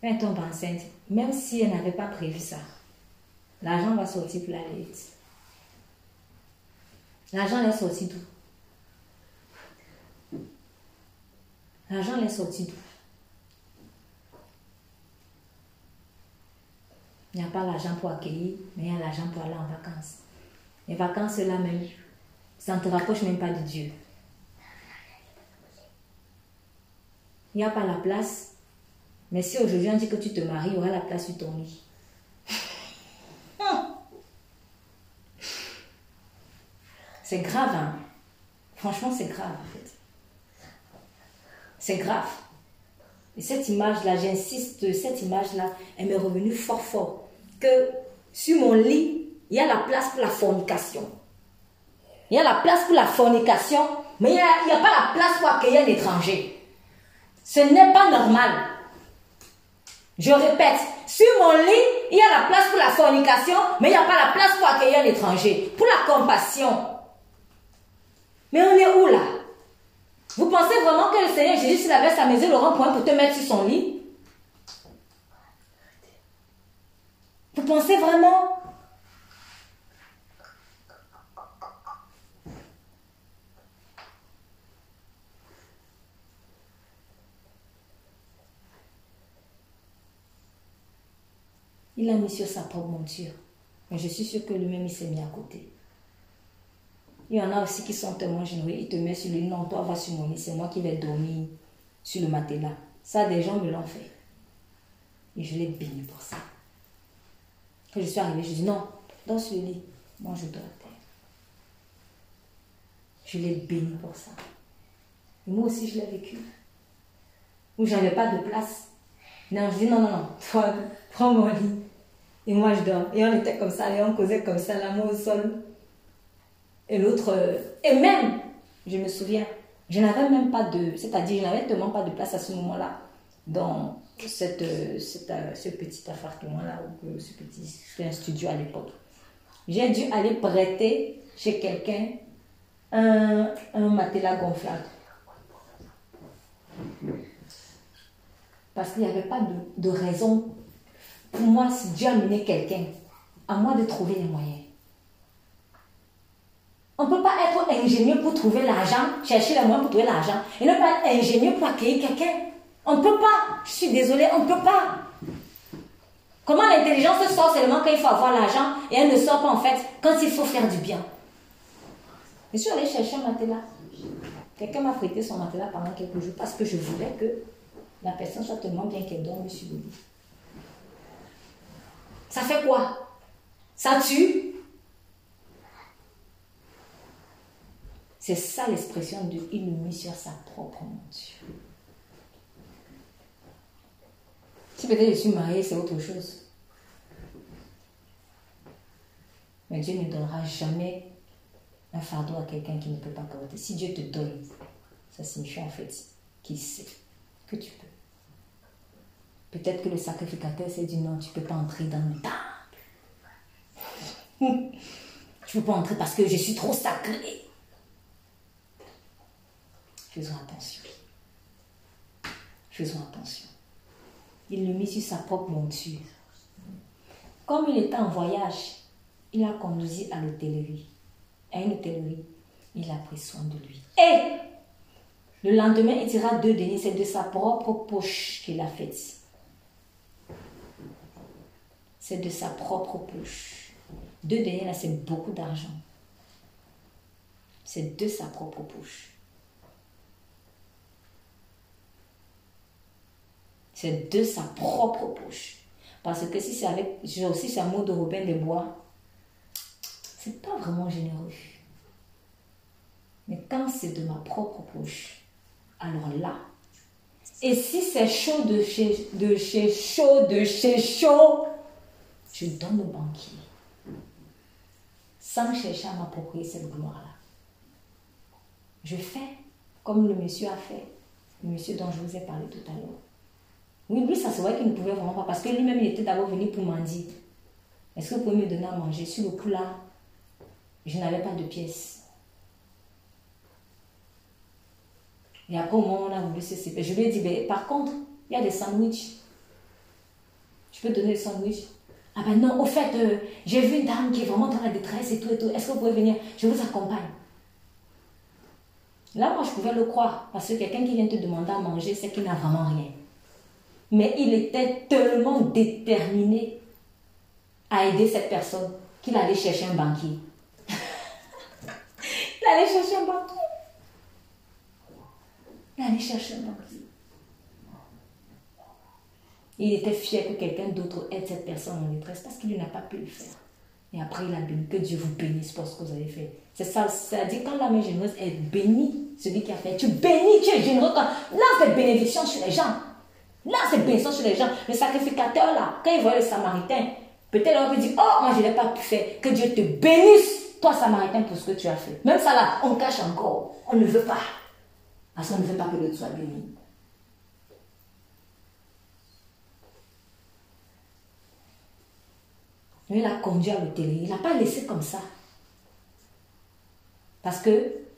Elle tombe enceinte, même si elle n'avait pas prévu ça, l'argent va sortir pour la limite. L'argent est sorti d'où? L'argent est sorti d'où? Il n'y a pas l'argent pour accueillir, mais il y a l'argent pour aller en vacances. Les vacances, là même, ça ne te rapproche même pas de Dieu. Il n'y a pas la place. Mais si aujourd'hui on dit que tu te maries, il y aura la place sur ton lit. C'est grave, hein? Franchement, c'est grave, en fait. C'est grave. Et cette image-là, j'insiste, cette image-là, elle m'est revenue fort, fort. Que sur mon lit, il y a la place pour la fornication. Il y a la place pour la fornication, mais il n'y a, pas la place pour accueillir un étranger. Ce n'est pas normal. Je répète, sur mon lit, il y a la place pour la fornication, mais il n'y a pas la place pour accueillir un étranger. Pour la compassion. Mais on est où là? Vous pensez vraiment que le Seigneur Jésus, s'il avait sa maison, un point pour te mettre sur son lit? Vous pensez vraiment Il a mis sur sa propre monture. Mais je suis sûre que lui-même, il s'est mis à côté. Il y en a aussi qui sont tellement généreux. Il te met sur le non, toi, va sur mon lit. C'est moi qui vais dormir sur le matelas. Ça, des gens me l'ont fait. Et je l'ai béni pour ça. Quand je suis arrivée, je dis non, dans ce lit. Moi, je dors à terre. Je l'ai béni pour ça. Moi aussi, je l'ai vécu. Où j'avais pas de place. Non, je dis non, non, non, toi, prends mon lit. Et moi, je dors. Et on était comme ça, et on causait comme ça, la main au sol. Et l'autre. Et même, je me souviens, je n'avais même pas de. C'est-à-dire, je n'avais tellement pas de place à ce moment-là dans cette, cette, ce petit appartement-là, ou ce petit. C'était un studio à l'époque. J'ai dû aller prêter chez quelqu'un un, un matelas gonflable. Parce qu'il n'y avait pas de, de raison pour moi, si Dieu a mené quelqu'un, à moi de trouver les moyens. On ne peut pas être ingénieux pour trouver l'argent, chercher les moyens pour trouver l'argent, et ne pas être ingénieux pour accueillir quelqu'un. On ne peut pas. Je suis désolée, on ne peut pas. Comment l'intelligence sort seulement quand il faut avoir l'argent et elle ne sort pas en fait quand il faut faire du bien? Je suis allée chercher un matelas. Quelqu'un m'a prêté son matelas pendant quelques jours parce que je voulais que la personne soit tellement bien qu'elle dorme sur le. Ça fait quoi? Ça tue? C'est ça l'expression de il mit sur sa propre monture. Si peut-être je suis mariée, c'est autre chose. Mais Dieu ne donnera jamais un fardeau à quelqu'un qui ne peut pas porter. Si Dieu te donne, ça signifie en fait qu'il sait que tu peux. Peut-être que le sacrificateur s'est dit non, tu ne peux pas entrer dans le temple. tu ne peux pas entrer parce que je suis trop sacré. Faisons attention. Faisons attention. Il le mit sur sa propre monture. Comme il était en voyage, il a conduit à l'hôtellerie. à une hôtellerie. Il a pris soin de lui. Et le lendemain, il dira deux deniers. C'est de sa propre poche qu'il a fait. De sa propre poche. Deux deniers, là, c'est beaucoup d'argent. C'est de sa propre poche. C'est de sa propre poche. Parce que si c'est avec, aussi c'est un mot de Robin des Bois, c'est pas vraiment généreux. Mais quand c'est de ma propre poche, alors là, et si c'est chaud de chez chaud, de chez chaud, je donne au banquier. Sans chercher à m'approprier cette gloire-là. Je fais comme le monsieur a fait. Le monsieur dont je vous ai parlé tout à l'heure. Oui, lui, ça se voit qu'il ne pouvait vraiment pas. Parce que lui-même, il était d'abord venu pour mendier. Est-ce que vous pouvez me donner à manger? Sur le coup là, je n'avais pas de pièces. Et après, au moment où on a voulu se séparer, je lui ai dit, ben, par contre, il y a des sandwichs. Je peux donner des sandwichs Ah ben non, au fait, euh, j'ai vu une dame qui est vraiment dans la détresse et tout et tout. Est-ce que vous pouvez venir? Je vous accompagne. Là, moi, je pouvais le croire. Parce que quelqu'un qui vient te demander à manger, c'est qu'il n'a vraiment rien. Mais il était tellement déterminé à aider cette personne qu'il allait chercher un banquier. il allait chercher un banquier. Il allait chercher un banquier. Il était fier que quelqu'un d'autre aide cette personne en détresse parce qu'il n'a pas pu le faire. Et après, il a béni. Que Dieu vous bénisse pour ce que vous avez fait. C'est ça, c'est-à-dire quand la main généreuse est bénie, celui qui a fait, tu bénis, tu es généreux quand lance des bénédictions sur les gens. Lance des bénédictions sur les gens. Le sacrificateur là, quand il voit le samaritain, peut-être on peut dire, oh, moi je n'ai pas pu faire. Que Dieu te bénisse, toi samaritain, pour ce que tu as fait. Même ça là, on cache encore. On ne veut pas. Parce qu'on ne veut pas que l'autre soit béni. Il a conduit à l'hôtel. Il n'a pas laissé comme ça. Parce que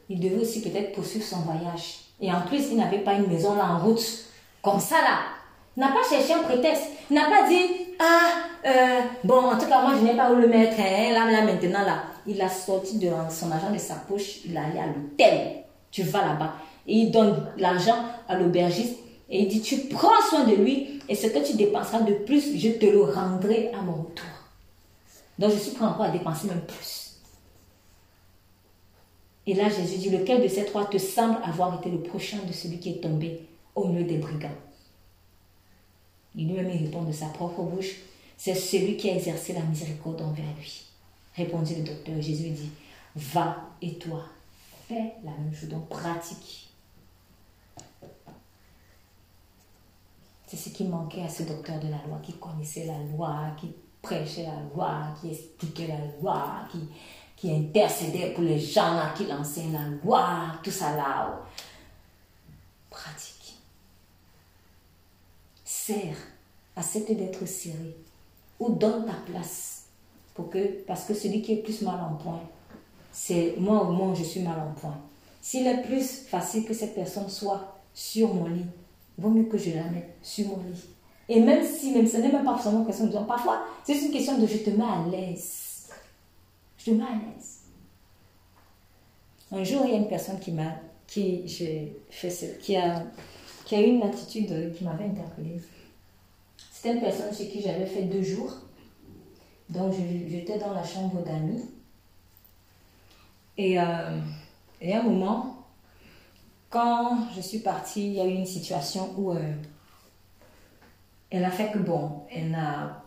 il devait aussi peut-être poursuivre son voyage. Et en plus, il n'avait pas une maison là en route. Comme ça là. Il n'a pas cherché un prétexte. Il n'a pas dit, ah, euh, bon, en tout cas, moi, je n'ai pas où le mettre. Hein, là, là, maintenant, là. Il a sorti de son argent de sa poche. Il est allé à l'hôtel. Tu vas là-bas. Et il donne l'argent à l'aubergiste. Et il dit, tu prends soin de lui. Et ce que tu dépenseras de plus, je te le rendrai à mon retour. Donc, je suis prêt encore à dépenser même plus. Et là, Jésus dit, lequel de ces trois te semble avoir été le prochain de celui qui est tombé au milieu des brigands? Il lui-même répond de sa propre bouche, c'est celui qui a exercé la miséricorde envers lui. Répondit le docteur. Jésus dit, va et toi, fais la même chose, donc pratique. C'est ce qui manquait à ce docteur de la loi, qui connaissait la loi, qui prêchait la loi, qui expliquait la loi, qui, qui intercédait pour les gens qui enseignent la loi, tout ça là. Pratique. Sers, accepte d'être serré ou donne ta place. Pour que, parce que celui qui est plus mal en point, c'est moi au moins je suis mal en point. S'il est plus facile que cette personne soit sur mon lit, vaut mieux que je la mette sur mon lit. Et même si, même ce n'est même pas forcément une question de parfois c'est une question de je te mets à l'aise. Je te mets à l'aise. Un jour, il y a une personne qui m'a, qui, qui, a, qui a eu une attitude qui m'avait interpellée. C'était une personne chez qui j'avais fait deux jours. Donc, j'étais dans la chambre d'amis. Et, euh, et, à un moment, quand je suis partie, il y a eu une situation où euh, elle a fait que, bon, elle n'a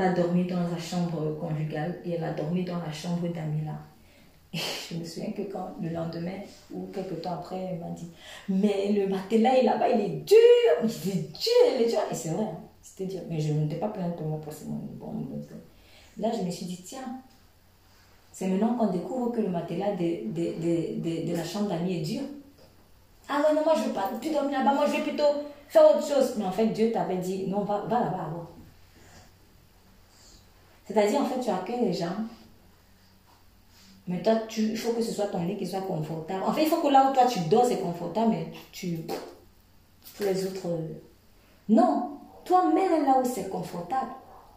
a dormi dans la chambre conjugale et elle a dormi dans la chambre d'Amila. Et je me souviens que quand le lendemain ou quelques temps après, elle m'a dit Mais le matelas là-bas, il est dur Il est dur, il est dur. Et c'est vrai, hein, c'était dur. Mais je ne n'étais pas plainte de moi pour ce bon, Là, je me suis dit Tiens, c'est maintenant qu'on découvre que le matelas de, de, de, de la chambre d'amis est dur. Ah ouais, non, moi je ne veux pas plus dormir là-bas, moi je vais plutôt faire autre chose. Mais en fait, Dieu t'avait dit Non, va, va là-bas alors. C'est-à-dire, en fait, tu accueilles les gens, mais toi, il faut que ce soit ton lit qui soit confortable. En fait, il faut que là où toi tu dors, c'est confortable, mais tu. Tous les autres. Non, toi, même là où c'est confortable,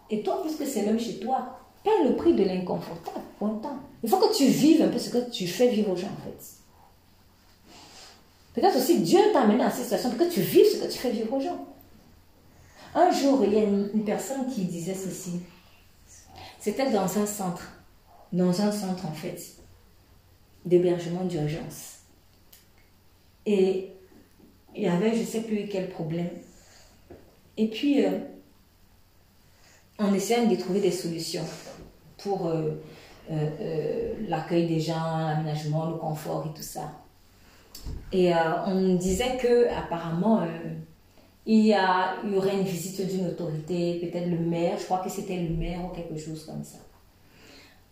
et toi, puisque c'est même chez toi, paie le prix de l'inconfortable. Content. Il faut que tu vives un peu ce que tu fais vivre aux gens, en fait. Peut-être aussi Dieu t'a amené dans cette situation pour que tu vives ce que tu fais vivre aux gens. Un jour, il y a une, personne qui disait ceci. C'était dans un centre, dans un centre en fait, d'hébergement d'urgence. Et il y avait je ne sais plus quel problème. Et puis, euh, en essayant de trouver des solutions pour euh, euh, l'accueil des gens, l'aménagement, le confort et tout ça. Et on disait que apparemment il y, a, y aurait une visite d'une autorité, peut-être le maire, je crois que c'était le maire ou quelque chose comme ça,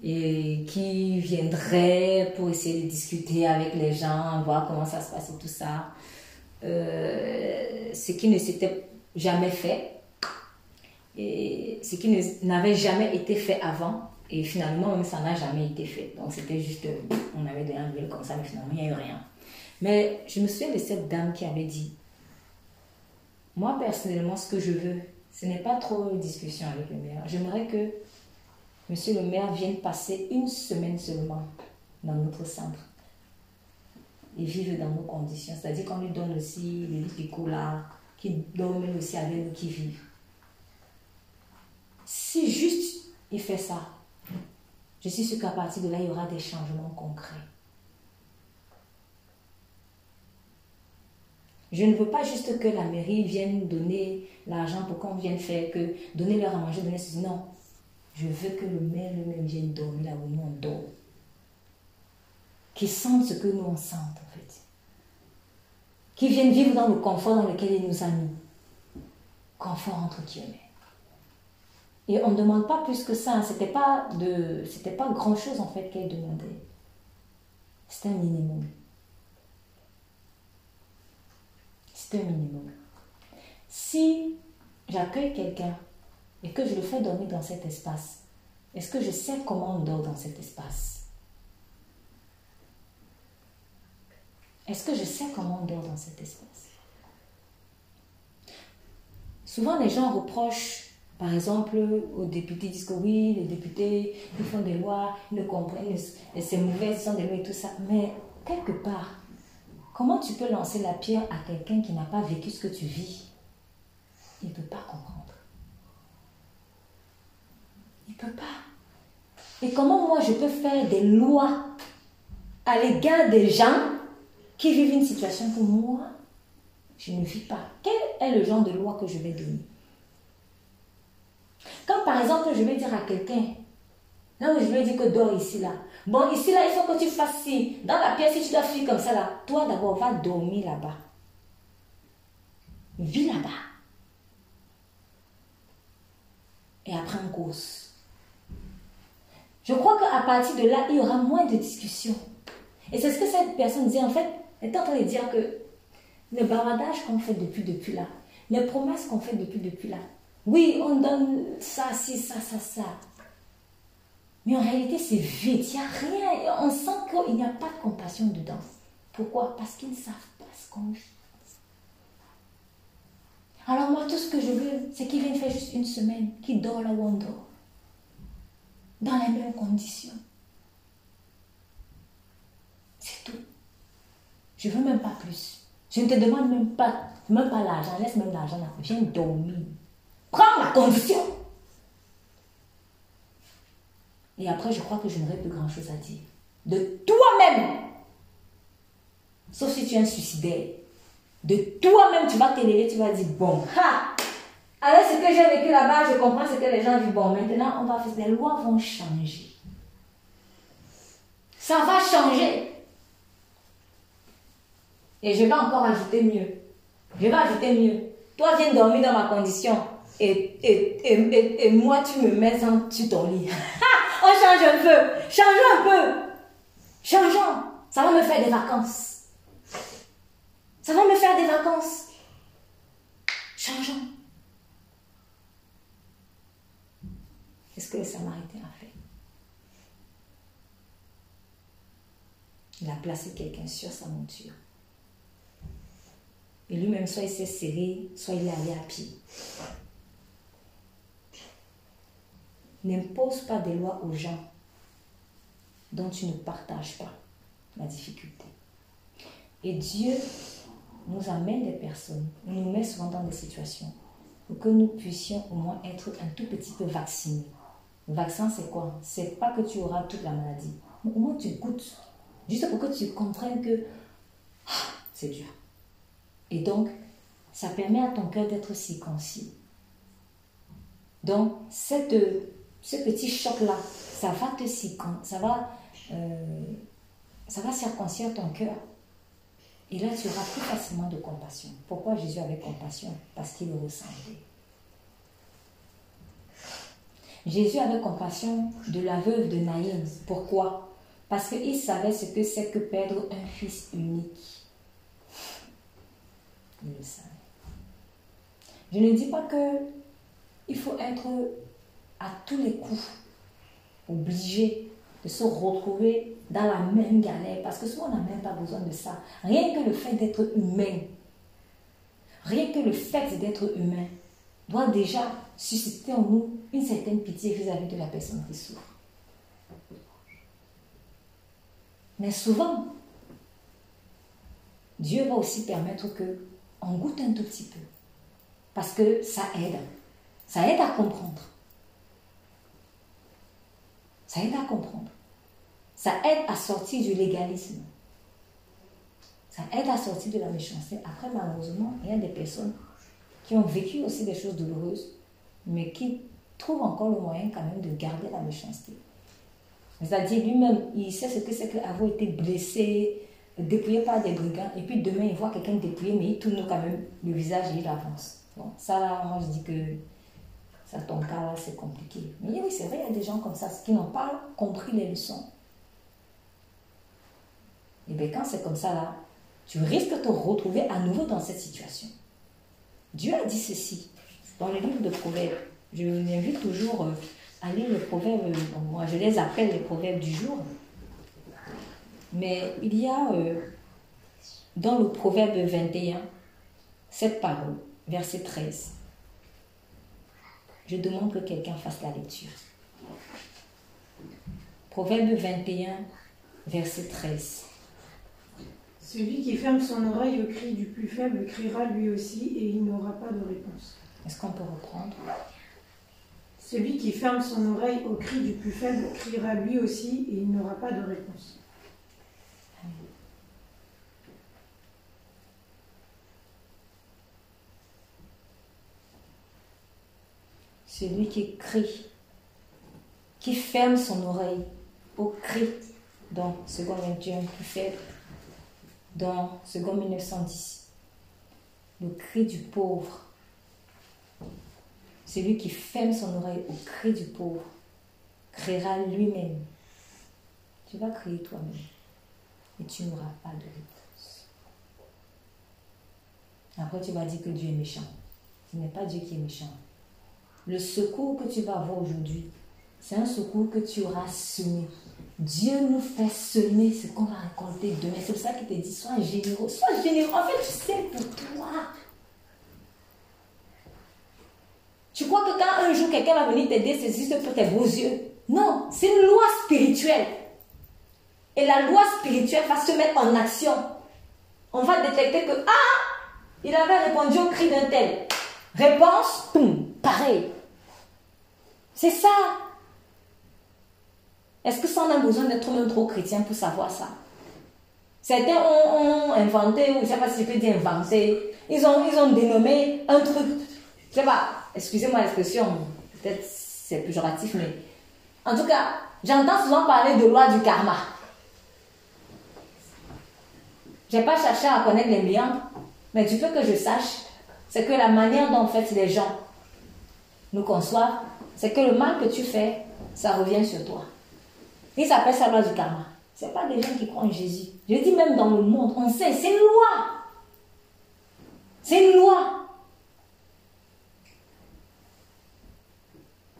et qui viendrait pour essayer de discuter avec les gens, voir comment ça se passe et tout ça. Euh, ce qui ne s'était jamais fait, et ce qui n'avait jamais été fait avant, et finalement, ça n'a jamais été fait. Donc c'était juste, on avait des nouvelles comme ça, mais finalement, il n'y a eu rien. Mais je me souviens de cette dame qui avait dit, moi, personnellement, ce que je veux, ce n'est pas trop une discussion avec le maire. J'aimerais que monsieur le maire vienne passer une semaine seulement dans notre centre et vive dans nos conditions. C'est-à-dire qu'on lui donne aussi les lits qui coulent qui dorment aussi avec nous, qui vivent. Si juste il fait ça, je suis sûr qu'à partir de là, il y aura des changements concrets. Je ne veux pas juste que la mairie vienne donner l'argent pour qu'on vienne faire, que donner leur à manger, donner ceci. Non. Je veux que le maire lui-même vienne dormir là où nous on dort. Qu'il sente ce que nous on sent en fait. Qu'il vienne vivre dans le confort dans lequel il nous a mis. Confort entre guillemets. Et on ne demande pas plus que ça. C'était pas de, c'était pas grand chose en fait qu'elle demandait. C'était un minimum. Minimum. Si j'accueille quelqu'un et que je le fais dormir dans cet espace, est-ce que je sais comment on dort dans cet espace? Est-ce que je sais comment on dort dans cet espace? Souvent, les gens reprochent, par exemple, aux députés, disent que oui, les députés, ils font des lois, ils ne comprennent, c'est mauvais, ils sont des lois et tout ça. Mais quelque part, Comment tu peux lancer la pierre à quelqu'un qui n'a pas vécu ce que tu vis? Il ne peut pas comprendre. Il ne peut pas. Et comment moi je peux faire des lois à l'égard des gens qui vivent une situation que moi, je ne vis pas Quel est le genre de loi que je vais donner? Quand par exemple je vais dire à quelqu'un, Où je lui ai dit que dors ici, là. Bon, ici, là, il faut que tu fasses ci. Dans la pièce, si tu dois fuir comme ça, là, toi d'abord, va dormir là-bas. Vis là-bas. Et après, en course. Je crois qu'à partir de là, il y aura moins de discussions. Et c'est ce que cette personne dit. En fait, elle est en train de dire que le bavardage qu'on fait depuis, depuis là, les promesses qu'on fait depuis, depuis là, oui, on donne ça, ci, ça, ça, ça. Mais en réalité, c'est vide, il n'y a rien. On sent qu'il n'y a pas de compassion dedans. Pourquoi? Parce qu'ils ne savent pas ce qu'on vit. Alors moi, tout ce que je veux, c'est qu'ils viennent faire juste une semaine, qu'ils dorment là où on dort. Dans les mêmes conditions. C'est tout. Je ne veux même pas plus. Je ne te demande même pas, même pas l'argent. Laisse même l'argent là. Viens dormir. Prends la condition. Et après, je crois que je n'aurai plus grand-chose à dire. De toi-même. Sauf si tu es un suicidaire. De toi-même, tu vas t'élever, tu vas dire, bon, ha, alors ce que j'ai vécu là-bas, je comprends ce que les gens disent, bon, maintenant, on va faire, les lois vont changer. Ça va changer. Et je vais encore ajouter mieux. Je vais ajouter mieux. Toi, viens dormir dans ma condition. Et, et, et, et moi, tu me mets en, tu ton lit. on change un peu. Changeons un peu. Changeons. Ça va me faire des vacances. Ça va me faire des vacances. Changeons. Qu'est-ce que le Samaritain a fait Il a placé quelqu'un sur sa monture. Et lui-même, soit il s'est serré, soit il est allé à pied. N'impose pas des lois aux gens dont tu ne partages pas la difficulté. Et Dieu nous amène des personnes, nous met souvent dans des situations pour que nous puissions au moins être un tout petit peu vaccinés. Vaccin, c'est quoi? C'est pas que tu auras toute la maladie. Mais au moins, tu goûtes. Juste pour que tu comprennes que ah, c'est dur. Et donc, ça permet à ton cœur d'être circoncis. Donc, cette, ce petit choc-là, ça va te ça va, euh, ça va circoncire ton cœur. Et là, tu auras plus facilement de compassion. Pourquoi Jésus avait compassion Parce qu'il le ressemblait. Jésus avait compassion de la veuve de Naïm. Pourquoi Parce qu'il savait ce que c'est que perdre un fils unique. Il le savait. Je ne dis pas que il faut être à tous les coups obligé de se retrouver dans la même galère, parce que souvent on n'a même pas besoin de ça. Rien que le fait d'être humain, rien que le fait d'être humain, doit déjà susciter en nous une certaine pitié vis-à-vis de la personne qui souffre. Mais souvent, Dieu va aussi permettre que on goûte un tout petit peu, parce que ça aide, ça aide à comprendre. Ça aide à comprendre. Ça aide à sortir du légalisme. Ça aide à sortir de la méchanceté. Après, malheureusement, il y a des personnes qui ont vécu aussi des choses douloureuses, mais qui trouvent encore le moyen quand même de garder la méchanceté. C'est-à-dire lui-même, il sait ce que c'est qu'avoir été blessé, dépouillé par des brigands, et puis demain il voit quelqu'un dépouillé, mais il tourne quand même le visage et il avance. Bon, ça là, moi je dis que ça, ton cas là, c'est compliqué. Mais oui, c'est vrai, il y a des gens comme ça qui n'ont pas compris les leçons. Et bien quand c'est comme ça là, tu risques de te retrouver à nouveau dans cette situation. Dieu a dit ceci dans le livre de Proverbes. Je vous invite toujours euh, à lire les proverbes. Moi, je les appelle les proverbes du jour. Mais il y a euh, dans le proverbe 21 cette parole, verset 13. Je demande que quelqu'un fasse la lecture. Proverbe 21, verset 13. Celui qui ferme son oreille au cri du plus faible criera lui aussi et il n'aura pas de réponse. Est-ce qu'on peut reprendre? Celui qui ferme son oreille au cri du plus faible criera lui aussi et il n'aura pas de réponse. Celui qui crie, qui ferme son oreille au cri, donc second Dieu plus faible, dans second 1910. Le cri du pauvre. Celui qui ferme son oreille au cri du pauvre créera lui-même. Tu vas crier toi-même et tu n'auras pas de réponse. Après, tu vas dire que Dieu est méchant. Ce n'est pas Dieu qui est méchant. Le secours que tu vas avoir aujourd'hui, c'est un secours que tu auras semé Dieu nous fait semer ce qu'on va récolter demain. C'est pour ça qu'il te dit, sois généreux. Sois généreux. En fait, tu sais pour toi. Tu crois que quand un jour quelqu'un va venir t'aider, c'est juste pour tes beaux yeux? Non, c'est une loi spirituelle. Et la loi spirituelle va se mettre en action. On va détecter que, ah, il avait répondu au cri d'un tel. Réponse, boum, pareil. C'est ça. Est-ce que ça, on a besoin d'être trop chrétien pour savoir ça? Certains ont, inventé, ou je ne sais pas si je peux dire inventé, ils ont, ils ont dénommé un truc, je sais pas, excusez-moi l'expression, peut-être c'est péjoratif, mais en tout cas, j'entends souvent parler de loi du karma. Je n'ai pas cherché à connaître les miens, mais du peu que je sache, c'est que la manière dont en fait les gens nous conçoivent, c'est que le mal que tu fais, ça revient sur toi. Il s'appelle ça loi du karma. Ce pas des gens qui croient en Jésus. Je dis même dans le monde, on sait, c'est une loi. C'est une loi.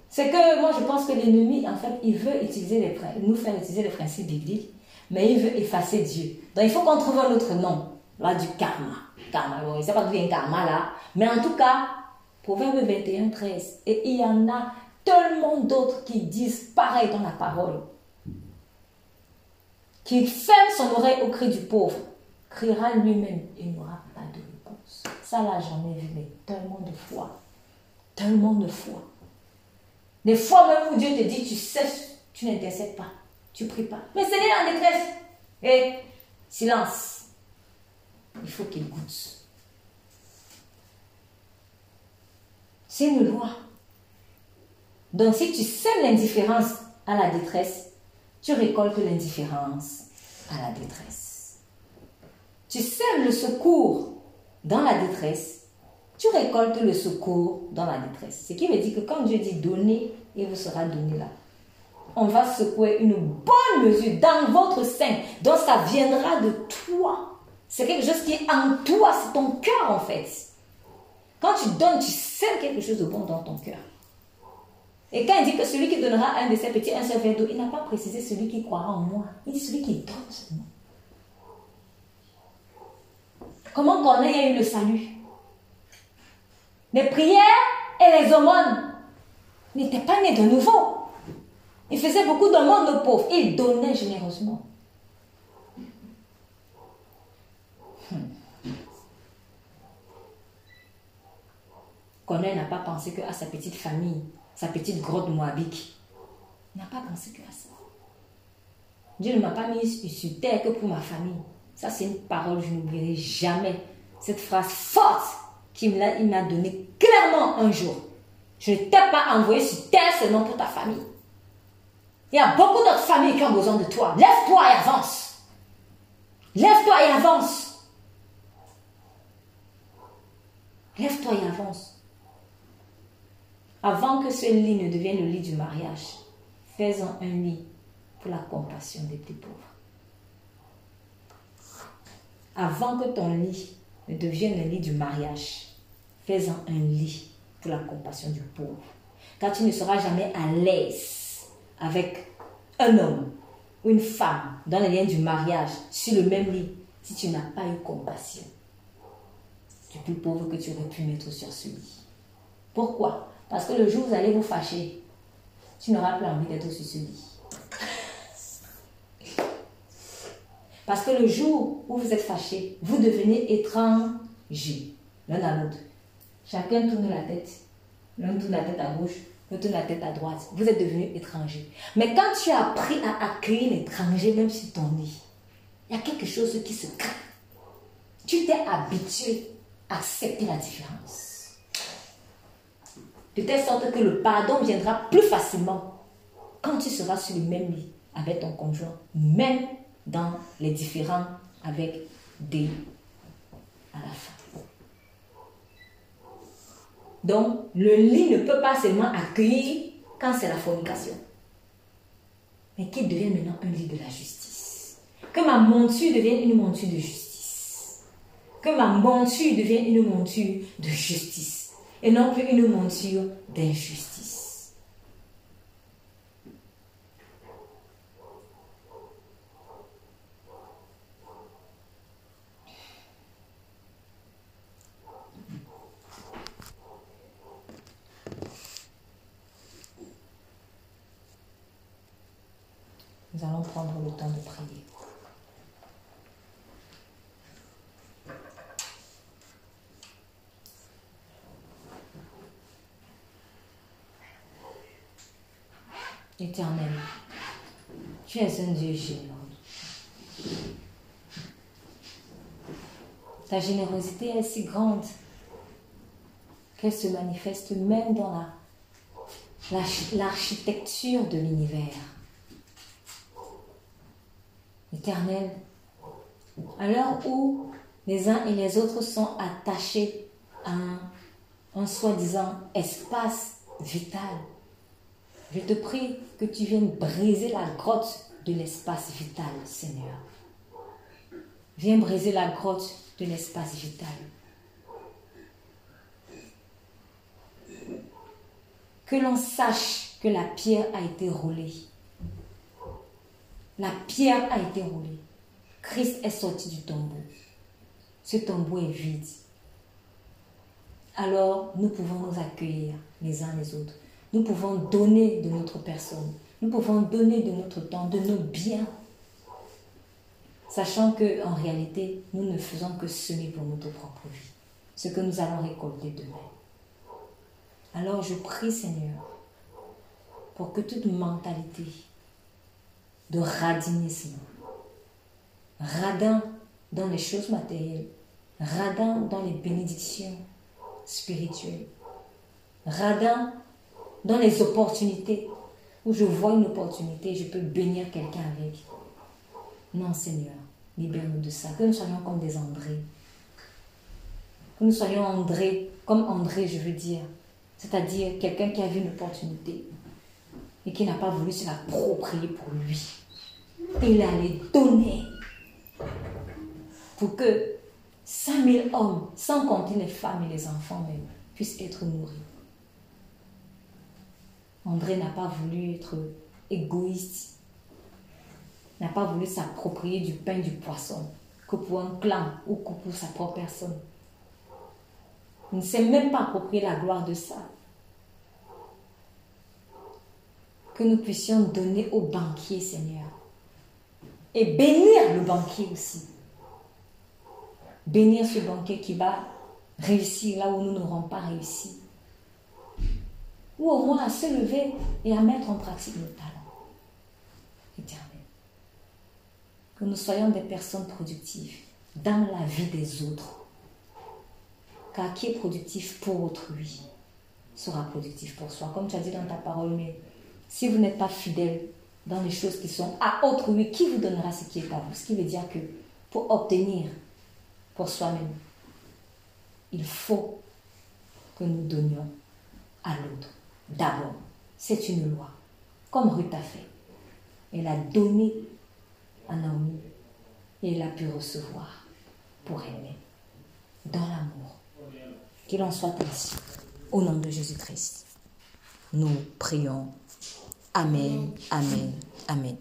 C'est que moi je pense que l'ennemi, en fait, il veut utiliser les, nous faire utiliser les principes bibliques, mais il veut effacer Dieu. Donc il faut qu'on trouve un autre nom, loi du karma. Karma, bon, il ne sait pas d'où vient karma là. Mais en tout cas, Proverbe 21, 13. Et il y en a tellement d'autres qui disent pareil dans la parole. Qui ferme son oreille au cri du pauvre, criera lui-même et n'aura pas de réponse. Ça, là, j'en ai vu mais tellement de fois. Tellement de fois. Des fois même où Dieu te dit, tu sais, tu n'intercèdes pas. Tu pries pas. Mais c'est en détresse. Et silence. Il faut qu'il goûte. Une loi. Donc si tu sèmes l'indifférence à la détresse, tu récoltes l'indifférence à la détresse. Tu sèmes le secours dans la détresse, tu récoltes le secours dans la détresse. Ce qui veut dire que quand Dieu dit donner, il vous sera donné là. On va secouer une bonne mesure dans votre sein, donc ça viendra de toi. C'est quelque chose qui est en toi, c'est ton cœur en fait. Quand tu donnes, tu sèmes quelque chose de bon dans ton cœur. Et quand il dit que celui qui donnera un de ses petits un seul verre d'eau, il n'a pas précisé celui qui croira en moi. Il dit celui qui donne seulement. Comment Corneille a eu le salut? Les prières et les aumônes n'étaient pas nés de nouveau. Il faisait beaucoup d'aumônes aux pauvres. Il donnait généreusement. Corneille n'a pas pensé qu'à sa petite famille, sa petite grotte moabique. Il n'a pas pensé que à ça. Dieu ne m'a pas mis sur terre que pour ma famille. Ça, c'est une parole que je n'oublierai jamais. Cette phrase forte qu'il m'a donnée clairement un jour. Je ne t'ai pas envoyé sur terre seulement pour ta famille. Il y a beaucoup d'autres familles qui ont besoin de toi. Lève-toi et avance. Lève-toi et avance. Lève-toi et avance. Avant que ce lit ne devienne le lit du mariage, fais-en un lit pour la compassion des plus pauvres. Avant que ton lit ne devienne le lit du mariage, fais-en un lit pour la compassion du pauvre. Car tu ne seras jamais à l'aise avec un homme ou une femme dans le lien du mariage sur le même lit si tu n'as pas eu compassion du plus pauvre que tu aurais pu mettre sur ce lit. Pourquoi? Parce que le jour où vous allez vous fâcher, tu n'auras plus envie d'être sur ce lit. Parce que le jour où vous êtes fâché, vous devenez étranger l'un à l'autre. Chacun tourne la tête. L'un tourne la tête à gauche, l'autre tourne la tête à droite. Vous êtes devenu étranger. Mais quand tu as appris à accueillir l'étranger, même sur ton lit, il y a quelque chose qui se crée. Tu t'es habitué à accepter la différence de telle sorte que le pardon viendra plus facilement quand tu seras sur le même lit avec ton conjoint, même dans les différents avec des à la fin. Donc, le lit ne peut pas seulement accueillir quand c'est la fornication, mais qu'il devienne maintenant un lit de la justice. Que ma monture devienne une monture de justice. Que ma monture devienne une monture de justice et non plus une monture d'injustice. Nous allons prendre le temps de prier. Éternel, tu es un Dieu généreux. Ta générosité est si grande qu'elle se manifeste même dans l'architecture de l'univers. Éternel, à l'heure où les uns et les autres sont attachés à un soi-disant espace vital, je te prie que tu viennes briser la grotte de l'espace vital, Seigneur. Viens briser la grotte de l'espace vital. Que l'on sache que la pierre a été roulée. La pierre a été roulée. Christ est sorti du tombeau. Ce tombeau est vide. Alors nous pouvons nous accueillir les uns les autres nous pouvons donner de notre personne, nous pouvons donner de notre temps, de nos biens, sachant que en réalité, nous ne faisons que semer pour notre propre vie, ce que nous allons récolter demain. Alors je prie Seigneur pour que toute mentalité de radinisme, radin dans les choses matérielles, radin dans les bénédictions spirituelles, radin dans les opportunités, où je vois une opportunité, je peux bénir quelqu'un avec. Non, Seigneur, libère-nous de ça. Que nous soyons comme des André. Que nous soyons André, comme André, je veux dire. C'est-à-dire quelqu'un qui a vu une opportunité et qui n'a pas voulu se l'approprier pour lui. Il allait donner pour que 5000 hommes, sans compter les femmes et les enfants même, puissent être nourris. André n'a pas voulu être égoïste, n'a pas voulu s'approprier du pain, du poisson, que pour un clan ou que pour sa propre personne. Il ne s'est même pas approprié la gloire de ça. Que nous puissions donner au banquier, Seigneur. Et bénir le banquier aussi. Bénir ce banquier qui va réussir là où nous n'aurons pas réussi ou au moins à se lever et à mettre en pratique nos talents éternels. Que nous soyons des personnes productives dans la vie des autres. Car qui est productif pour autrui sera productif pour soi. Comme tu as dit dans ta parole, mais si vous n'êtes pas fidèle dans les choses qui sont à autrui, qui vous donnera ce qui est à vous? Ce qui veut dire que pour obtenir pour soi-même, il faut que nous donnions à l'autre. D'abord, c'est une loi, comme Ruth a fait. Elle a donné à Naomi et elle a pu recevoir pour elle-même, dans l'amour. Qu'il en soit ainsi, au nom de Jésus-Christ. Nous prions. Amen, Amen, Amen.